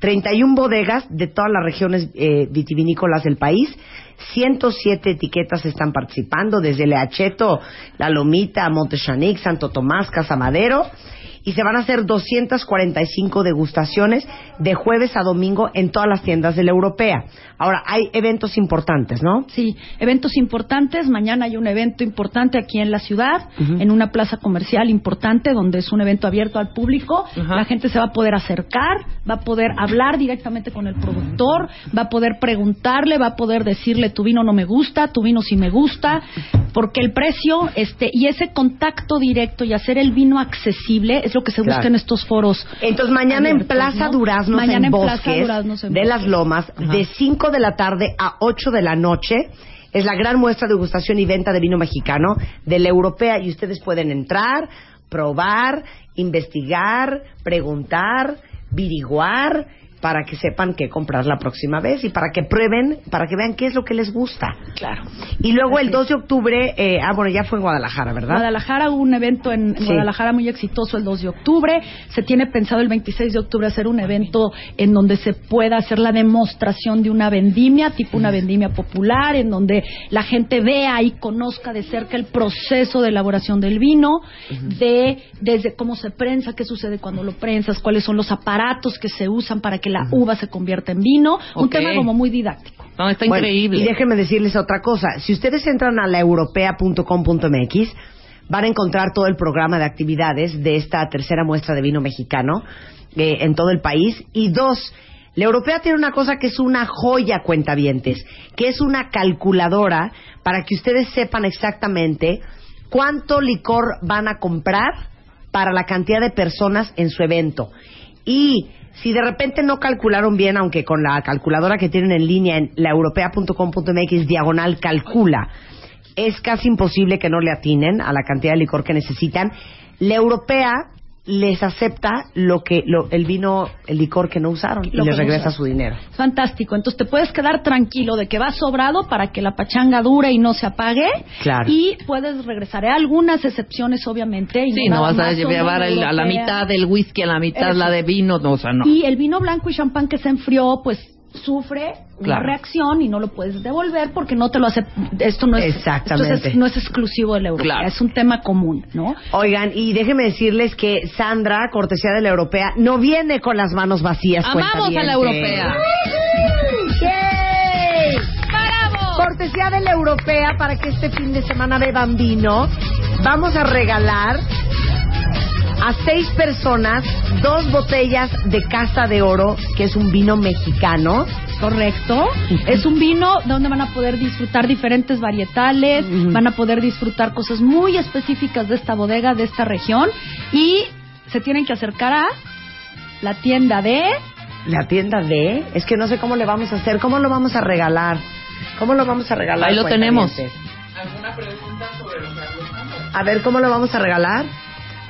31 bodegas de todas las regiones eh, vitivinícolas del país. 107 etiquetas están participando, desde Leacheto, La Lomita, Montechanic, Santo Tomás, Casamadero. Y se van a hacer 245 degustaciones de jueves a domingo en todas las tiendas de la europea. Ahora, hay eventos importantes, ¿no? Sí, eventos importantes. Mañana hay un evento importante aquí en la ciudad, en una plaza comercial importante, donde es un evento abierto al público. La gente se va a poder acercar, va a poder hablar directamente con el productor, va a poder preguntarle, va a poder decirle tu vino no me gusta, tu vino sí me gusta, porque el precio, este, y ese contacto directo y hacer el vino accesible es lo que se busca Claro. en estos foros. Entonces, mañana en Plaza ¿no? Duraznos Mañana en en Plaza Bosques Duraznos en de las. Lomas, de 5 de la tarde a 8 de la noche, es la gran muestra de degustación y venta de vino mexicano de la europea y ustedes pueden entrar, probar, investigar, preguntar, viriguar para que sepan qué comprar la próxima vez y para que prueben, para que vean qué es lo que les gusta. Claro. Y luego el 2 de octubre, eh, ah, bueno, ya fue en Guadalajara, ¿verdad? Guadalajara hubo un evento en, Sí. Guadalajara muy exitoso el 2 de octubre. Se tiene pensado el 26 de octubre hacer un evento en donde se pueda hacer la demostración de una vendimia, tipo una vendimia popular, en donde la gente vea y conozca de cerca el proceso de elaboración del vino, de desde cómo se prensa, qué sucede cuando lo prensas, cuáles son los aparatos que se usan para que la uva se convierta en vino. Un tema como muy didáctico. No, está Bueno, increíble. Y déjenme decirles otra cosa. Si ustedes entran a laeuropea.com.mx, van a encontrar todo el programa de actividades de esta tercera muestra de vino mexicano eh, en todo el país. Y dos, la Europea tiene una cosa que es una joya, cuentavientes, que es una calculadora para que ustedes sepan exactamente cuánto licor van a comprar para la cantidad de personas en su evento. Y si de repente no calcularon bien, aunque con la calculadora que tienen en línea en laeuropea.com.mx diagonal calcula, es casi imposible que no le atinen a la cantidad de licor que necesitan. La europea les acepta lo que lo- el vino, el licor que no usaron y Lo les que no regresa usaron. su dinero. Fantástico. Entonces te puedes quedar tranquilo de que va sobrado para que la pachanga dure y no se apague. Claro. Y puedes regresar. Hay algunas excepciones, obviamente. y Sí, no vas a llevar el- a la mitad del whisky, a la mitad Eso. la de vino, no, o sea, no. Y el vino blanco y champán que se enfrió, pues sufre una Claro. reacción y no lo puedes devolver porque no te lo hace. Esto no es, Exactamente. esto es- no es exclusivo de la europea, Claro. es un tema común, ¿no? Oigan, y déjenme decirles que Sandra, cortesía de la europea, no viene con las manos vacías. Amamos a la europea. ¡Yay! Cortesía de la europea para que este fin de semana beban vino. Vamos a regalar a seis personas dos botellas de Casa de Oro, que es un vino mexicano. Correcto. Es un vino donde van a poder disfrutar diferentes varietales, van a poder disfrutar cosas muy específicas de esta bodega, de esta región y se tienen que acercar a la tienda de La tienda de, es que no sé cómo le vamos a hacer, cómo lo vamos a regalar, cómo lo vamos a regalar. Ahí lo tenemos. cuentavientes? A ver, ¿cómo lo vamos a regalar?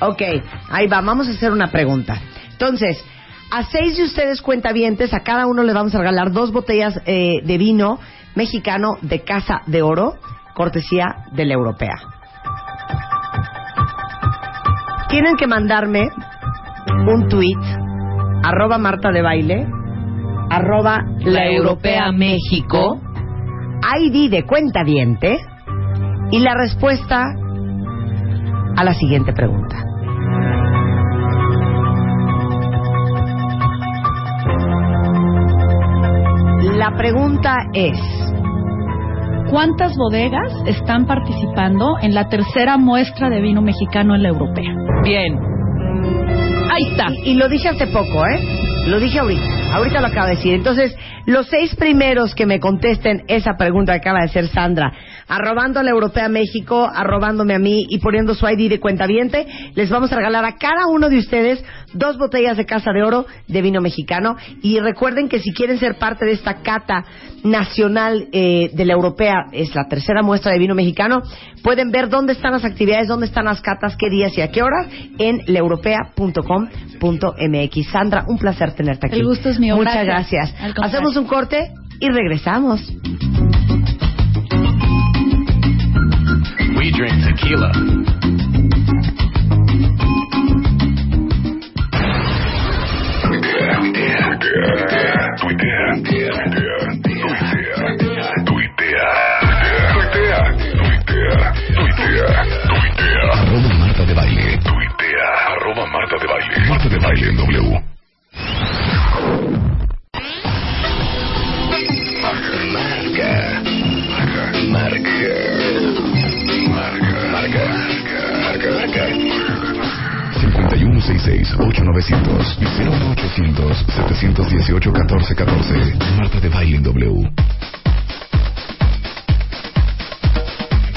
Ok, ahí va, vamos a hacer una pregunta. Entonces, a seis de ustedes cuentavientes, a cada uno le vamos a regalar dos botellas eh, de vino mexicano de Casa de Oro, cortesía de la europea. Tienen que mandarme un tweet, arroba Marta de Baile, arroba La Europea México. ID de cuenta diente y la respuesta a la siguiente pregunta. La pregunta es, ¿Cuántas bodegas están participando en la tercera muestra de vino mexicano en la europea? Bien. Ahí está. Y, y lo dije hace poco, ¿eh? Lo dije ahorita. Ahorita lo acabo de decir. Entonces, los seis primeros que me contesten esa pregunta que acaba de hacer Sandra, arrobando a la Europea México, arrobándome a mí y poniendo su ID de cuentaviente, les vamos a regalar a cada uno de ustedes dos botellas de Casa de Oro de vino mexicano. Y recuerden que si quieren ser parte de esta cata nacional eh, de la Europea, es la tercera muestra de vino mexicano, pueden ver dónde están las actividades, dónde están las catas, qué días y a qué hora en laeuropea.com.mx. Sandra, un placer tenerte aquí. Mío, Muchas gracias. gracias. Hacemos un corte y regresamos. We drink tequila. Arroba Marta de Baile. Tuitea. Arroba Marta de Baile. Marta de Baile en W. 5166-8900 y 01800-718-1414. Marta de Baile en W.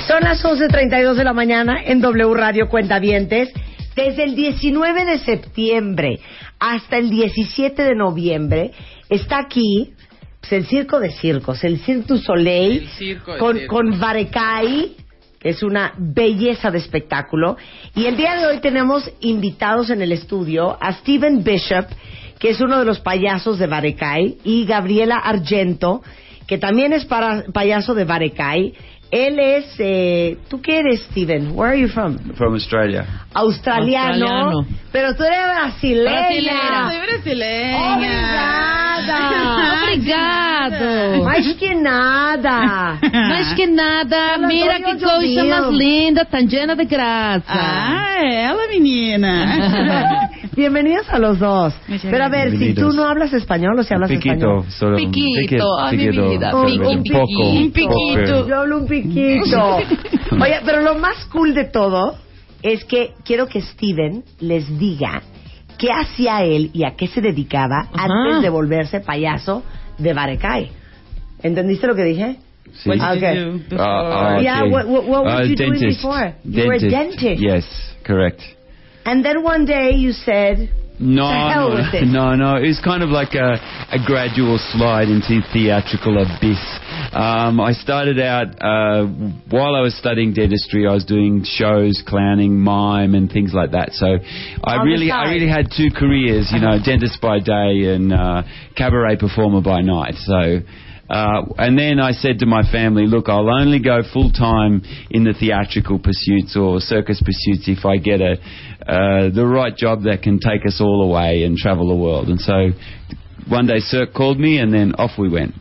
Son las 11.32 de la mañana en W Radio Cuentavientes. Desde el 19 de septiembre hasta el 17 de noviembre está aquí pues, el Circo de Circos, el Cirque du Soleil, El circo con, circos. con es una belleza de espectáculo. Y el día de hoy tenemos invitados en el estudio a Steven Bishop, que es uno de los payasos de Barecay, y Gabriela Argento, que también es para, payaso de Barecay. Él es, eh, ¿tú qué eres, Steven? Where are you from? From Australia. Australiano, Australiano. pero tú eres brasileña. Brasileira. Soy brasileña. Obrigada. Obrigado. Mais que nada. Mais que nada, Ela mira que coisa mais linda, tan llena de graça. Ah, ela, menina. Bienvenidos a los dos. Pero a ver, si tú no hablas español o si hablas Piquito, español. solo un Piquito, ay, mi piquito, vida, solo piqui- un poco, piquito. un poco. Yo hablo un piquito. Oye, pero lo más cool de todo es que quiero que Steven les diga qué hacía él y a qué se dedicaba Ajá. antes de volverse payaso de Barecay. ¿Entendiste lo que dije? Sí. What did you Ah, do ah, ah, Yeah, okay. what- what- what were Uh, you doing dentist. before? You were a dentist. Yes, correct. And then one day you said, No, no, no, no. It was kind of like a, a gradual slide into theatrical abyss. Um, I started out uh, while I was studying dentistry. I was doing shows, clowning, mime, and things like that. So I On really, I really had two careers. You know, dentist by day and uh, cabaret performer by night. So Uh, and then I said to my family, look, I'll only go full time in the theatrical pursuits or circus pursuits if I get a uh, the right job that can take us all away and travel the world. And so one day Cirque called me, and then off we went.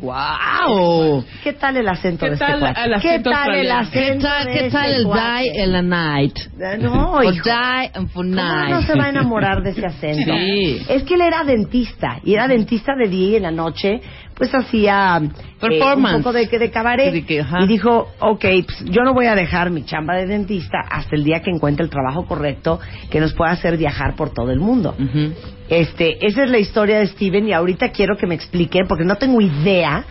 ¡Wow! ¿Qué tal el acento ¿Qué de este tal cuate? el ¿Qué acento tal el australiano? acento ¿Qué tal- de qué tal este el cuate? die and a night? No, For hijo. die and for ¿Cómo night. no se va a enamorar de ese acento? Sí. Es que él era dentista y era dentista de día y en la noche pues hacía eh, Performance. un poco de, de cabaret De que, ajá. y dijo, ok, pues, yo no voy a dejar mi chamba de dentista hasta el día que encuentre el trabajo correcto que nos pueda hacer viajar por todo el mundo. Este, esa es la historia de Steven y ahorita quiero que me explique porque no tengo idea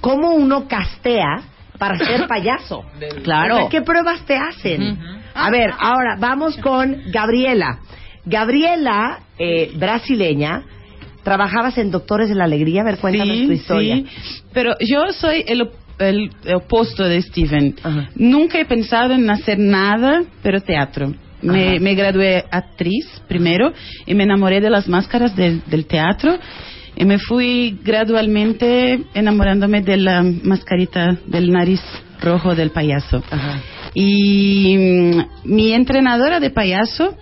cómo uno castea para ser payaso. Claro. O sea, ¿Qué pruebas te hacen? A ver, ahora vamos con Gabriela. Gabriela, eh, brasileña, trabajabas en Doctores de la Alegría. A ver, cuéntanos tu historia. Sí, pero yo soy el, op- el opuesto de Steven. Nunca he pensado en hacer nada, pero teatro. Me, Ajá. me gradué actriz primero y me enamoré de las máscaras del, del teatro y me fui gradualmente enamorándome de la mascarita del nariz rojo del payaso. Y mm, mi entrenadora de payaso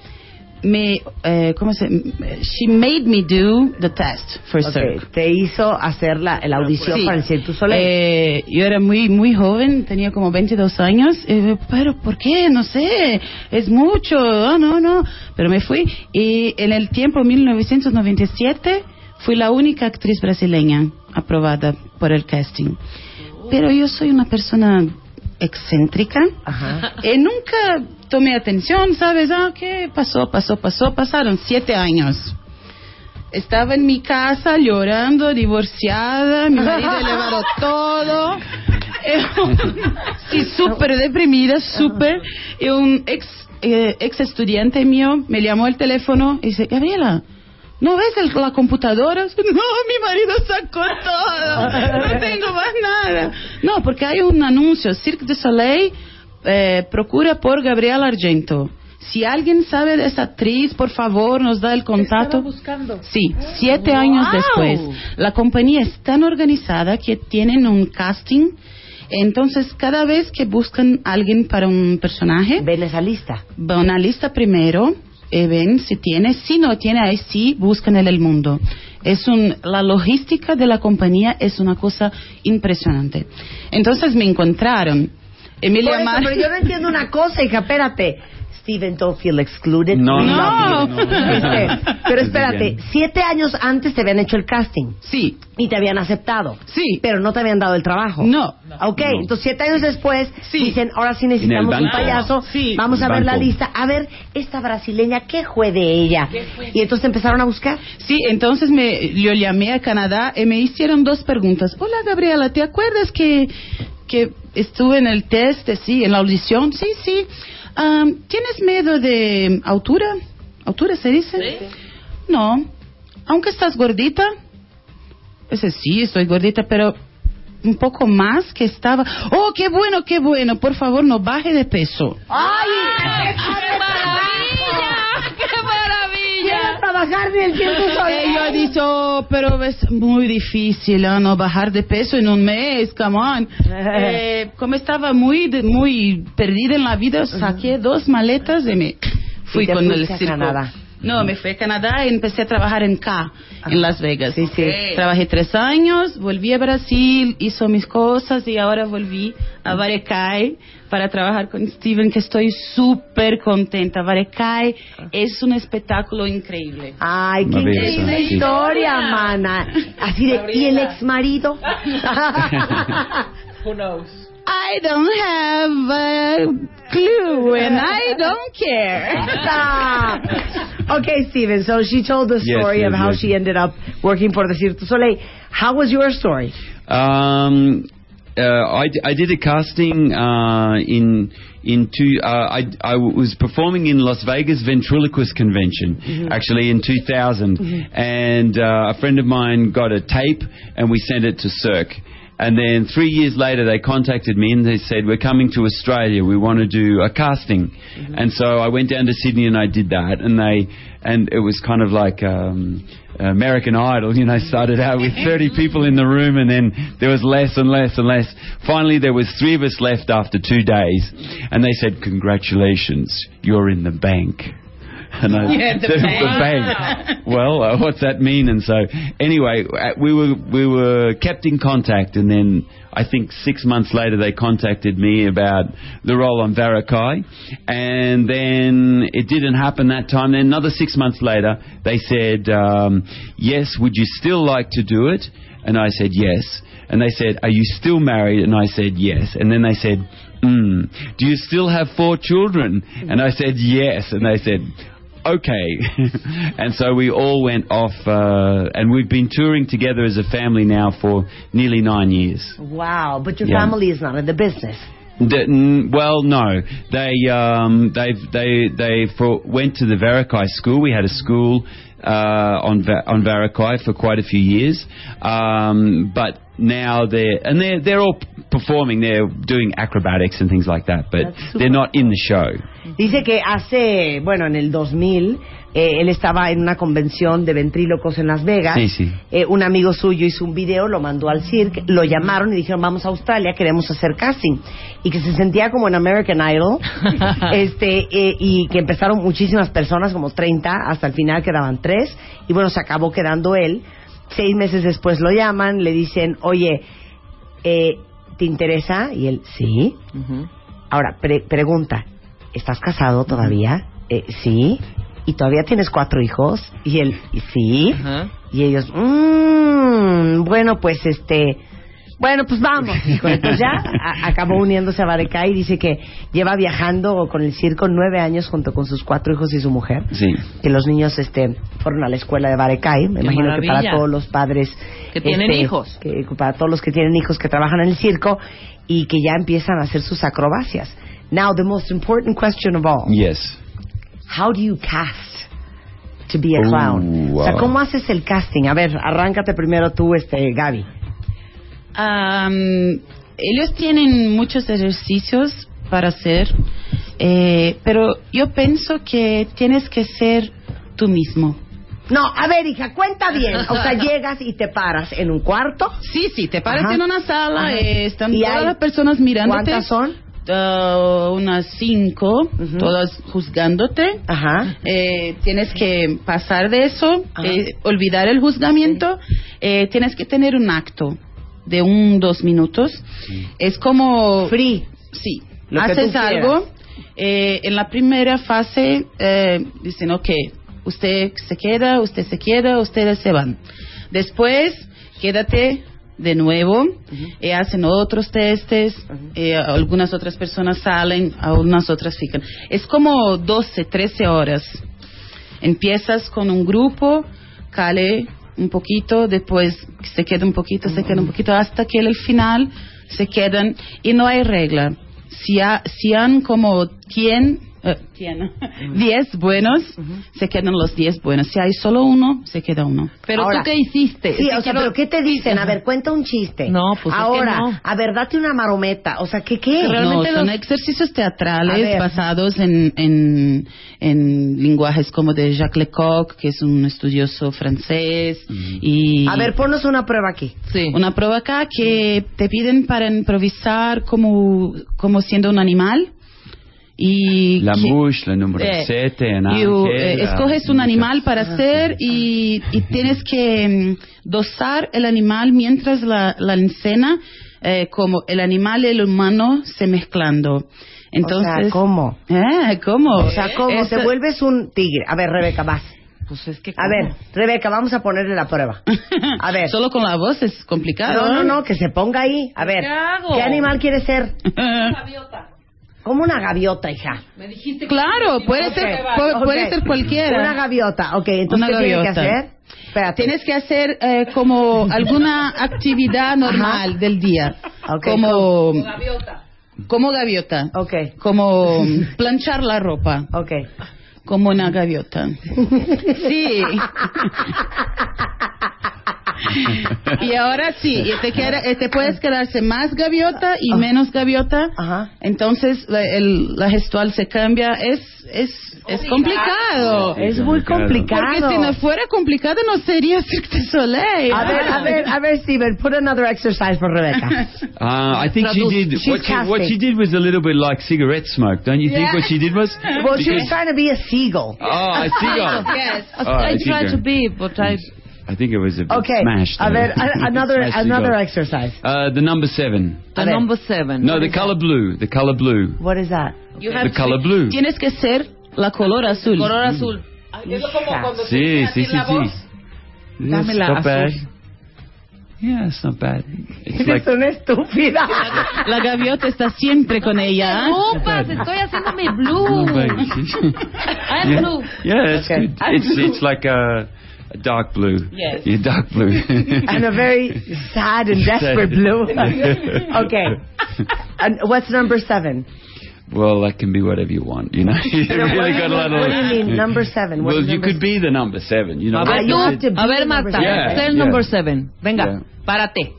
me, eh, ¿cómo se? She made me do the test for Ok, Cirque. Te hizo hacer la, la audición Sí. para el Cirque Soleil. Eh, yo era muy muy joven, tenía como 22 años, eh, pero ¿por qué? No sé, es mucho, ah, no, no, pero me fui y en el tiempo 1997 fui la única actriz brasileña aprobada por el casting. Pero yo soy una persona excéntrica y nunca tomé atención, ¿sabes? Ah, ¿qué pasó? Pasó, pasó, pasaron siete años. Estaba en mi casa llorando, divorciada, mi marido ha llevado todo. Eh, sí, súper deprimida, súper. Y un ex, eh, ex estudiante mío me llamó el teléfono y dice, Gabriela, ¿no ves el- la computadora? No, mi marido sacó todo, no tengo más nada. No, porque hay un anuncio, Cirque du Soleil eh, procura por Gabriela Argento. Si alguien sabe de esa actriz, por favor, nos da el contacto. buscando. Sí, siete años después. La compañía es tan organizada que tienen un casting. Entonces, cada vez que buscan a alguien para un personaje, ven esa lista. Va una lista primero, eh, ven si tiene. Si no tiene, ahí sí buscan en el mundo. Es un, la logística de la compañía es una cosa impresionante. Entonces me encontraron. Emilia Por eso, Mar- pero yo no entiendo una cosa, hija, espérate. Steven don't feel excluded. No, We no, love no, you. no. Este, pero espérate, siete años antes te habían hecho el casting. Sí. Y te habían aceptado. Sí. Pero no te habían dado el trabajo. No. Ok, entonces siete años después dicen, ahora sí necesitamos un payaso. Sí. Vamos a ver la lista. A ver, esta brasileña, ¿qué fue de ella? Y entonces empezaron a buscar. Sí, entonces me, yo llamé a Canadá y me hicieron dos preguntas. Hola Gabriela, ¿te acuerdas que, que estuve en el test, sí, en la audición? Sí, sí. Am, ¿Tienes miedo de altura? ¿Altura se dice? No. Aunque estás gordita. Ese sí, estoy gordita, pero un poco más que estaba. Oh, qué bueno, qué bueno. Por favor, no baje de peso. ¡Ay! Trabajar en el du Soleil. Ella dice, oh, pero es muy difícil, ¿ah? no bajar de peso en un mes, come on. Eh, como estaba muy, muy perdida en la vida, saqué dos maletas y me fui Y con el circo. Canadá. No, me fui a Canadá y empecé a trabajar en K, en Las Vegas. Sí, sí. Trabajé tres años, volví a Brasil, hizo mis cosas y ahora volví a Varecai para trabajar con Steven, que estoy súper contenta. Varecai es un espectáculo increíble. Ay, qué increíble sí. historia, mana. Así de, ¿y el ex marido? Who knows? I don't have a clue and I don't care. Stop. okay, Steven. So she told the Yes, story yes, of how yes. she ended up working for the Cirque du Soleil. How was your story? Um, uh, I, I did a casting uh, in in two. Uh, I I was performing in Las Vegas Ventriloquist Convention Mm-hmm. actually in 2000, and uh, a friend of mine got a tape and we sent it to Cirque. And then three years later, they contacted me and they said, "We're coming to Australia. We want to do a casting." And so I went down to Sydney and I did that. And they, and it was kind of like um, American Idol. You know, started out with 30 people in the room, and then there was less and less and less. Finally, there was three of us left after two days, and they said, "Congratulations, you're in the bank." And I, Yeah, the bank. Well, uh, what's that mean? And so, anyway, uh, we were we were kept in contact, and then I think six months later they contacted me about the role on Varakai, and then it didn't happen that time. Then another six months later, they said, um, "Yes, would you still like to do it?" And I said, "Yes." And they said, "Are you still married?" And I said, "Yes." And then they said, mm, "Do you still have four children?" And I said, "Yes." And they said, okay. and so we all went off, uh, and we've been touring together as a family now for nearly nine years. Wow, but your Yeah. family is not in the business. The- well, no, they um, they they they for, went to the Varakai school. We had a school uh, on Va- on Varakai for quite a few years, um, but now they're and they're they're all performing. They're doing acrobatics and things like that, but they're not in the show. Dice que hace, bueno, en el 2000, eh, él estaba en una convención de ventrílocos en Las Vegas. Sí, sí. Eh, un amigo suyo hizo un video, lo mandó al cirque, lo llamaron y dijeron, vamos a Australia, queremos hacer casting. Y que se sentía como en American Idol, este, eh, y que empezaron muchísimas personas, como 30, hasta el final quedaban tres, y bueno, se acabó quedando él. Seis meses después lo llaman, le dicen, oye, eh, ¿te interesa? Y él, sí. Ahora, pre- pregunta, ¿estás casado todavía? Eh, sí. ¿Y todavía tienes cuatro hijos? Y él, "Y sí. Y ellos, mmm, bueno, pues este, bueno, pues vamos. hijo. Entonces ya a- acabó uniéndose a Barecay y dice que lleva viajando con el circo nueve años junto con sus cuatro hijos y su mujer. Sí. Que los niños este, fueron a la escuela de Barecay. Me Qué imagino que para todos los padres Que tienen este, hijos. que para todos los que tienen hijos que trabajan en el circo y que ya empiezan a hacer sus acrobacias. Now, the most important question of all. Yes. How do you cast to be a Ooh, clown? O sea, wow. ¿cómo haces el casting? A ver, arráncate primero tú, este, Gaby. Am, ellos tienen muchos ejercicios para hacer, eh, pero yo pienso que tienes que ser tú mismo. No, a ver, hija, cuenta bien. O sea, llegas y te paras en un cuarto. Sí, sí, te paras Ajá. en una sala, eh, están ¿Y todas hay- las personas mirándote. ¿Cuántas son? Ah, unas cinco, todas juzgándote. Ajá. Eh, tienes que pasar de eso, eh, olvidar el juzgamiento. Eh, tienes que tener un acto de un dos minutos. Es como free. Sí. Lo Haces algo. eh, en la primera fase eh, dicen, ok, usted se queda, usted se queda, ustedes se van. Después, quédate de nuevo, eh, hacen otros testes, eh, algunas otras personas salen, algunas otras fican. Es como 12, 13 horas. Empiezas con un grupo, cale un poquito, después se queda un poquito, se queda un poquito, hasta que al final se quedan y no hay regla. Si, ha- si han como 100, eh, 100, 10 buenos, se quedan los 10 buenos. Si hay solo uno, se queda uno. Ahora, Sí, o sea, ¿pero qué te dicen? A ver, cuenta un chiste. No, pues es que Ahora, no. a ver, date una marometa. O sea, ¿qué qué? no, son ejercicios A teatrales basados en, en, en lenguajes como de Jacques Lecoq, que es un estudioso francés. y A ver, ponnos una prueba aquí. Una prueba acá que te piden para improvisar como, como siendo un animal. Y La Mush, la número Eh, 7, en y, uh, Ángel, eh, escoges un animal para hacer y, y tienes que mm, dosar el animal mientras la, la escena, eh, como el animal y el humano se mezclando. Entonces, o sea, ¿cómo? Eh, ¿Cómo? O sea, ¿cómo? Es- Te vuelves un tigre. A ver, Rebeca, vas. Pues es que. A ver, Rebeca, vamos a ponerle la prueba. A ver. Solo con la voz es complicado. No, no, ¿eh? no, que se ponga ahí. A ver, ¿Qué hago? ¿qué animal quieres ser? Como una gaviota, hija. Me dijiste Claro, puede ser, pu- puede ser cualquiera. Una gaviota. Ok, entonces, Una ¿qué tiene que gaviota. hacer? Espérate. Tienes que hacer eh, como alguna actividad normal del día. Ok, como, como como gaviota. Ok. Como planchar la ropa. Ok. Como una gaviota. Sí. y ahora sí, y te, queda- eh, te puedes quedarse más gaviota y menos gaviota. Entonces la, el- la gestual se cambia. Es es es complicado. Es muy complicado. Porque si no fuera complicado no sería Cirque du Soleil. A ver, a ver, a ver, Steven, put another exercise for Rebecca. Uh, I think she did. What she, what casting. she did was a little bit like cigarette smoke, don't you think? What she did was. Well, she was trying to be a seagull. Oh, a seagull. Yes. Oh, I, I tried to be, but I... I think it was a bit Okay, smashed. a ver, a- another, another exercise. Uh, the number seven. The number seven. No, the color blue. The color blue. What is that? You have The color blue. Tienes que ser la color azul. Color mm. azul. Sí, sí, sí, sí. Dame It's la not azul. bad. Yeah, it's not bad. It's Eres like una estúpida. La gaviota está siempre con ella. ¿eh? Opas, estoy haciendo mi blue. I'm yeah, blue. yeah, it's Okay. good. It's it's like a, a dark blue. Yes. Yeah, dark blue. and a very sad and desperate blue. okay. And what's number seven? Well, that can be whatever you want, you know. you Pero really what, got a lot of. what do you mean, number seven? What well, you could be the number seven, you know. A ver, you have to be a ver, the number Marta, seven. sé el Yeah, number yeah. seven. Venga, Yeah. párate.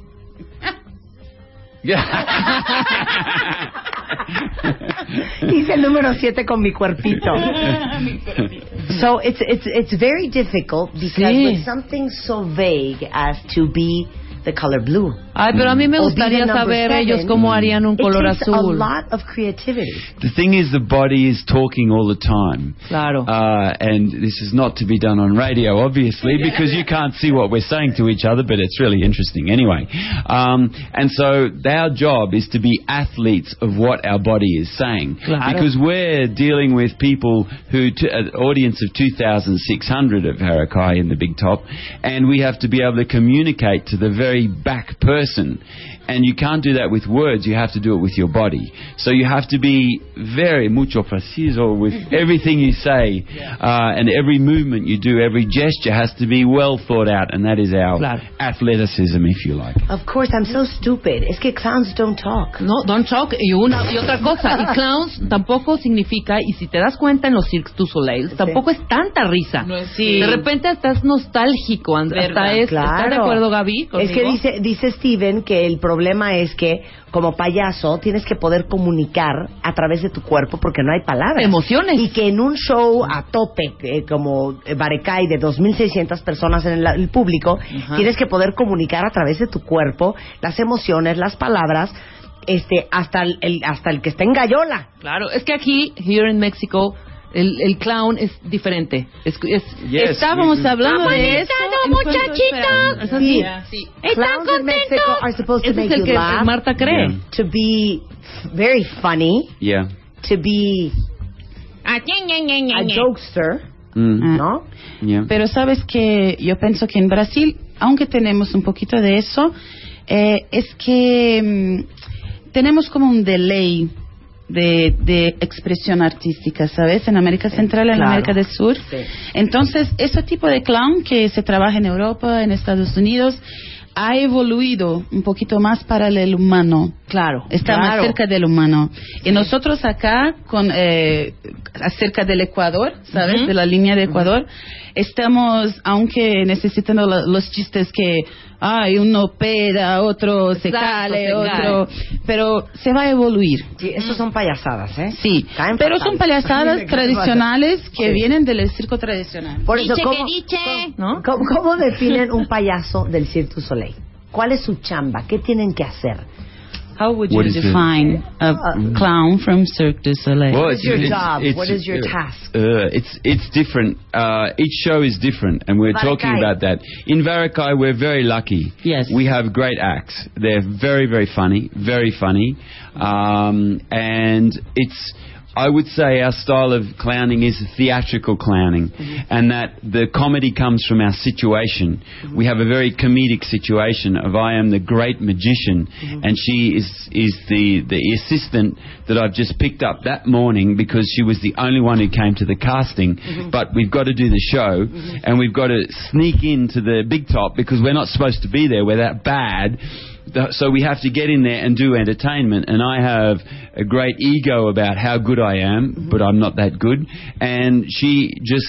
Hice el número siete con mi cuerpito. so it's it's it's very difficult because Sí. with something so vague as to be the color blue. Ay, pero a mí me or be gustaría the number saber seven, ellos cómo harían un it color takes azul. a lot of creativity. The thing is, the body is talking all the time. Claro. Uh, and this is not to be done on radio, obviously, because you can't see what we're saying to each other, but it's really interesting anyway. Um, and so our job is to be athletes of what our body is saying. Claro. Because we're dealing with people who, t- an audience of 2,600 of Harakai in the Big Top, and we have to be able to communicate to the very back person. And you can't do that with words, you have to do it with your body. So you have to be very mucho preciso with everything you say, uh, and every movement you do, every gesture has to be well thought out, and that is our Claro. athleticism, if you like. Of course, I'm so stupid. Es que clowns don't talk. No, don't talk. Y una y otra cosa. Y clowns tampoco significa, y si te das cuenta en los Cirque du Soleil, tampoco es tanta risa. No es- Sí. De repente estás nostálgico. and- Hasta Verdad, es, ¿Estás de acuerdo, Gaby? Es conmigo? que dice, dice Steven que el problema es que como payaso tienes que poder comunicar a través de tu cuerpo porque no hay palabras. Emociones. Y que en un show a tope eh, como Barecay de 2.600 personas en el, el público, tienes que poder comunicar a través de tu cuerpo las emociones, las palabras, este, hasta el, el- hasta el que está en gallola. Claro, es que aquí, here in Mexico, el, el clown es diferente. Es, es- Yes, Estábamos we- hablando de eso. así. Sí. ¿Están contentos? are supposed to Ese es el que laugh, Marta cree. Yeah. to be very funny, Yeah. to be Ah, a jokester, Mm. ¿no? Yeah. Pero sabes que yo pienso que en Brasil, aunque tenemos un poquito de eso, eh, es que mm, tenemos como un delay de, de expresión artística, ¿sabes? En América Central, en claro. América del Sur. Sí. Entonces, ese tipo de clown que se trabaja en Europa, en Estados Unidos, ha evoluido un poquito más para el humano. Claro. Está claro. más cerca del humano. Y nosotros acá, con eh, acerca del Ecuador, ¿sabes? De la línea de Ecuador, estamos, aunque necesitando lo- los chistes que, ay, uno peda, otro se Exacto, cale, se otro, cae. pero se va a evoluir. Sí, esos son payasadas, ¿eh? Sí, Caen pero fatal. son payasadas tradicionales que Sí. vienen del circo tradicional. Por eso, ¿cómo, que diche, cómo- ¿no? cómo- cómo definen un payaso del Cirque du Soleil? ¿Cuál es su chamba? ¿Qué tienen que hacer? How would What you is it? define a clown from Cirque du Soleil? Well, What is your job? What is your uh, task? Uh, it's it's different. Uh, each show is different, and we're talking about that. In Varakai, we're very lucky. Yes. we have great acts. They're very very funny, very funny, um, and it's. I would say our style of clowning is theatrical clowning, mm-hmm. and that the comedy comes from our situation. Mm-hmm. We have a very comedic situation of I am the great magician, mm-hmm. and she is is the the assistant that I've just picked up that morning because she was the only one who came to the casting. But we've got to do the show, and we've got to sneak into the big top because we're not supposed to be there. We're that bad. So we have to get in there and do entertainment. And I have a great ego about how good I am, mm-hmm. but I'm not that good. And she just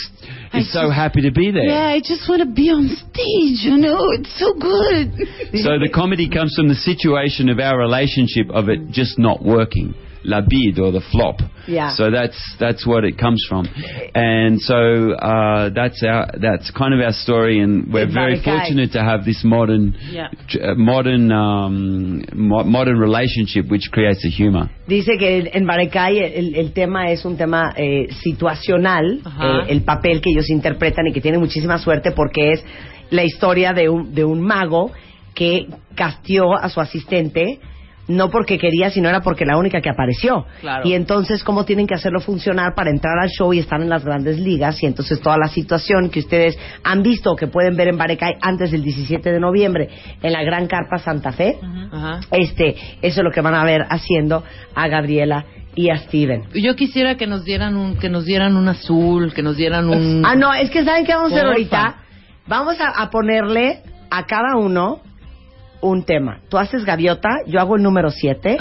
I is so happy to be there. Yeah, I just want to be on stage, you know. It's so good. So the comedy comes from the situation of our relationship of it just not working. La bide or the flop. Yeah. So that's that's what it comes from, and so uh, that's our that's kind of our story, and we're very fortunate to have this modern Yeah. uh, modern um, mo- modern relationship which creates a humor. Dice que en Barecay el, el tema es un tema eh, situacional, Ajá. eh, el papel que ellos interpretan y que tiene muchísima suerte porque es la historia de un, de un mago que castió a su asistente no porque quería, sino era porque la única que apareció. Claro. Y entonces, ¿cómo tienen que hacerlo funcionar para entrar al show y estar en las grandes ligas? Y entonces toda la situación que ustedes han visto o que pueden ver en Barecay antes del 17 de noviembre en la Gran Carpa Santa Fe, Ajá. este, eso es lo que van a ver haciendo a Gabriela y a Steven. Yo quisiera que nos dieran un que nos dieran un azul, que nos dieran un Ah, no, es que ¿saben qué vamos a hacer ahorita? Vamos a, a ponerle a cada uno un tema. Tú haces gaviota, yo hago el número 7,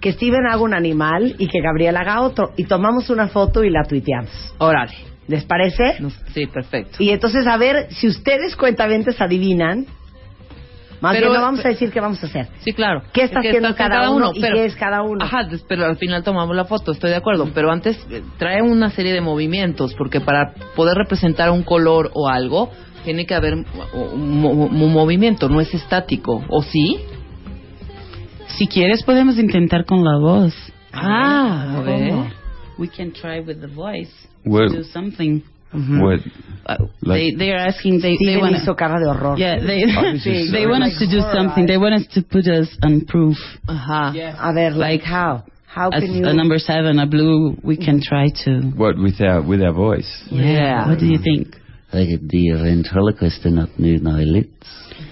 que Steven haga un animal y que Gabriela haga otro. Y tomamos una foto y la tuiteamos. Órale. ¿Les parece? Sí, perfecto. Y entonces a ver si ustedes cuentaventes adivinan. Más Pero- bien no vamos a decir qué vamos a hacer. Sí, claro. ¿Qué está Que haciendo está cada, uno, y qué es cada uno? Ajá, pero al final tomamos la foto, estoy de acuerdo. Pero antes eh, trae una serie de movimientos, porque para poder representar un color o algo, tiene que haber un, mo- un movimiento, no es estático. ¿O sí? Si quieres, podemos intentar con la voz. Ah, a ver. We can try with the voice. Well- to do something. What, They they are asking. They they want hizo cara de horror. Yeah, they they want us to do something. They want us to put us on proof. Ajá. A ver, like how? How As can you... a number seven, a blue, we can try to. what with our with our voice? Yeah. What do you think? The ventriloquist not new eyelids.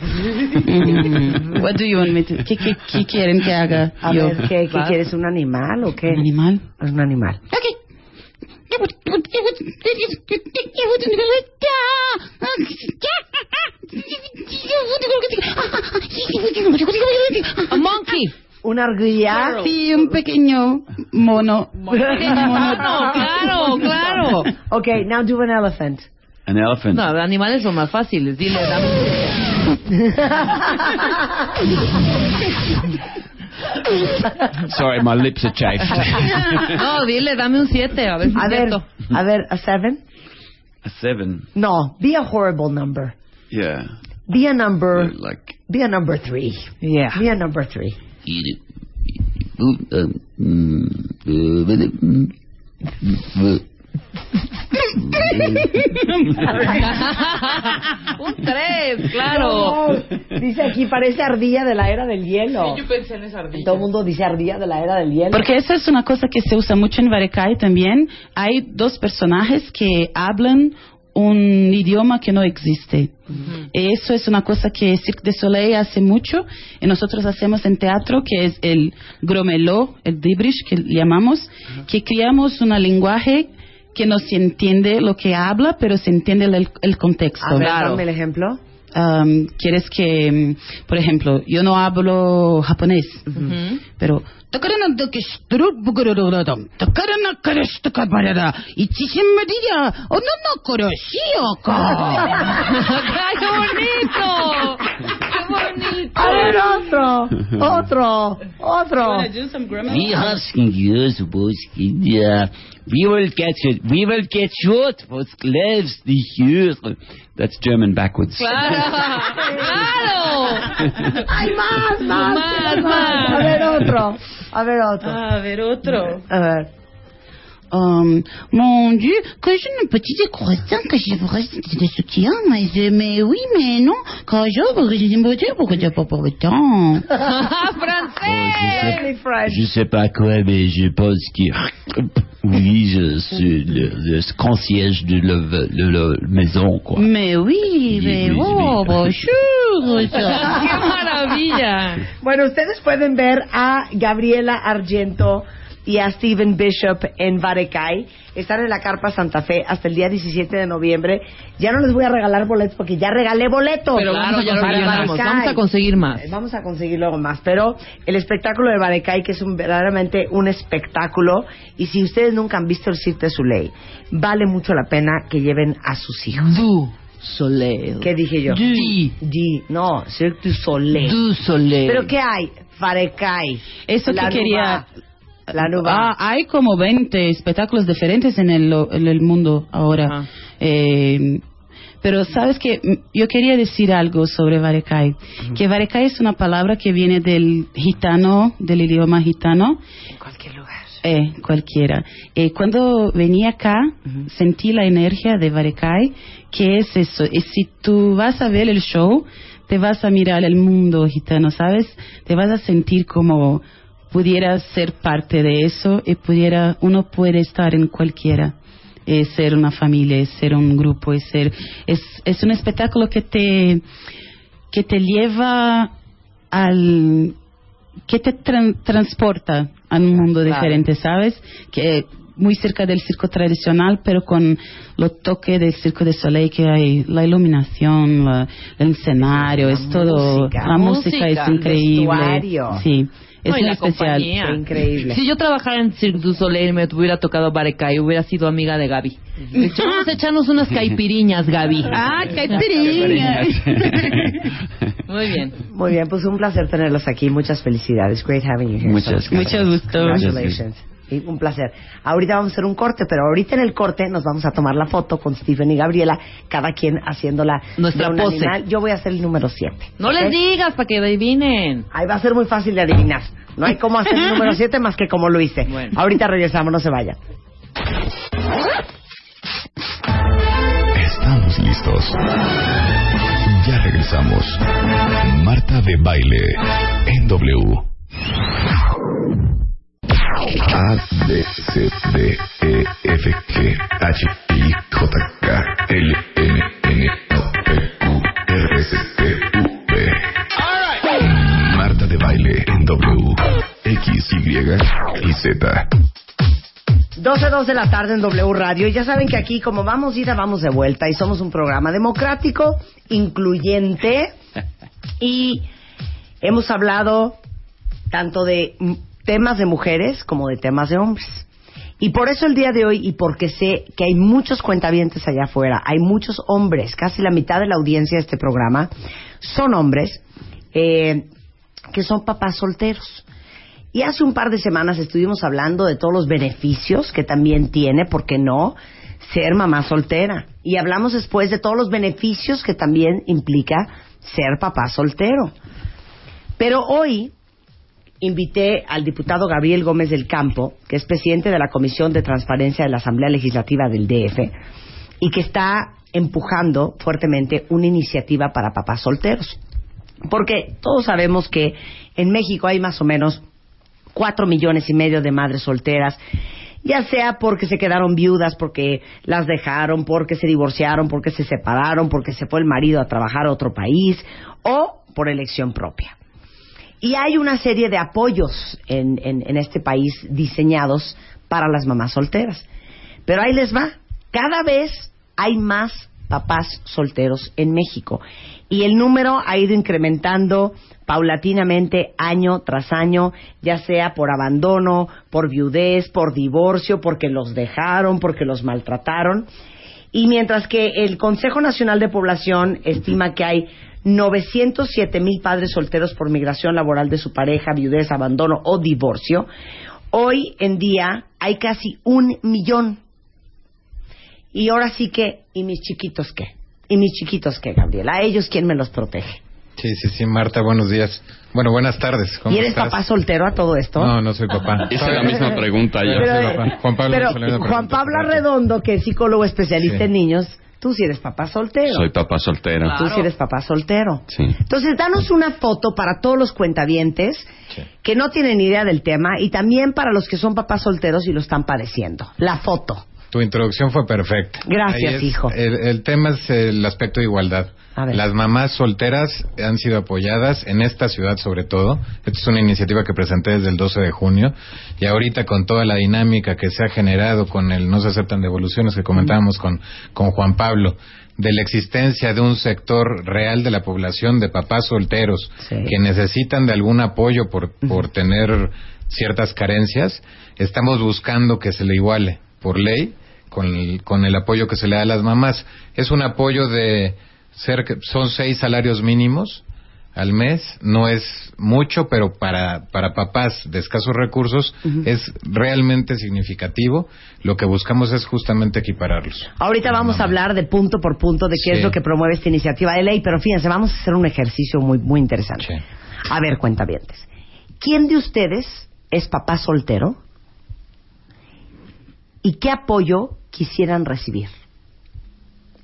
Mm, What do you want me to? ¿Qué, qué, qué quieren que haga A yo? ver, ¿qué, qué quieres? ¿Un animal o qué? ¿Un animal? Es un animal. A monkey. ¿Una ardilla? Sí, un pequeño mono. Mono, claro, claro. Okay, now do an elephant. An elephant. No, animales son más fáciles. Dile, dame. Sorry, my lips are chafed. No, dile, dame un 7, a ver si A ver, a ver, a seven? a seven. No, be a horrible number. Yeah. Be a number, Like be a number three. Yeah. Be a number three. Eat it. Uh, un 3, claro. No, dice aquí, parece ardilla de la era del hielo. Yo pensé en esa ardilla. Todo el mundo dice ardilla de la era del hielo. Porque esa es una cosa que se usa mucho en Varecay también. Hay dos personajes que hablan un idioma que no existe. Eso es una cosa que Cirque du Soleil hace mucho y nosotros hacemos en teatro, que es el gromeló, el dibrish que llamamos, que creamos un lenguaje que no se entiende lo que habla, pero se entiende el, el contexto. A ver, dame el ejemplo. Um, ¿Quieres que, mm, por ejemplo, yo no hablo japonés, pero. A ver, otro, otro, otro. We asking you, Suboski, we will get you, we will get shot for slaves the here. that's German backwards. ¡Claro! ¡Claro! ¡Hay más, más! Más, más. A ver, otro. A ver, otro. A ver, otro. A ver. Um, mon Dieu, que je ne petit croissant que je voudrais de soutien, mais, mais oui, mais non, que je voudrais me dire pour que je pas pour le temps. ¡Francés! Je sais pas quoi, mais je pense que oui, je suis le, le concierge de la, de la maison, quoi. Mais oui, mais oh, bonjour. ¡Qué maravilla! Bueno, ustedes pueden ver a Gabriela Argento y a Steven Bishop en Varecay. Están en la Carpa Santa Fe hasta el día 17 de noviembre. Ya no les voy a regalar boletos porque ya regalé boletos. Pero vamos a Para conseguir más. Varecay. Vamos a conseguir más. Eh, Vamos a conseguir luego más. Pero el espectáculo de Varecay, que es un, verdaderamente un espectáculo, y si ustedes nunca han visto el Cirque de Soleil, vale mucho la pena que lleven a sus hijos. Du Soleil. ¿Qué dije yo? Du. Di. No, Cirque du Soleil. Du Soleil. ¿Pero qué hay? Varecay. Eso La que quería... La Nuba. Ah, hay como 20 espectáculos diferentes en el, en el mundo ahora. Eh, pero sabes que yo quería decir algo sobre Varecay. Que Varecay es una palabra que viene del gitano, del idioma gitano. En cualquier lugar. Eh, cualquiera. Eh, cuando venía acá, sentí la energía de Varecay, que es eso. Y si tú vas a ver el show, te vas a mirar el mundo gitano, ¿sabes? Te vas a sentir como pudieras ser parte de eso y pudiera, uno puede estar en cualquiera. eh, ser una familia, es ser un grupo, es ser, es, es un espectáculo que te, que te lleva al, que te tran- transporta a un mundo Claro. diferente, ¿sabes? Que muy cerca del circo tradicional, pero con lo toque del circo de Soleil que hay, la iluminación, la- el escenario, es todo, música. la música, es increíble. vestuario. Sí, es No, y muy especial. compañía. Increíble. Si yo trabajara en Cirque du Soleil y me hubiera tocado Barecay, hubiera sido amiga de Gaby. A echarnos unas caipiriñas, Gaby. Ah, caipiriñas. Muy bien. Muy bien, pues un placer tenerlos aquí. Muchas felicidades. Great having you here. Muchas So- gracias. Mucho gusto. Congratulations. Y un placer. Ahorita vamos a hacer un corte, pero ahorita en el corte nos vamos a tomar la foto con Stephen y Gabriela, cada quien haciéndola Nuestra de un pose. animal. Yo voy a hacer el número 7. No les digas para que adivinen. Ahí va a ser muy fácil de adivinar. No hay cómo hacer el número 7 más que como lo hice. Bueno. Ahorita regresamos, no se vayan. Estamos listos. Ya regresamos. Marta de baile en W. A B C D E F G H I J K L M N O P Q R S T U V. Marta de baile en W. X Y y Z. 12, 2 de la tarde en W Radio. Y ya saben que aquí, como vamos ida, vamos de vuelta. Y somos un programa democrático, incluyente. Y hemos hablado tanto de temas de mujeres como de temas de hombres. Y por eso el día de hoy, y porque sé que hay muchos cuentavientes allá afuera, hay muchos hombres, casi la mitad de la audiencia de este programa, son hombres eh, que son papás solteros. Y hace un par de semanas estuvimos hablando de todos los beneficios que también tiene, ¿por qué no?, ser mamá soltera. Y hablamos después de todos los beneficios que también implica ser papá soltero. Pero hoy invité al diputado Gabriel Gómez del Campo, que es presidente de la Comisión de Transparencia de la Asamblea Legislativa del DF, y que está empujando fuertemente una iniciativa para papás solteros. Porque todos sabemos que en México hay más o menos cuatro millones y medio de madres solteras, ya sea porque se quedaron viudas, porque las dejaron, porque se divorciaron, porque se separaron, porque se fue el marido a trabajar a otro país o por elección propia. Y hay una serie de apoyos en, en- en este país diseñados para las mamás solteras. Pero ahí les va. Cada vez hay más papás solteros en México. Y el número ha ido incrementando paulatinamente año tras año, ya sea por abandono, por viudez, por divorcio, porque los dejaron, porque los maltrataron. Y mientras que el Consejo Nacional de Población estima que hay 907 mil padres solteros por migración laboral de su pareja, viudez, abandono o divorcio, hoy en día hay casi un millón. Y ahora sí que, ¿y mis chiquitos qué? ¿Y mis chiquitos qué, Gabriela? ¿A ellos quién me los protege? Sí, sí, sí, Marta, buenos días. Bueno, buenas tardes. ¿Cómo ¿Y eres estás? papá soltero a todo esto? No, no soy papá. Hice la misma pregunta yo. Pero, Soy papá. Juan Pablo pero Juan pregunta Pablo. Arredondo, que es psicólogo especialista Sí. en niños, tú sí eres papá soltero. Soy papá soltero. Tú sí eres papá soltero. Sí. Entonces, danos una foto para todos los cuentavientes que no tienen idea del tema y también para los que son papás solteros y lo están padeciendo. La foto. Tu introducción fue perfecta. Gracias, es- hijo. El, el tema es el aspecto de igualdad. Las mamás solteras han sido apoyadas en esta ciudad sobre todo. Esta es una iniciativa que presenté desde el 12 de junio y ahorita con toda la dinámica que se ha generado con el no se aceptan devoluciones que comentábamos con, con Juan Pablo de la existencia de un sector real de la población de papás solteros que necesitan de algún apoyo por, por tener ciertas carencias, estamos buscando que se le iguale por ley con el, con el apoyo que se le da a las mamás. Es un apoyo de cerca, son seis salarios mínimos al mes, no es mucho, pero para, para papás de escasos recursos es realmente significativo. Lo que buscamos es justamente equipararlos. Ahorita vamos a hablar de punto por punto de qué Sí. es lo que promueve esta iniciativa de ley, pero fíjense, vamos a hacer un ejercicio muy, muy interesante. A ver, cuentavientes. ¿Quién de ustedes es papá soltero? ¿Y qué apoyo quisieran recibir?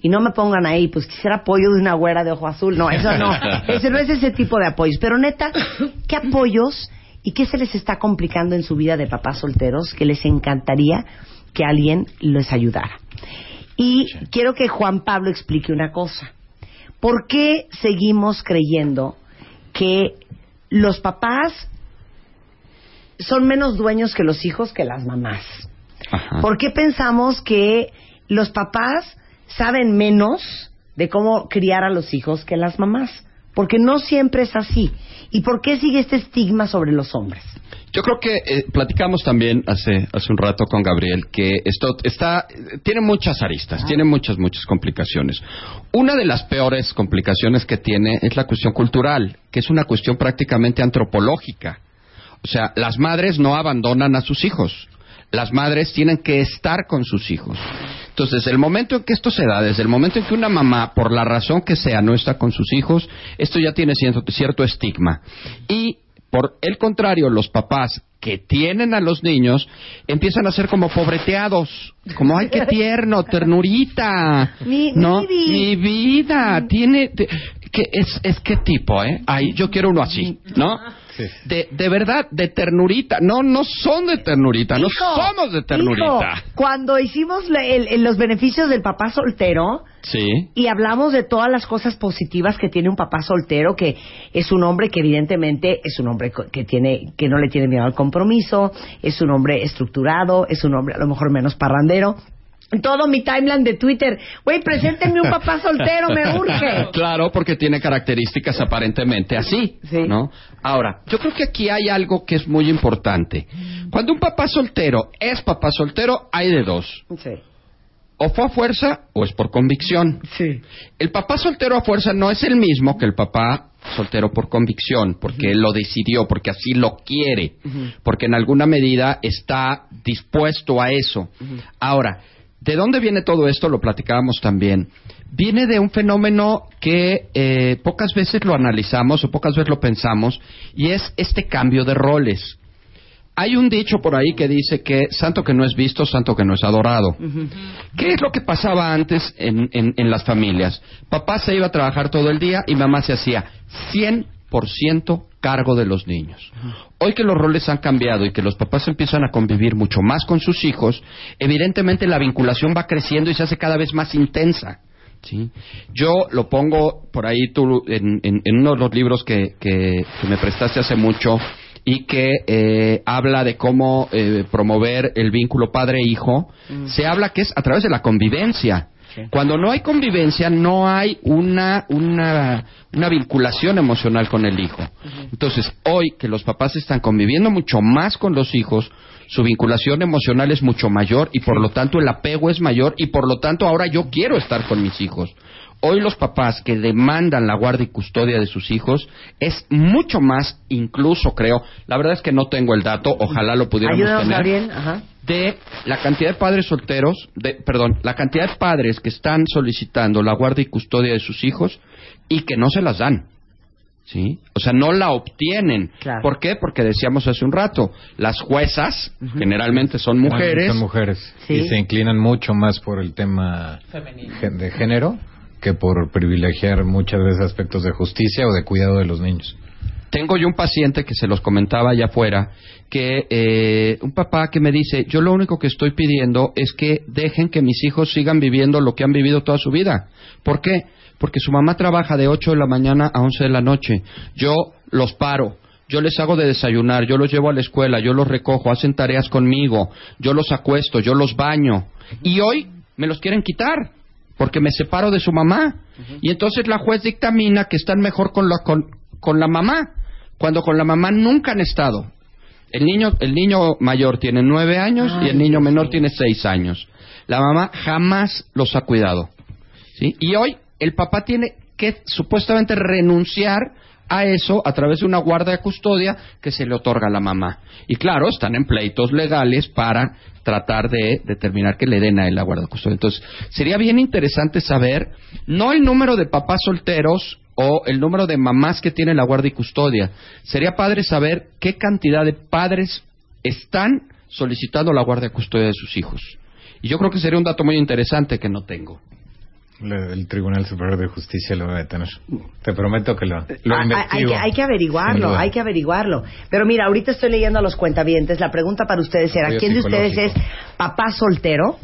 Y no me pongan ahí, pues quisiera apoyo de una güera de ojo azul. No, eso no. Ese no es ese tipo de apoyos. Pero neta, ¿qué apoyos y qué se les está complicando en su vida de papás solteros que les encantaría que alguien les ayudara? Y quiero que Juan Pablo explique una cosa. ¿Por qué seguimos creyendo que los papás son menos dueños que los hijos que las mamás? ¿Por qué pensamos que los papás saben menos de cómo criar a los hijos que las mamás? Porque no siempre es así. ¿Y por qué sigue este estigma sobre los hombres? Yo creo que eh, platicamos también hace hace un rato con Gabriel que esto está tiene muchas aristas, tiene muchas muchas complicaciones. Una de las peores complicaciones que tiene es la cuestión cultural, que es una cuestión prácticamente antropológica. O sea, las madres no abandonan a sus hijos. Las madres tienen que estar con sus hijos. Entonces, desde el momento en que esto se da, desde el momento en que una mamá, por la razón que sea, no está con sus hijos, esto ya tiene cierto, cierto estigma. Y, por el contrario, los papás que tienen a los niños empiezan a ser como pobreteados, como ay qué tierno, ternurita, Mi- no, mi vi- mi vida tiene que es es qué tipo, eh, ay yo quiero uno así, ¿no? De, de verdad, de ternurita. No, no son de ternurita, no somos de ternurita. hijo, cuando hicimos el- el- los beneficios del papá soltero, Sí. y hablamos de todas las cosas positivas que tiene un papá soltero, que es un hombre que evidentemente es un hombre co- que tiene que no le tiene miedo al compromiso, es un hombre estructurado, es un hombre a lo mejor menos parrandero. En todo mi timeline de Twitter, güey, preséntenme un papá soltero, me urge. Claro, porque tiene características aparentemente así, ¿no? Ahora, yo creo que aquí hay algo que es muy importante. Cuando un papá soltero es papá soltero, hay de dos. O fue a fuerza o es por convicción. El papá soltero a fuerza no es el mismo que el papá soltero por convicción, porque él lo decidió, porque así lo quiere, porque en alguna medida está dispuesto a eso. Ahora, ¿de dónde viene todo esto? Lo platicábamos también. Viene de un fenómeno que eh, pocas veces lo analizamos o pocas veces lo pensamos, y es este cambio de roles. Hay un dicho por ahí que dice que santo que no es visto, santo que no es adorado. ¿Qué es lo que pasaba antes en, en- en las familias? Papá se iba a trabajar todo el día y mamá se hacía 100% cargo de los niños. Hoy que los roles han cambiado y que los papás empiezan a convivir mucho más con sus hijos, evidentemente la vinculación va creciendo y se hace cada vez más intensa. ¿sí? Yo lo pongo por ahí tú, en, en- en uno de los libros que, que- que me prestaste hace mucho y que eh, habla de cómo eh, promover el vínculo padre-hijo, se habla que es a través de la convivencia. Cuando no hay convivencia, no hay una, una, una vinculación emocional con el hijo. Entonces, hoy que los papás están conviviendo mucho más con los hijos, su vinculación emocional es mucho mayor y por lo tanto el apego es mayor y por lo tanto ahora yo quiero estar con mis hijos. Hoy los papás que demandan la guardia y custodia de sus hijos es mucho más, incluso creo, la verdad es que no tengo el dato, ojalá lo pudiéramos Ayúdanos, tener Gabriel. Ajá. de la cantidad de padres solteros, de, perdón, la cantidad de padres que están solicitando la guardia y custodia de sus hijos y que no se las dan. ¿Sí? O sea, no la obtienen. ¿Por qué? Porque decíamos hace un rato, las juezas generalmente son mujeres. Son mujeres. Y se inclinan mucho más por el tema gen- de género que por privilegiar muchas veces aspectos de justicia o de cuidado de los niños. Tengo yo un paciente que se los comentaba allá afuera, que eh, un papá que me dice, yo lo único que estoy pidiendo es que dejen que mis hijos sigan viviendo lo que han vivido toda su vida. ¿Por qué? Porque su mamá trabaja de 8 de la mañana a 11 de la noche. Yo los paro, yo les hago de desayunar, yo los llevo a la escuela, yo los recojo, hacen tareas conmigo, yo los acuesto, yo los baño. Y hoy me los quieren quitar porque me separo de su mamá. Y entonces la juez dictamina que están mejor con la, con, con la mamá, cuando con la mamá nunca han estado. El niño, el niño mayor tiene nueve años y el niño menor tiene seis años. La mamá jamás los ha cuidado. ¿sí? Y hoy el papá tiene que supuestamente renunciar a eso a través de una guardia de custodia que se le otorga a la mamá. Y claro, están en pleitos legales para tratar de determinar que le den a él la guardia de custodia. Entonces, sería bien interesante saber no el número de papás solteros o el número de mamás que tienen la guardia y custodia. Sería padre saber qué cantidad de padres están solicitando la guardia y custodia de sus hijos. Y yo creo que sería un dato muy interesante que no tengo. Le- El Tribunal Superior de Justicia lo va a detener. Te prometo que lo, lo Ah, ah, hay, que, hay que averiguarlo, hay que averiguarlo. Pero mira, ahorita estoy leyendo a los cuentavientes. La pregunta para ustedes era, ¿quién de ustedes es papá soltero?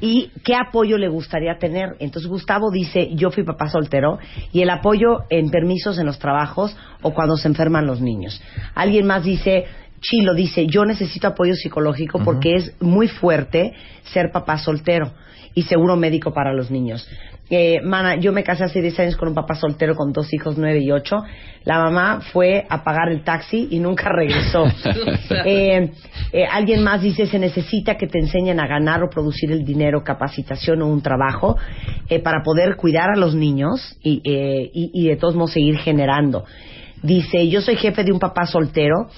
¿Y qué apoyo le gustaría tener? Entonces Gustavo dice, yo fui papá soltero y el apoyo en permisos en los trabajos o cuando se enferman los niños. Alguien más dice, Chilo dice, yo necesito apoyo psicológico porque es muy fuerte ser papá soltero y seguro médico para los niños. Eh, mana, yo me casé hace 10 años con un papá soltero con dos hijos, 9 y 8. La mamá fue a pagar el taxi y nunca regresó. Eh, eh, alguien más dice, se necesita que te enseñen a ganar o producir el dinero, capacitación o un trabajo eh, para poder cuidar a los niños y, eh, y, y de todos modos seguir generando. Dice, yo soy jefe de un papá soltero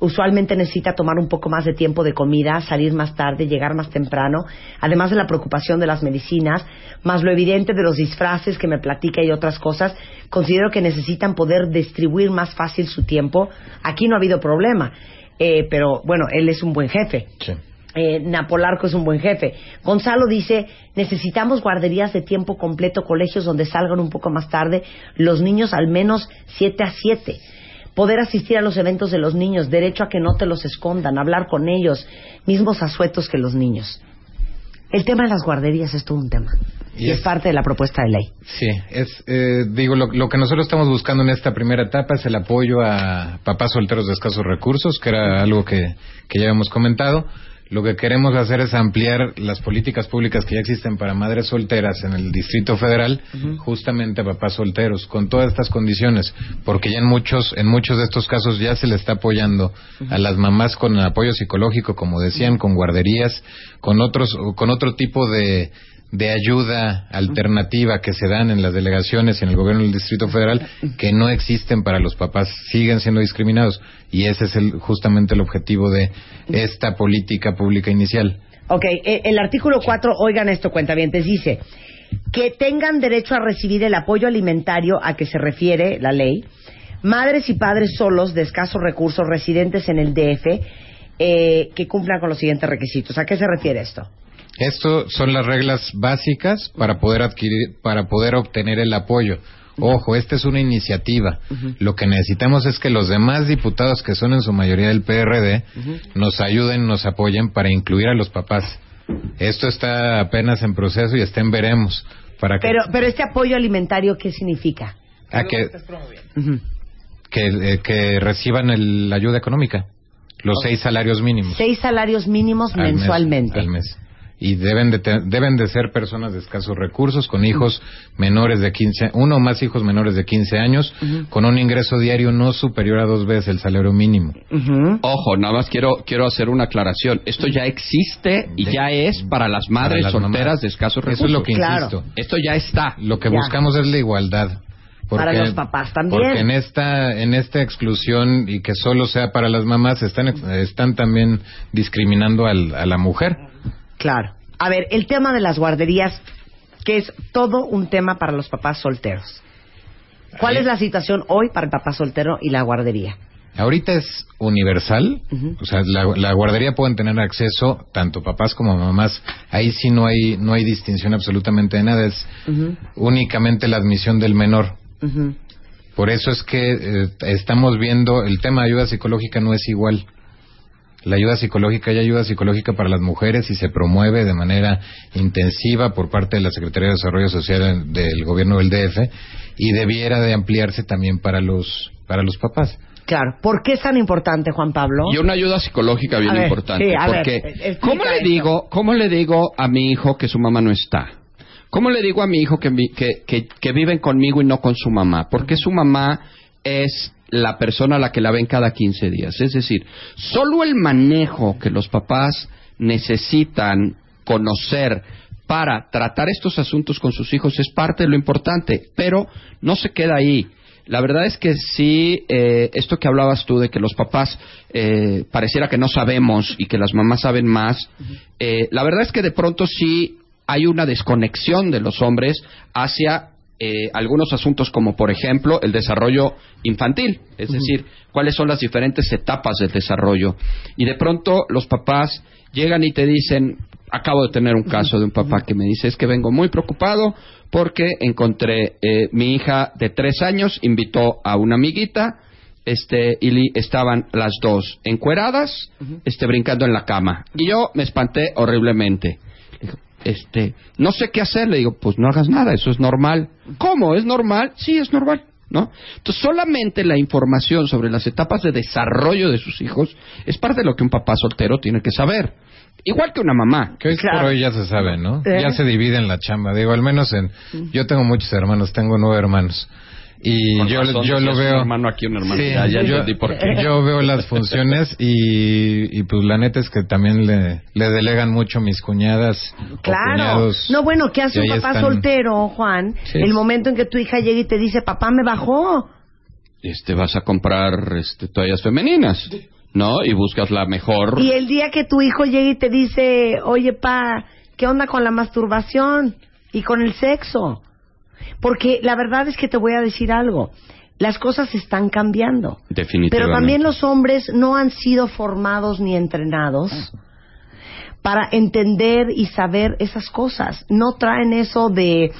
usualmente necesita tomar un poco más de tiempo de comida, salir más tarde, llegar más temprano, además de la preocupación de las medicinas, más lo evidente de los disfraces que me platica y otras cosas, considero que necesitan poder distribuir más fácil su tiempo. Aquí no ha habido problema, eh, pero bueno, él es un buen jefe. Eh, Napolarco es un buen jefe. Gonzalo dice, necesitamos guarderías de tiempo completo, colegios donde salgan un poco más tarde los niños al menos 7 a 7. Poder asistir a los eventos de los niños, derecho a que no te los escondan, hablar con ellos, mismos asuetos que los niños. El tema de las guarderías es todo un tema. Y, Y es, es- parte de la propuesta de ley. Sí, es, eh, digo, lo, lo que nosotros estamos buscando en esta primera etapa es el apoyo a papás solteros de escasos recursos, que era algo que, que ya hemos comentado. Lo que queremos hacer es ampliar las políticas públicas que ya existen para madres solteras en el Distrito Federal, justamente a papás solteros, con todas estas condiciones, porque ya en muchos, en muchos de estos casos ya se le está apoyando a las mamás con apoyo psicológico, como decían, con guarderías, con otros, con otro tipo de, de ayuda alternativa que se dan en las delegaciones y en el gobierno del Distrito Federal que no existen para los papás, siguen siendo discriminados y ese es el, justamente el objetivo de esta política pública inicial. Ok, eh, el artículo 4, oigan esto, cuentavientes, dice que tengan derecho a recibir el apoyo alimentario a que se refiere la ley, madres y padres solos de escasos recursos residentes en el DF eh, que cumplan con los siguientes requisitos. ¿A qué se refiere esto? Esto son las reglas básicas para poder adquirir, para poder obtener el apoyo. Ojo, esta es una iniciativa. Lo que necesitamos es que los demás diputados, que son en su mayoría del PRD, nos ayuden, nos apoyen para incluir a los papás. Esto está apenas en proceso y está en veremos. Para que, Pero, pero este apoyo alimentario, ¿qué significa? a que, que, eh, que reciban el- la ayuda económica. Los seis salarios mínimos. Seis salarios mínimos al mes, mensualmente. al mes. Y deben de, te- deben de ser personas de escasos recursos, con hijos menores de 15, uno o más hijos menores de 15 años, con un ingreso diario no superior a dos veces el salario mínimo. Ojo, nada más quiero quiero hacer una aclaración. Esto ya existe y ya es para las madres las solteras mamás. de escasos Eso recursos. es lo que insisto. Esto ya está. Lo que Ya. buscamos es la igualdad. Para los papás también. Porque en esta, en esta exclusión y que solo sea para las mamás, están, están también discriminando al- a la mujer. Claro. A ver, el tema de las guarderías, que es todo un tema para los papás solteros. ¿Cuál es la situación hoy para el papá soltero y la guardería? Ahorita es universal, o sea, la, la guardería pueden tener acceso tanto papás como mamás. Ahí sí no hay no hay distinción absolutamente de nada, es únicamente la admisión del menor. Por eso es que eh, estamos viendo, el tema de ayuda psicológica no es igual. La ayuda psicológica hay ayuda psicológica para las mujeres y se promueve de manera intensiva por parte de la Secretaría de Desarrollo Social del gobierno del DF y debiera de ampliarse también para los para los papás. Claro. ¿Por qué es tan importante, Juan Pablo? Y una ayuda psicológica bien A ver, importante. sí, a ver, porque, explica ¿cómo le digo, cómo le digo a mi hijo que su mamá no está? ¿Cómo le digo a mi hijo que, que, que, que viven conmigo y no con su mamá? Porque su mamá es la persona a la que la ven cada 15 días. Es decir, solo el manejo que los papás necesitan conocer para tratar estos asuntos con sus hijos es parte de lo importante, pero no se queda ahí. La verdad es que sí, eh, esto que hablabas tú de que los papás eh, pareciera que no sabemos y que las mamás saben más, eh, la verdad es que de pronto sí hay una desconexión de los hombres hacia eh, algunos asuntos como por ejemplo el desarrollo infantil, es decir, cuáles son las diferentes etapas del desarrollo. Y de pronto los papás llegan y te dicen, acabo de tener un caso de un papá que me dice, es que vengo muy preocupado porque encontré eh, mi hija de tres años, invitó a una amiguita, este, y estaban las dos encueradas, este, brincando en la cama. Y yo me espanté horriblemente. Este, no sé qué hacer, le digo, pues no hagas nada, eso es normal. ¿Cómo? ¿Es normal? Sí, es normal. ¿No? Entonces, solamente la información sobre las etapas de desarrollo de sus hijos es parte de lo que un papá soltero tiene que saber. Igual que una mamá. Que hoy por hoy ya se sabe, ¿no? Eh. Ya se divide en la chamba. Digo, al menos en... Yo tengo muchos hermanos, tengo nueve hermanos. Y Con yo, razón, yo lo decías un veo... hermano aquí, un hermano Sí, allá, yo, entendí por qué. yo veo las funciones y, y pues la neta es que también le, le delegan mucho mis cuñadas Claro. cuñados. No, bueno, ¿qué hace un papá están. soltero, Juan? Sí. El momento en que tu hija llega y te dice, papá me bajó. Este, vas a comprar este, toallas femeninas, ¿no? Y buscas la mejor. Y el día que tu hijo llega y te dice, oye, pa, ¿qué onda con la masturbación y con el sexo? Porque la verdad es que te voy a decir algo. Las cosas están cambiando. Definitivamente. Pero también los hombres no han sido formados ni entrenados para entender y saber esas cosas. No traen eso de,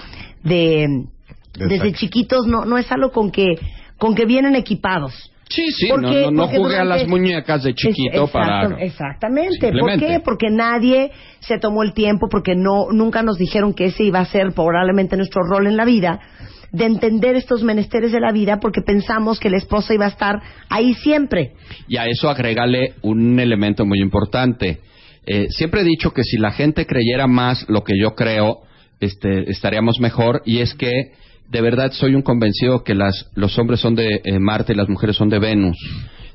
de desde Exacto. chiquitos, no, no es algo con que, con que vienen equipados. Sí, sí, ¿Por no, no, jugué a las muñecas de chiquito Es- para... exacto- Exactamente. ¿Por qué? Porque nadie se tomó el tiempo, porque no nunca nos dijeron que ese iba a ser probablemente nuestro rol en la vida, de entender estos menesteres de la vida, porque pensamos que la esposa iba a estar ahí siempre. Y a eso agrégale un elemento muy importante. Eh, siempre he dicho que si la gente creyera más lo que yo creo, este, estaríamos mejor. Y es que de verdad soy un convencido que las, los hombres son de eh, Marte y las mujeres son de Venus.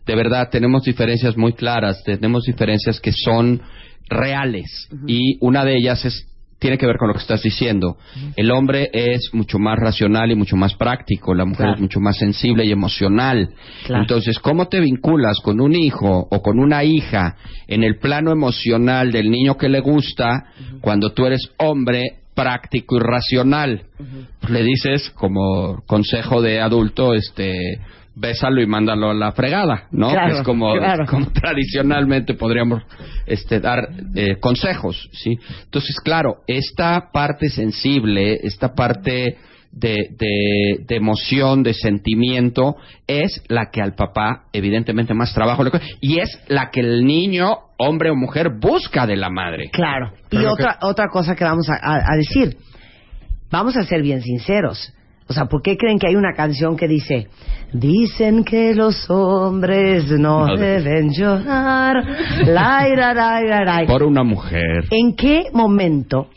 De verdad tenemos diferencias muy claras, tenemos diferencias que son reales. Y una de ellas es tiene que ver con lo que estás diciendo. El hombre es mucho más racional y mucho más práctico, la mujer Claro. es mucho más sensible y emocional. Claro. Entonces, ¿cómo te vinculas con un hijo o con una hija en el plano emocional del niño que le gusta cuando tú eres hombre práctico y racional? Pues le dices como consejo de adulto, este bésalo y mándalo a la fregada, ¿no? Claro, que es como, claro. como tradicionalmente podríamos este, dar eh, consejos, ¿sí? Entonces, claro, esta parte sensible, esta parte de, de, de emoción, de sentimiento, es la que al papá, evidentemente, más trabajo le cuesta, y es la que el niño, hombre o mujer, busca de la madre. Claro. Y otra, otra cosa que vamos a, a- a decir. Vamos a ser bien sinceros. O sea, ¿por qué creen que hay una canción que dice, dicen que los hombres no No deben llorar? La, ira, la, ira, la. Por una mujer. ¿En qué momento,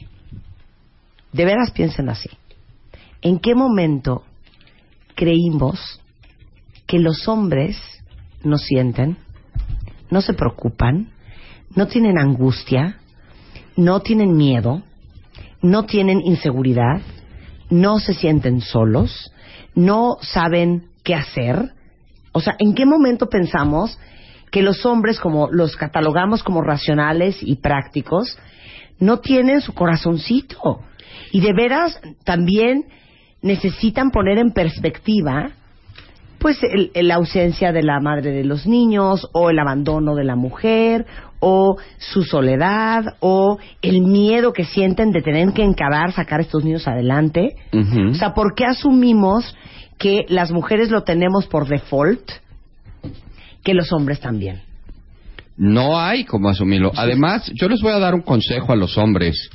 de veras piensen así, en qué momento creímos que los hombres no sienten, no se preocupan, no tienen angustia, no tienen miedo, no tienen inseguridad, no se sienten solos, no saben qué hacer? O sea, ¿en qué momento pensamos que los hombres, como los catalogamos como racionales y prácticos, no tienen su corazoncito? Y de veras también necesitan poner en perspectiva pues la ausencia de la madre de los niños o el abandono de la mujer o su soledad o el miedo que sienten de tener que encarar sacar a estos niños adelante. O sea, ¿por qué asumimos que las mujeres lo tenemos por default, que los hombres también. No hay como asumirlo. Además, yo les voy a dar un consejo a los hombres.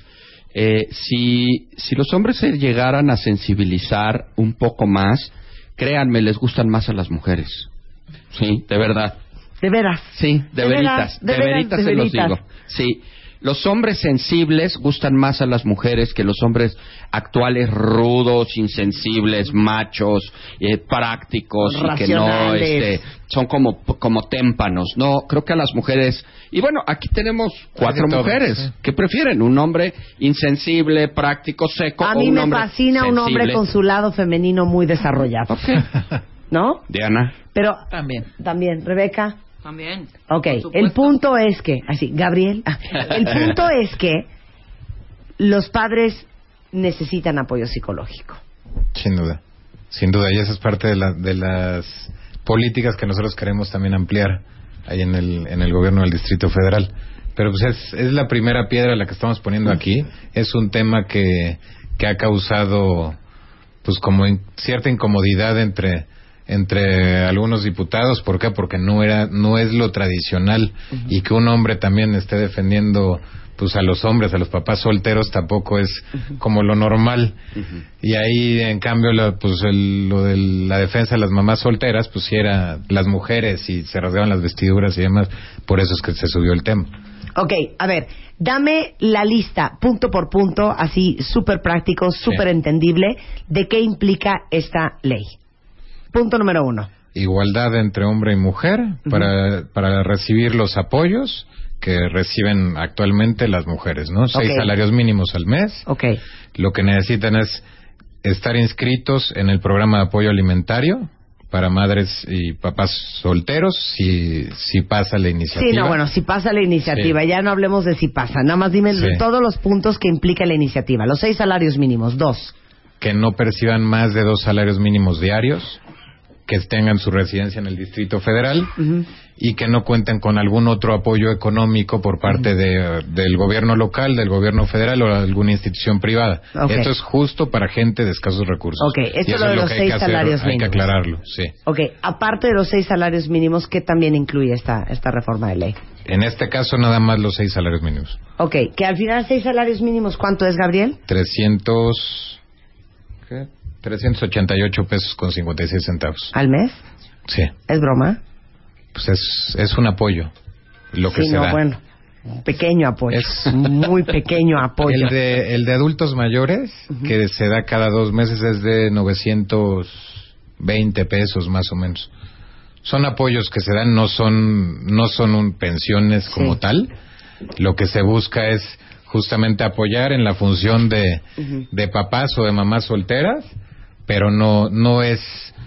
Eh, si, si los hombres se llegaran a sensibilizar un poco más, créanme, les gustan más a las mujeres. Sí, de verdad. De veras. Sí, de, De veritas, veras, de veritas se los digo. Sí. Los hombres sensibles gustan más a las mujeres que los hombres actuales rudos, insensibles, machos, eh, prácticos y que no este, son como como témpanos. No, creo que a las mujeres y bueno, aquí tenemos cuatro mujeres que prefieren un hombre insensible, práctico, seco A o mí un me hombre fascina un hombre con su lado femenino muy desarrollado. ¿No? Diana. Pero También. también, Rebeca. También. Ok, el punto es que, así, Gabriel, ah, el punto es que los padres necesitan apoyo psicológico. Sin duda, sin duda, y esa es parte de, la- de las políticas que nosotros queremos también ampliar ahí en el, en el gobierno del Distrito Federal. Pero pues es, es la primera piedra la que estamos poniendo aquí. Es un tema que, que ha causado pues como in- cierta incomodidad entre entre algunos diputados, ¿por qué? Porque no era no es lo tradicional y que un hombre también esté defendiendo pues a los hombres, a los papás solteros tampoco es como lo normal. Y ahí, en cambio, la- pues el- lo de la defensa de las mamás solteras, pues sí era las mujeres y se rasgaban las vestiduras y demás. Por eso es que se subió el tema. Ok, a ver, dame la lista, punto por punto, así súper práctico, súper entendible, de qué implica esta ley. Punto número uno. Igualdad entre hombre y mujer para, para recibir los apoyos que reciben actualmente las mujeres, ¿no? Seis salarios mínimos al mes. Ok. Lo que necesitan es estar inscritos en el programa de apoyo alimentario para madres y papás solteros si, si pasa la iniciativa. Sí, no, bueno, si pasa la iniciativa, Sí. ya no hablemos de si pasa, nada más dime Sí. todos los puntos que implica la iniciativa. Los seis salarios mínimos, dos. que no perciban más de dos salarios mínimos diarios, que tengan su residencia en el Distrito Federal y que no cuenten con algún otro apoyo económico por parte de- del gobierno local, del gobierno federal o alguna institución privada. Ok. Esto es justo para gente de escasos recursos. Ok, esto Y es eso lo de es los que hay que seis hacer, salarios Hay que mínimos. aclararlo, sí. Ok, aparte de los seis salarios mínimos, ¿qué también incluye esta, esta reforma de ley? En este caso nada más los seis salarios mínimos. Ok, que al final seis salarios mínimos, ¿cuánto es, Gabriel? 300... ¿qué? 388 pesos con 56 centavos. ¿Al mes? Sí. ¿Es broma? Pues es, es un apoyo. Lo que sí, se no, da. bueno. Pequeño apoyo. Muy pequeño apoyo. El de, el de adultos mayores, que se da cada dos meses, es de 920 pesos más o menos. Son apoyos que se dan, no son, no son un- pensiones como tal. Lo que se busca es justamente apoyar en la función de, de papás o de mamás solteras, pero no, no es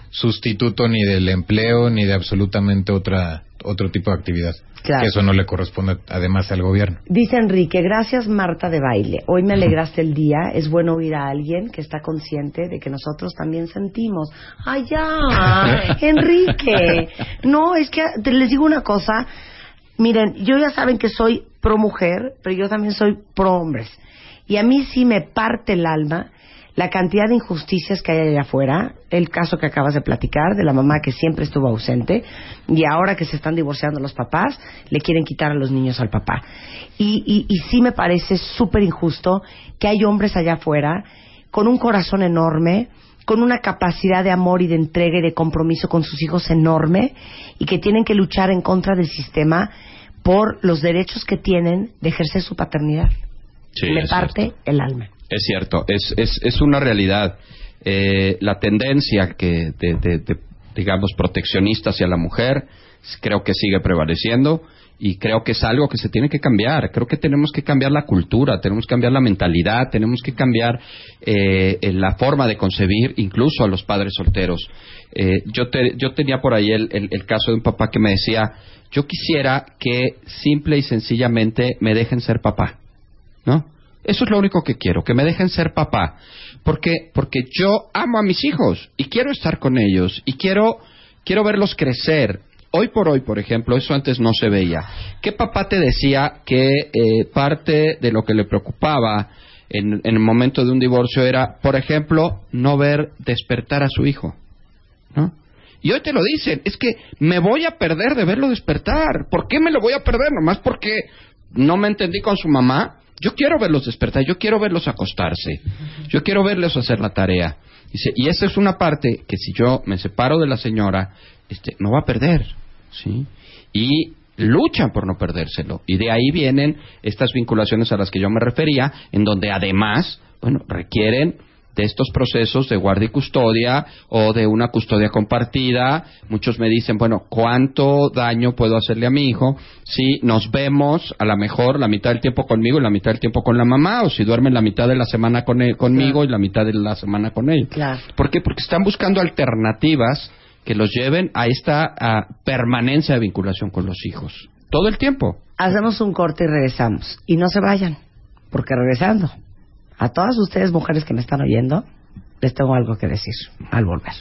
sustituto ni del empleo ni de absolutamente otra, otro tipo de actividad. Claro. Que eso no le corresponde además al gobierno. Dice Enrique, gracias Marta de baile. Hoy me alegraste el día. Es bueno oír a alguien que está consciente de que nosotros también sentimos. ¡Ay, ya! Enrique. No, es que te- les digo una cosa. Miren, yo ya saben que soy pro mujer, pero yo también soy pro hombres. Y a mí sí me parte el alma la cantidad de injusticias que hay allá afuera, el caso que acabas de platicar de la mamá que siempre estuvo ausente y ahora que se están divorciando los papás, le quieren quitar a los niños al papá. Y, y, y sí me parece súper injusto que hay hombres allá afuera con un corazón enorme, con una capacidad de amor y de entrega y de compromiso con sus hijos enorme y que tienen que luchar en contra del sistema por los derechos que tienen de ejercer su paternidad. Sí, Me parte el alma. Es cierto, es, es, es una realidad. Eh, la tendencia que de, digamos, proteccionista hacia la mujer creo que sigue prevaleciendo y creo que es algo que se tiene que cambiar. Creo que tenemos que cambiar la cultura, tenemos que cambiar la mentalidad, tenemos que cambiar eh, la forma de concebir incluso a los padres solteros. Eh, yo, te- yo tenía por ahí el, el- el caso de un papá que me decía, yo quisiera que simple y sencillamente me dejen ser papá. ¿no? Eso es lo único que quiero, que me dejen ser papá. Porque, porque yo amo a mis hijos y quiero estar con ellos y quiero, quiero verlos crecer. Hoy por hoy, por ejemplo, eso antes no se veía. ¿Qué papá te decía que eh, parte de lo que le preocupaba en, en el momento de un divorcio era, por ejemplo, no ver despertar a su hijo? ¿no? Y hoy te lo dicen, es que me voy a perder de verlo despertar. ¿Por qué me lo voy a perder? Nomás porque no me entendí con su mamá. Yo quiero verlos despertar, yo quiero verlos acostarse, yo quiero verlos hacer la tarea. Y esa es una parte que si yo me separo de la señora, este, no va a perder, ¿sí? Y luchan por no perdérselo. Y de ahí vienen estas vinculaciones a las que yo me refería, en donde además, bueno, requieren de estos procesos de guardia y custodia o de una custodia compartida. Muchos me dicen, bueno, ¿cuánto daño puedo hacerle a mi hijo si nos vemos a lo mejor la mitad del tiempo conmigo y la mitad del tiempo con la mamá o si duermen la mitad de la semana con él- conmigo y la mitad de la semana con él? Claro. ¿Por qué? Porque están buscando alternativas que los lleven a esta a, permanencia de vinculación con los hijos. Todo el tiempo. Hacemos un corte y regresamos. Y no se vayan, porque regresando, a todas ustedes mujeres que me están oyendo, les tengo algo que decir al volver.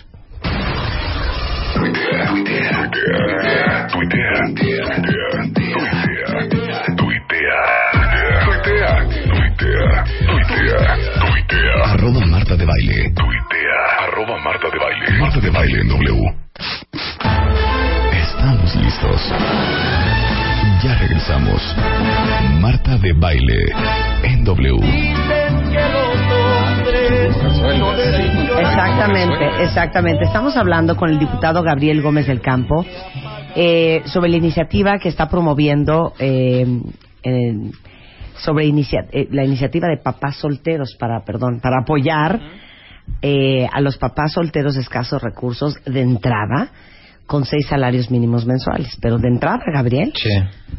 Arroba Marta de Baile. Tuitea. Arroba Marta de Baile. Marta de Baile en W. Estamos listos. Ya regresamos. Marta de Baile en W. Exactamente, exactamente. Estamos hablando con el diputado Gabriel Gómez del Campo eh, sobre la iniciativa que está promoviendo eh, en- sobre inicia- eh, la iniciativa de papás solteros para, perdón, para apoyar eh, a los papás solteros de escasos recursos de entrada con seis salarios mínimos mensuales. Pero de entrada, Gabriel. Sí.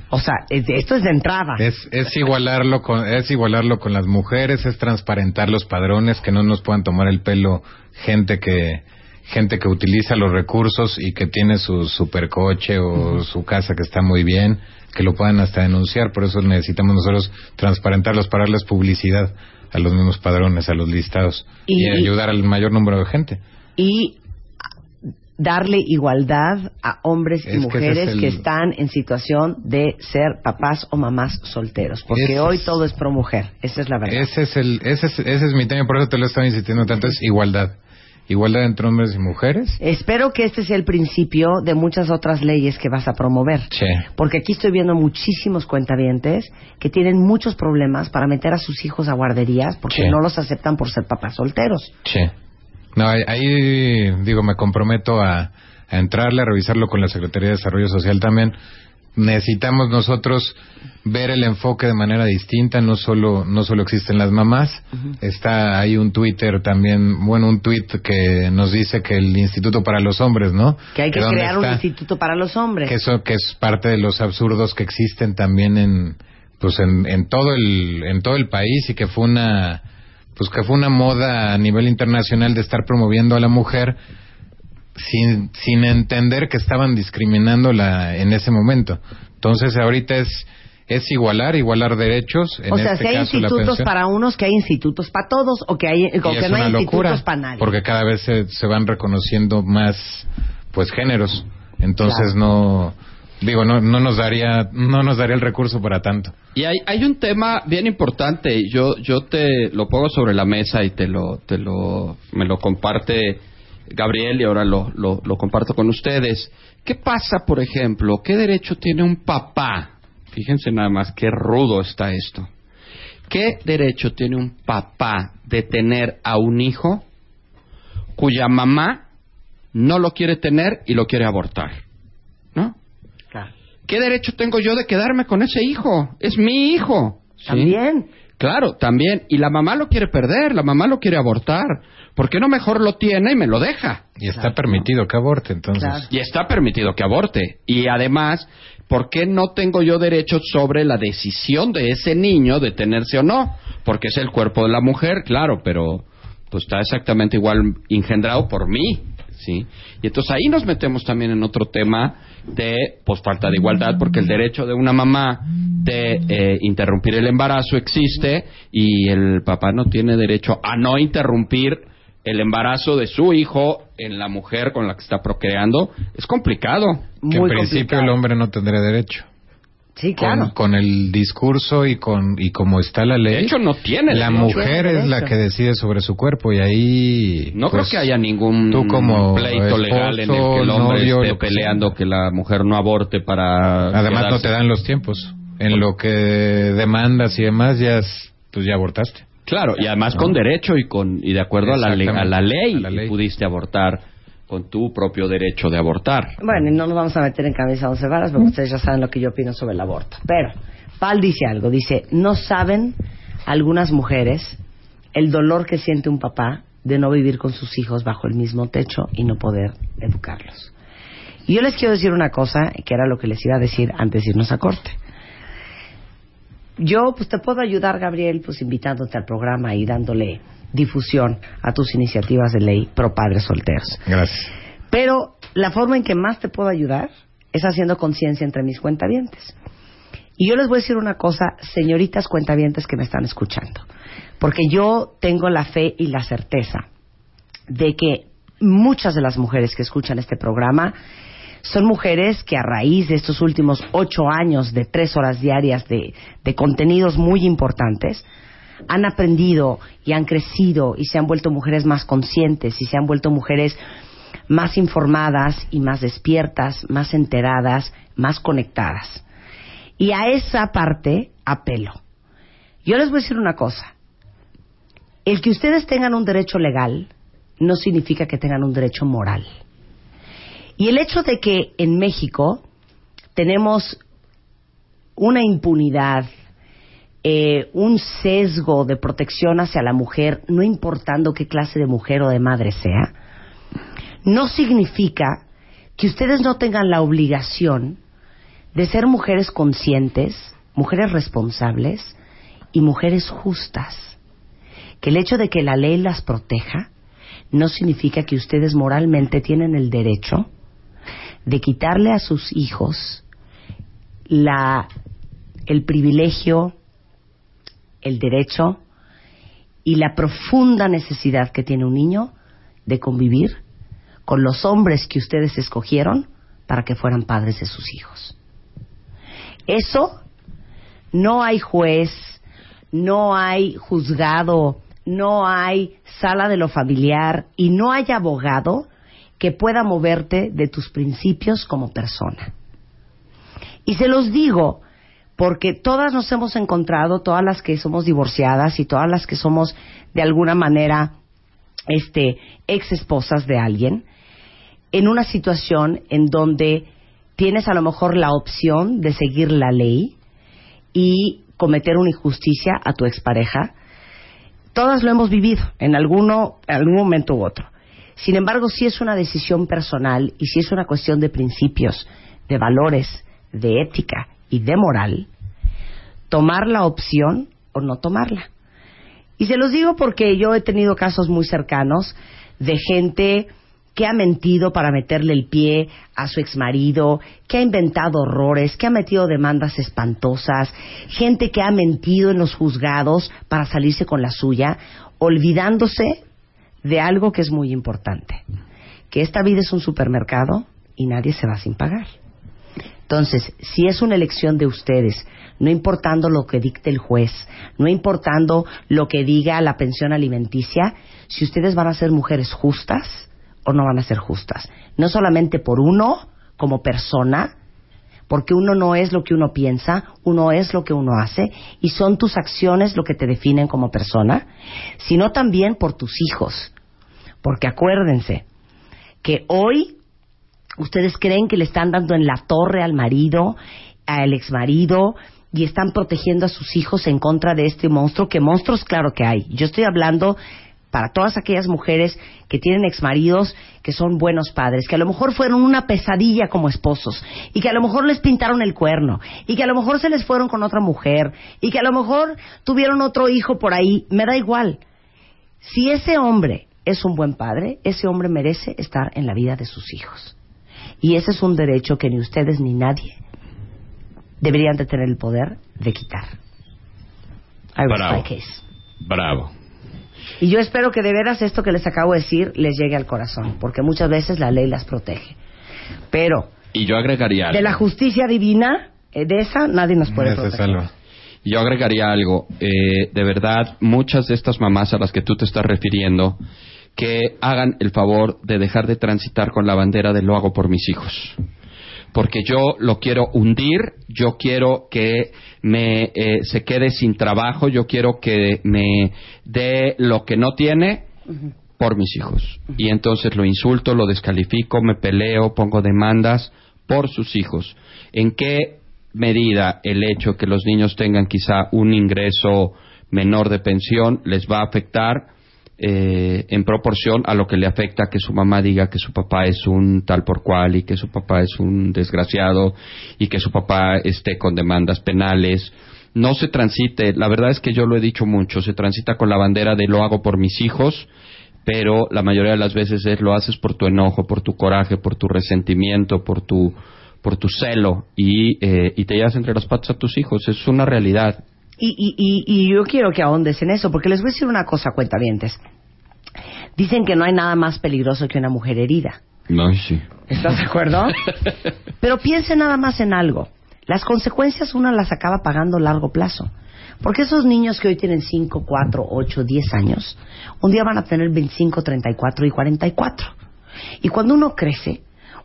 O sea, es- esto es de entrada. Es, es igualarlo con es igualarlo con las mujeres, es transparentar los padrones, que no nos puedan tomar el pelo gente que gente que utiliza los recursos y que tiene su supercoche o su casa que está muy bien, que lo puedan hasta denunciar. Por eso necesitamos nosotros transparentarlos para darles publicidad a los mismos padrones, a los listados y, Y- ayudar al mayor número de gente. y darle igualdad a hombres y Es que ese mujeres es el- que están en situación de ser papás o mamás solteros, porque Ese hoy es- todo es pro mujer, esa es la verdad. Ese es el ese es, ese es mi tema, por eso te lo estaba insistiendo tanto, es igualdad. Igualdad entre hombres y mujeres. Espero que este sea el principio de muchas otras leyes que vas a promover. Sí. Porque aquí estoy viendo muchísimos cuentavientes que tienen muchos problemas para meter a sus hijos a guarderías porque Sí. no los aceptan por ser papás solteros. Sí. No, ahí, ahí, digo, me comprometo a, a entrarle, a revisarlo con la Secretaría de Desarrollo Social también. Necesitamos nosotros ver el enfoque de manera distinta, no solo, no solo existen las mamás. Está ahí un Twitter también, bueno, un tweet que nos dice que el Instituto para los Hombres, ¿no? Que hay que dónde crear un instituto para los hombres. que eso que es parte de los absurdos que existen también en pues en, en todo el en todo el país y que fue una pues que fue una moda a nivel internacional de estar promoviendo a la mujer sin sin entender que estaban discriminándola en ese momento. Entonces ahorita es es igualar, igualar derechos. En o sea, este si hay caso, institutos para unos, que hay institutos para todos, o que, hay, o que no hay institutos para nadie. porque cada vez se, se van reconociendo más pues géneros entonces no digo no no nos daría no nos daría el recurso para tanto Y hay, hay un tema bien importante, yo, yo te lo pongo sobre la mesa y te lo, te lo, me lo comparte Gabriel y ahora lo, lo, lo comparto con ustedes. ¿Qué pasa, por ejemplo? ¿Qué derecho tiene un papá? Fíjense nada más qué rudo está esto. ¿Qué derecho tiene un papá de tener a un hijo cuya mamá no lo quiere tener y lo quiere abortar? ¿Qué derecho tengo yo de quedarme con ese hijo? Es mi hijo. ¿sí? También. Claro, también. Y la mamá lo quiere perder, la mamá lo quiere abortar. ¿Por qué no mejor lo tiene y me lo deja? y está permitido que aborte entonces Y está permitido que aborte. Y además, ¿por qué no tengo yo derecho sobre la decisión de ese niño de tenerse o no? Porque es el cuerpo de la mujer, claro, pero pues está exactamente igual engendrado por mí, ¿sí? Y entonces ahí nos metemos también en otro tema de pues falta de igualdad, porque el derecho de una mamá de eh, interrumpir el embarazo existe y el papá no tiene derecho a no interrumpir el embarazo de su hijo en la mujer con la que está procreando. Es complicado. que en principio el hombre no tendría derecho Sí, con, con el discurso y con y como está la ley. De hecho, no tiene La derecho. mujer es la que decide sobre su cuerpo y ahí. No pues, creo que haya ningún tú como pleito legal en el que esposo, el hombre novio, esté peleando que la mujer no aborte para. Además no te dan los tiempos. En lo que demandas y demás ya es- pues ya abortaste. Claro, y además con derecho y con y de acuerdo a la, ley, a la ley, A la ley. y pudiste abortar con tu propio derecho de abortar. Bueno, y no nos vamos a meter en camisa once varas porque ustedes ya saben lo que yo opino sobre el aborto. Pero, Pal dice algo, dice, no saben algunas mujeres el dolor que siente un papá de no vivir con sus hijos bajo el mismo techo y no poder educarlos. Y yo les quiero decir una cosa, que era lo que les iba a decir antes de irnos a corte. Yo, pues te puedo ayudar, Gabriel, pues invitándote al programa y dándole difusión a tus iniciativas de ley pro padres solteros. Gracias. Pero la forma en que más te puedo ayudar es haciendo conciencia entre mis cuentavientes. Y yo les voy a decir una cosa, señoritas cuentavientes que me están escuchando, porque yo tengo la fe y la certeza de que muchas de las mujeres que escuchan este programa son mujeres que a raíz de estos últimos ocho años de tres horas diarias de, de contenidos muy importantes, han aprendido y han crecido y se han vuelto mujeres más conscientes y se han vuelto mujeres más informadas y más despiertas, más enteradas, más conectadas. Y a esa parte apelo. Yo les voy a decir una cosa. El que ustedes tengan un derecho legal no significa que tengan un derecho moral. Y el hecho de que en México tenemos una impunidad, eh, un sesgo de protección hacia la mujer, no importando qué clase de mujer o de madre sea, no significa que ustedes no tengan la obligación de ser mujeres conscientes, mujeres responsables y mujeres justas. Que el hecho de que la ley las proteja no significa que ustedes moralmente tienen el derecho de quitarle a sus hijos la, el privilegio, el derecho y la profunda necesidad que tiene un niño de convivir con los hombres que ustedes escogieron para que fueran padres de sus hijos. Eso no hay juez, no hay juzgado, no hay sala de lo familiar y no hay abogado que pueda moverte de tus principios como persona. Y se los digo porque todas nos hemos encontrado, todas las que somos divorciadas y todas las que somos de alguna manera este ex esposas de alguien en una situación en donde tienes a lo mejor la opción de seguir la ley y cometer una injusticia a tu expareja. Todas lo hemos vivido en alguno, en algún momento u otro. Sin embargo, sí es una decisión personal y sí es una cuestión de principios, de valores, de ética y de moral, tomar la opción o no tomarla. Y se los digo porque yo he tenido casos muy cercanos de gente que ha mentido para meterle el pie a su exmarido, que ha inventado horrores, que ha metido demandas espantosas, gente que ha mentido en los juzgados para salirse con la suya, olvidándose de algo que es muy importante, que esta vida es un supermercado y nadie se va sin pagar. Entonces, si es una elección de ustedes, no importando lo que dicte el juez, no importando lo que diga la pensión alimenticia, si ustedes van a ser mujeres justas o no van a ser justas. No solamente por uno como persona, porque uno no es lo que uno piensa, uno es lo que uno hace y son tus acciones lo que te definen como persona, sino también por tus hijos. Porque acuérdense que hoy ustedes creen que le están dando en la torre al marido, al exmarido y están protegiendo a sus hijos en contra de este monstruo, que monstruos claro que hay. Yo estoy hablando para todas aquellas mujeres que tienen exmaridos que son buenos padres, que a lo mejor fueron una pesadilla como esposos y que a lo mejor les pintaron el cuerno y que a lo mejor se les fueron con otra mujer y que a lo mejor tuvieron otro hijo por ahí, me da igual. Si ese hombre es un buen padre, ese hombre merece estar en la vida de sus hijos. Y ese es un derecho que ni ustedes ni nadie deberían de tener el poder de quitar. I Bravo. my case. Bravo. Y yo espero que de veras esto que les acabo de decir les llegue al corazón, porque muchas veces la ley las protege. Pero Y yo agregaría de la justicia divina Eh, de esa nadie nos puede proteger. Yo agregaría algo. eh, de verdad, muchas de estas mamás a las que tú te estás refiriendo, que hagan el favor de dejar de transitar con la bandera de lo hago por mis hijos. Porque yo lo quiero hundir, yo quiero que me eh, se quede sin trabajo, yo quiero que me dé lo que no tiene por mis hijos. Y entonces lo insulto, lo descalifico, me peleo, pongo demandas por sus hijos. ¿En qué medida el hecho que los niños tengan quizá un ingreso menor de pensión les va a afectar eh, en proporción a lo que le afecta que su mamá diga que su papá es un tal por cual y que su papá es un desgraciado y que su papá esté con demandas penales. No se transite, la verdad es que yo lo he dicho mucho, se transita con la bandera de lo hago por mis hijos, pero la mayoría de las veces es lo haces por tu enojo, por tu coraje, por tu resentimiento, por tu por tu celo y, eh, y te llevas entre las patas a tus hijos. Es una realidad. Y, y, y, y yo quiero que ahondes en eso, porque les voy a decir una cosa, cuentavientes. Dicen que no hay nada más peligroso que una mujer herida. No, sí. ¿Estás de acuerdo? Pero piense nada más en algo. Las consecuencias uno las acaba pagando a largo plazo. Porque esos niños que hoy tienen 5, 4, 8, 10 años, un día van a tener 25, 34 y 44. Y cuando uno crece,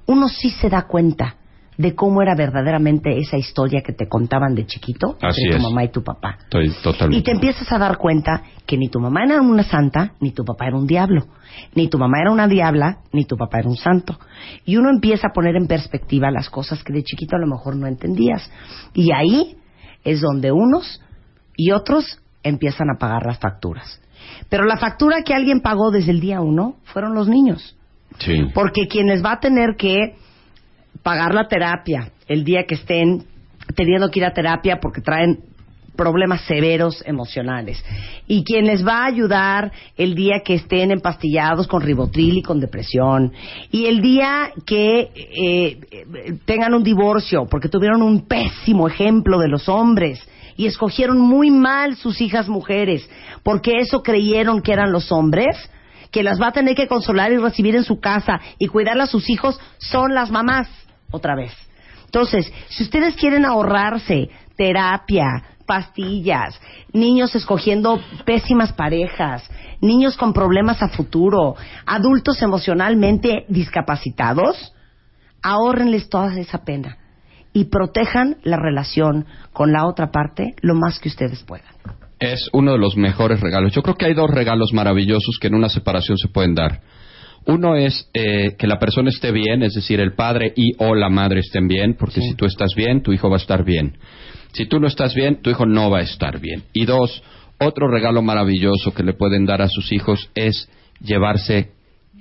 uno sí se da cuenta de cómo era verdaderamente esa historia que te contaban de chiquito Así entre tu es. mamá y tu papá. Estoy Y totalmente. te empiezas a dar cuenta que ni tu mamá era una santa, ni tu papá era un diablo. Ni tu mamá era una diabla, ni tu papá era un santo. Y uno empieza a poner en perspectiva las cosas que de chiquito a lo mejor no entendías. Y ahí es donde unos y otros empiezan a pagar las facturas. Pero la factura que alguien pagó desde el día uno fueron los niños. Sí. Porque quienes va a tener que pagar la terapia el día que estén teniendo que ir a terapia porque traen problemas severos emocionales. Y quien les va a ayudar el día que estén empastillados con ribotril y con depresión y el día que eh, tengan un divorcio porque tuvieron un pésimo ejemplo de los hombres y escogieron muy mal sus hijas mujeres porque eso creyeron que eran los hombres que las va a tener que consolar y recibir en su casa y cuidar a sus hijos son las mamás, otra vez. Entonces, si ustedes quieren ahorrarse terapia, pastillas, niños escogiendo pésimas parejas, niños con problemas a futuro, adultos emocionalmente discapacitados, ahórrenles toda esa pena y protejan la relación con la otra parte lo más que ustedes puedan. Es uno de los mejores regalos. Yo creo que hay dos regalos maravillosos que en una separación se pueden dar. Uno es eh, que la persona esté bien, es decir, el padre y o la madre estén bien, porque si tú estás bien, tu hijo va a estar bien. Si tú no estás bien, tu hijo no va a estar bien. Y dos, otro regalo maravilloso que le pueden dar a sus hijos es llevarse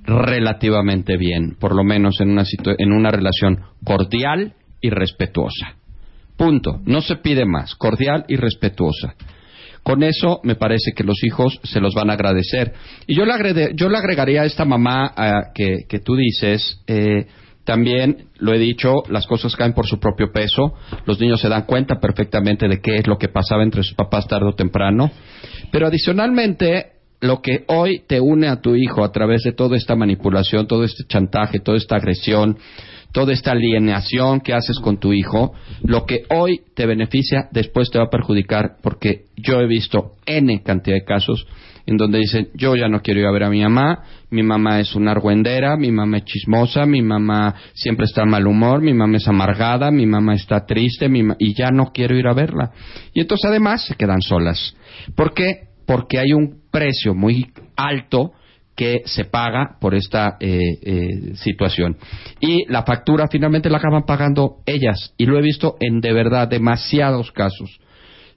relativamente bien, por lo menos en una, situ- en una relación cordial y respetuosa. Punto. No se pide más. Cordial y respetuosa. Con eso me parece que los hijos se los van a agradecer. Y yo le, agrede- yo le agregaría a esta mamá ah, que, que tú dices, eh, también lo he dicho, las cosas caen por su propio peso. Los niños se dan cuenta perfectamente de qué es lo que pasaba entre sus papás tarde o temprano. Pero adicionalmente, lo que hoy te une a tu hijo a través de toda esta manipulación, todo este chantaje, toda esta agresión, toda esta alienación que haces con tu hijo, lo que hoy te beneficia, después te va a perjudicar, porque yo he visto N cantidad de casos en donde dicen, yo ya no quiero ir a ver a mi mamá, mi mamá es una argüendera, mi mamá es chismosa, mi mamá siempre está en mal humor, mi mamá es amargada, mi mamá está triste, mi ma- y ya no quiero ir a verla. Y entonces además se quedan solas. ¿Por qué? Porque hay un precio muy alto que se paga por esta eh, eh, situación. Y la factura finalmente la acaban pagando ellas. Y lo he visto en de verdad demasiados casos.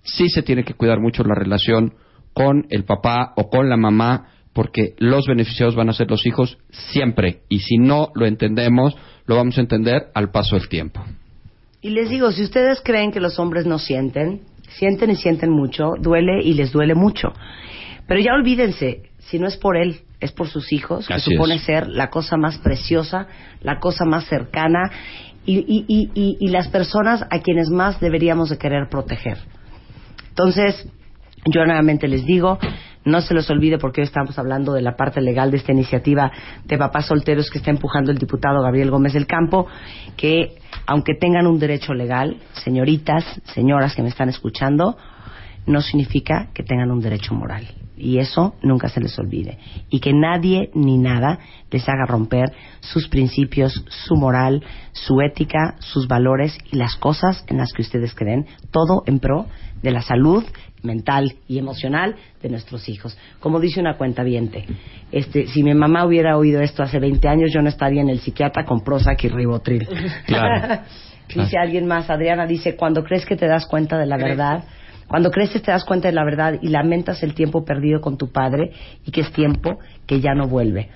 Sí se tiene que cuidar mucho la relación con el papá o con la mamá porque los beneficiados van a ser los hijos siempre. Y si no lo entendemos, lo vamos a entender al paso del tiempo. Y les digo, si ustedes creen que los hombres no sienten, sienten y sienten mucho, duele y les duele mucho. Pero ya olvídense, si no es por él, es por sus hijos, que supone es. ser la cosa más preciosa, la cosa más cercana y, y- y- y- y las personas a quienes más deberíamos de querer proteger. Entonces, yo nuevamente les digo, No se les olvide porque hoy estamos hablando de la parte legal de esta iniciativa de papás solteros que está empujando el diputado Gabriel Gómez del Campo, que aunque tengan un derecho legal, señoritas, señoras que me están escuchando, no significa que tengan un derecho moral. Y eso nunca se les olvide. Y que nadie ni nada les haga romper sus principios, su moral, su ética, sus valores y las cosas en las que ustedes creen, todo en pro de la salud mental y emocional de nuestros hijos. Como dice una cuenta viente, este, si mi mamá hubiera oído esto hace 20 años, yo no estaría en el psiquiatra con Prozac y Ribotril. Claro. dice alguien más, Adriana dice, cuando crees que te das cuenta de la verdad, cuando creces te das cuenta de la verdad y lamentas el tiempo perdido con tu padre y que es tiempo que ya no vuelve.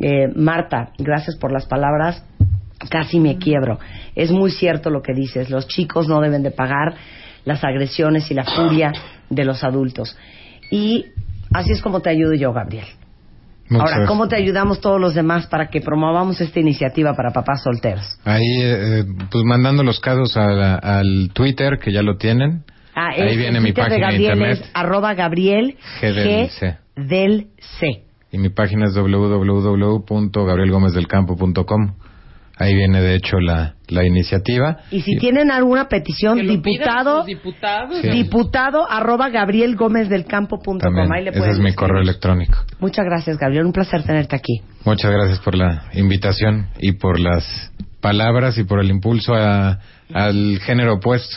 Eh, Marta, gracias por las palabras. Casi me quiebro. Es muy cierto lo que dices. Los chicos no deben de pagar las agresiones y la furia de los adultos. Y así es como te ayudo yo, Gabriel. Muchas Ahora, gracias. ¿cómo te ayudamos todos los demás para que promovamos esta iniciativa para papás solteros? Ahí, eh, pues mandando los casos a la- al Twitter, que ya lo tienen. Ah, Ahí viene mi página de Gabriel internet. es arroba Gabriel G del G C. del C. Y mi página es www.gabrielgomezdelcampo.com. Ahí viene, de hecho, la, la iniciativa. Y si tienen alguna petición, diputado. Sí. diputado arroba Gabriel Gómez del. También, Ahí le ese es mi escribir. correo electrónico. Muchas gracias, Gabriel. Un placer tenerte aquí. Muchas gracias por la invitación y por las palabras y por el impulso a- al género opuesto,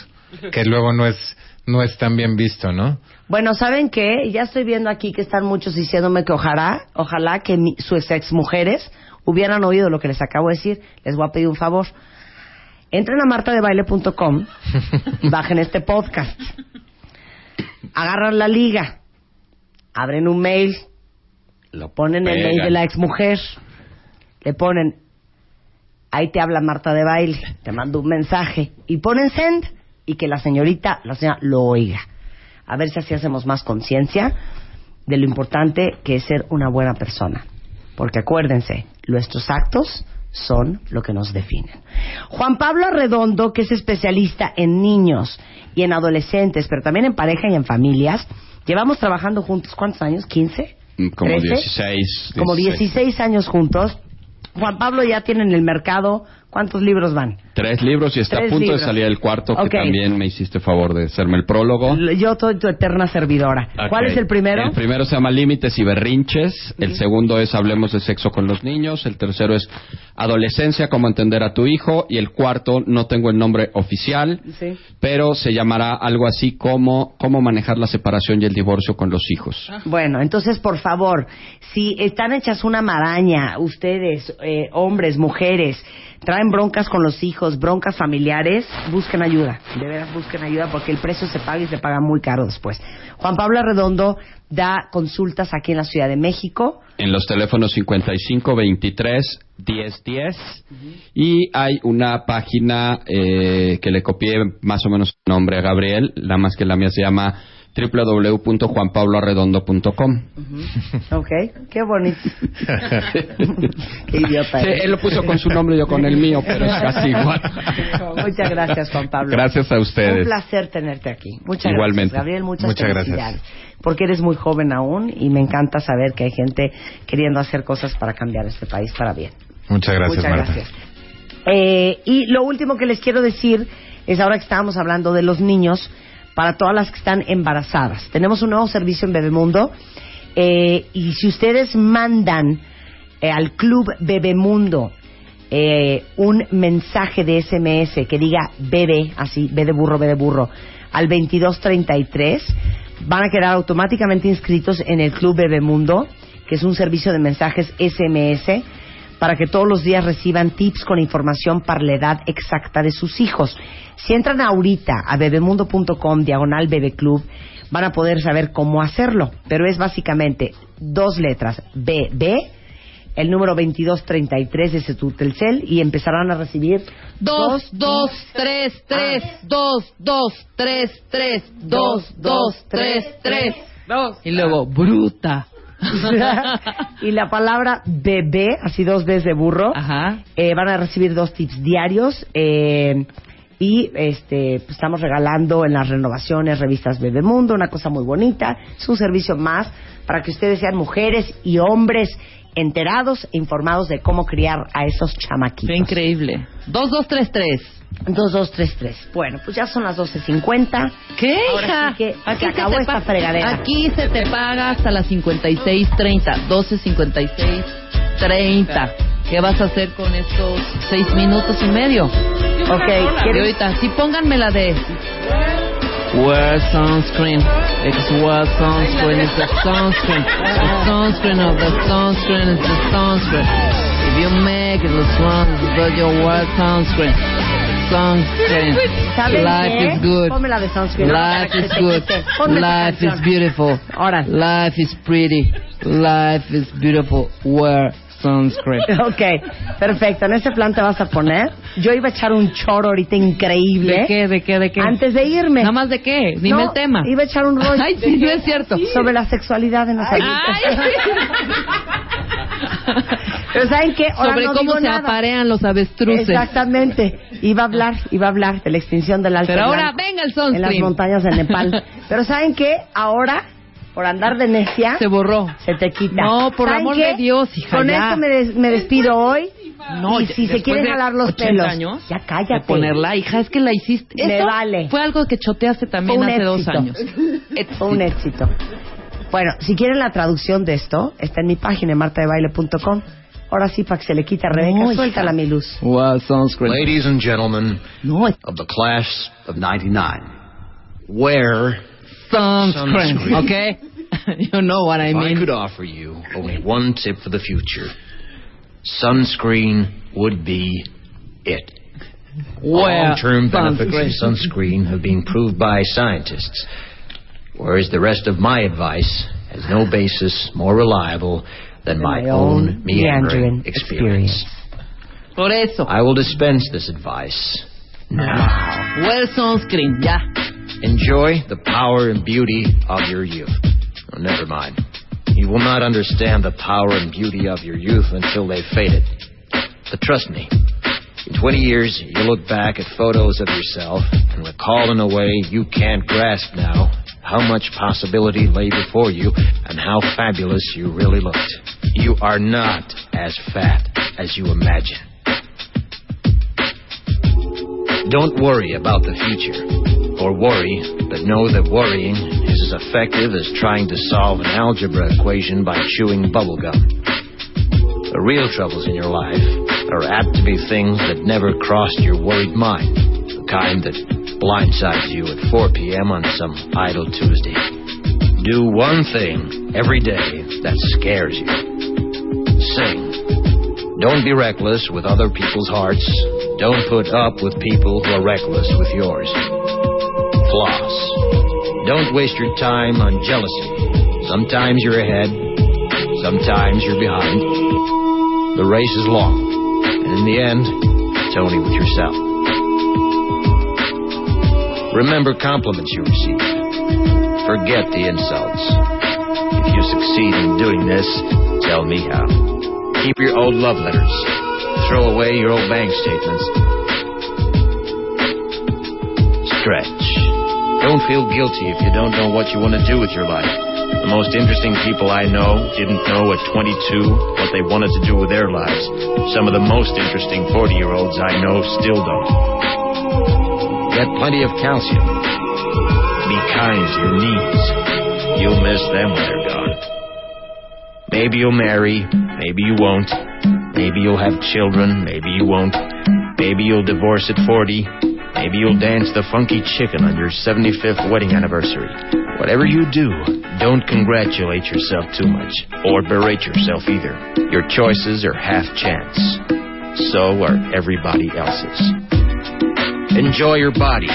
que luego no es, no es tan bien visto, ¿no? Bueno, ¿saben qué? Ya estoy viendo aquí que están muchos diciéndome que ojalá, ojalá que mi- sus ex mujeres hubieran oído lo que les acabo de decir. Les voy a pedir un favor. Entren a martadebaile.com y bajen este podcast. Agarran la liga, abren un mail, lo ponen en el mail de la ex mujer, le ponen, ahí te habla Marta de Baile, te mando un mensaje y ponen send y que la señorita, la señora lo oiga. A ver si así hacemos más conciencia de lo importante que es ser una buena persona. Porque acuérdense, nuestros actos son lo que nos definen. Juan Pablo Arredondo, que es especialista en niños y en adolescentes, pero también en pareja y en familias, llevamos trabajando juntos, ¿cuántos años? ¿15? Como 13, 16. Como 16 años juntos. Juan Pablo ya tiene en el mercado, ¿cuántos libros van? Tres libros y está Tres a punto libros. de salir el cuarto, que también me hiciste favor de hacerme el prólogo. Yo soy tu eterna servidora. ¿Cuál es el primero? El primero se llama Límites y Berrinches. El segundo es Hablemos de sexo con los niños. El tercero es Adolescencia, cómo entender a tu hijo. Y el cuarto, no tengo el nombre oficial, Sí. pero se llamará algo así como Cómo manejar la separación y el divorcio con los hijos. Bueno, entonces, por favor, si están hechas una maraña, ustedes, eh, hombres, mujeres, traen broncas con los hijos, broncas familiares, busquen ayuda. De veras, busquen ayuda porque el precio se paga y se paga muy caro después. Juan Pablo Arredondo da consultas aquí en la Ciudad de México. En los teléfonos 55 23 10 10 y hay una página eh, que le copié más o menos el nombre a Gabriel, la más que la mía se llama www.juanpabloarredondo.com. Ok, qué bonito. qué idiota. Sí, eres. él lo puso con su nombre y yo con el mío, pero es casi igual. Muchas gracias, Juan Pablo. Gracias a ustedes. Un placer tenerte aquí. Muchas Igualmente. gracias, Gabriel. Muchas, Muchas gracias. Porque eres muy joven aún y me encanta saber que hay gente queriendo hacer cosas para cambiar este país para bien. Muchas gracias, Muchas Marta. gracias. Eh, y lo último que les quiero decir es ahora que estábamos hablando de los niños, para todas las que están embarazadas. Tenemos un nuevo servicio en Bebemundo eh, y si ustedes mandan eh, al Club Bebemundo eh, un mensaje de SMS que diga bebé, así, B de burro, B de burro, al 2233, van a quedar automáticamente inscritos en el Club Bebemundo, que es un servicio de mensajes SMS para que todos los días reciban tips con información para la edad exacta de sus hijos. Si entran ahorita a bebemundo.com diagonal bebeclub, van a poder saber cómo hacerlo, pero es básicamente dos letras, BB, el número 2233 de su Telcel y empezarán a recibir Dos, dos, tres, tres, dos, dos, tres, tres, dos, dos, tres, tres. Y luego, bruta. y la palabra bebé, así dos veces de burro, eh, van a recibir dos tips diarios. eh, Y este, pues, estamos regalando en las renovaciones revistas Bebemundo, una cosa muy bonita. Es un servicio más para que ustedes sean mujeres y hombres enterados e informados de cómo criar a esos chamaquitos. Increíble. 2233. 2233. Bueno, pues ya son las 12.50. ¿Qué, Ahora hija? sí que Aquí se acabó esta pa- fregadera. Aquí se te paga hasta las 56.30. 12.56.30. ¿Qué vas a hacer con estos seis minutos y medio? Ok, Y ¿quieres- ahorita, sí, pónganme la de... Wear sunscreen, because wear sunscreen is the sunscreen. The sunscreen of the sunscreen is the sunscreen. If you make it look wrong, but you wear sunscreen. Sunscreen. ¿Saben Life qué? is good. Ponme la de sunscreen, Life is good. Life is beautiful. Life is pretty. Life is beautiful. Wear sunscreen. Ok, perfecto. En ese plan te vas a poner. Yo iba a echar un choro ahorita increíble. ¿De qué? ¿De qué? ¿De qué? Antes de irme. ¿Nada más de qué? Dime No, el tema. Iba a echar un rollo. Ay, sí, no es cierto. Sobre la sexualidad en los adultos. Pero ¿saben qué? Ahora Sobre no cómo se nada. aparean los avestruces. Exactamente. Iba a hablar, iba a hablar de la extinción del alce Pero ahora venga el en las sunscreen. montañas de Nepal. Pero ¿saben qué? Ahora, por andar de necia... Se borró. Se te quita. No, por ¿Saben amor qué? de Dios, hija, Con ya. esto me, des- me despido hoy. No, y si se quieren jalar los 80 pelos, años, ya cállate. de ponerla, hija, es que la hiciste. Me Eso vale. Fue algo que choteaste también Fue un hace dos éxito. años. Fue un éxito. Bueno, si quieren la traducción de esto, está en mi página martadebaile.com. Ahora sí, para que se le quite a Rebeca, No, hija. suéltala mi luz. Wow, sunscreen. Ladies and gentlemen of the class of 99, wear Sunscreen, Sunscreen. okay? you know what I if I could offer you only one tip for the future, sunscreen would be it. Wear Long-term benefits of sunscreen have been proved by scientists, whereas the rest of my advice has no basis more reliable than my, own meandering experience. Por eso. I will dispense this advice now. Wear sunscreen, ya. Enjoy the power and beauty of your youth. Oh, never mind. You will not understand the power and beauty of your youth until they've faded. But trust me, in 20 years, you'll look back at photos of yourself and recall in a way you can't grasp now how much possibility lay before you and how fabulous you really looked. You are not as fat as you imagine. Don't worry about the future, or worry, but know that worrying is as effective as trying to solve an algebra equation by chewing bubblegum. The real troubles in your life are apt to be things that never crossed your worried mind, the kind that blindsides you at 4 p.m. on some idle Tuesday. Do one thing every day that scares you. Sing. Don't be reckless with other people's hearts. Don't put up with people who are reckless with yours. Floss. Don't waste your time on jealousy. Sometimes you're ahead, sometimes you're behind. The race is long, and in the end, it's only with yourself. Remember compliments you receive. Forget the insults. If you succeed in doing this, tell me how. Keep your old love letters. Throw away your old bank statements. Stretch. Don't feel guilty if you don't know what you want to do with your life. The most interesting people I know didn't know at 22 what they wanted to do with their lives. Some of the most interesting 40 year olds I know still don't. Get plenty of calcium. Be kind to your knees. You'll miss them when they're gone. Maybe you'll marry, maybe you won't. Maybe you'll have children, maybe you won't. Maybe you'll divorce at 40. Maybe you'll dance the funky chicken on your 75th wedding anniversary. Whatever you do, don't congratulate yourself too much, or berate yourself either. Your choices are half chance. So are everybody else's. Enjoy your body.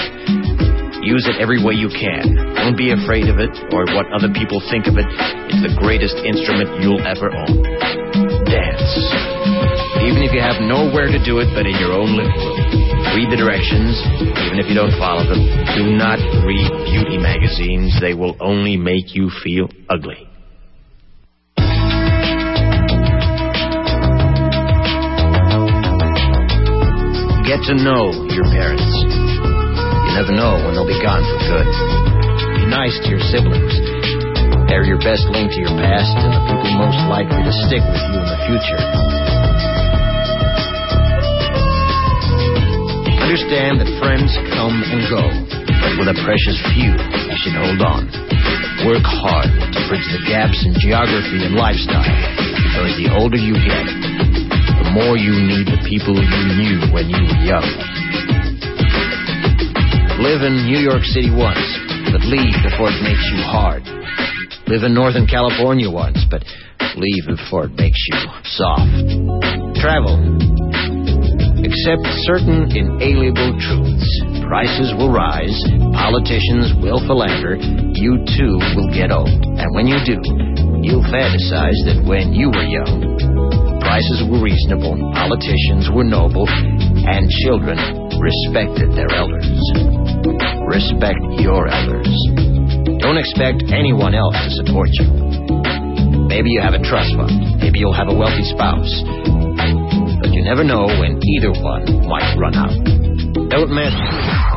Use it every way you can. Don't be afraid of it or what other people think of it. It's the greatest instrument you'll ever own. Dance. Even if you have nowhere to do it but in your own living room. Read the directions, even if you don't follow them. Do not read beauty magazines. They will only make you feel ugly. Get to know your parents. You never know when they'll be gone for good. Be nice to your siblings. They're your best link to your past and the people most likely to stick with you in the future. Understand that friends come and go, but with a precious few, you should hold on. Work hard to bridge the gaps in geography and lifestyle, because the older you get, the more you need the people you knew when you were young. Live in New York City once, but leave before it makes you hard. Live in Northern California once, but leave before it makes you soft. Travel. Accept certain inalienable truths. Prices will rise, politicians will philander, you too will get old. And when you do, you'll fantasize that when you were young, prices were reasonable, politicians were noble, and children respected their elders. Respect your elders. Don't expect anyone else to support you. Maybe you have a trust fund. Maybe you'll have a wealthy spouse. Never know when either one might run out. Don't mess.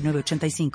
906985.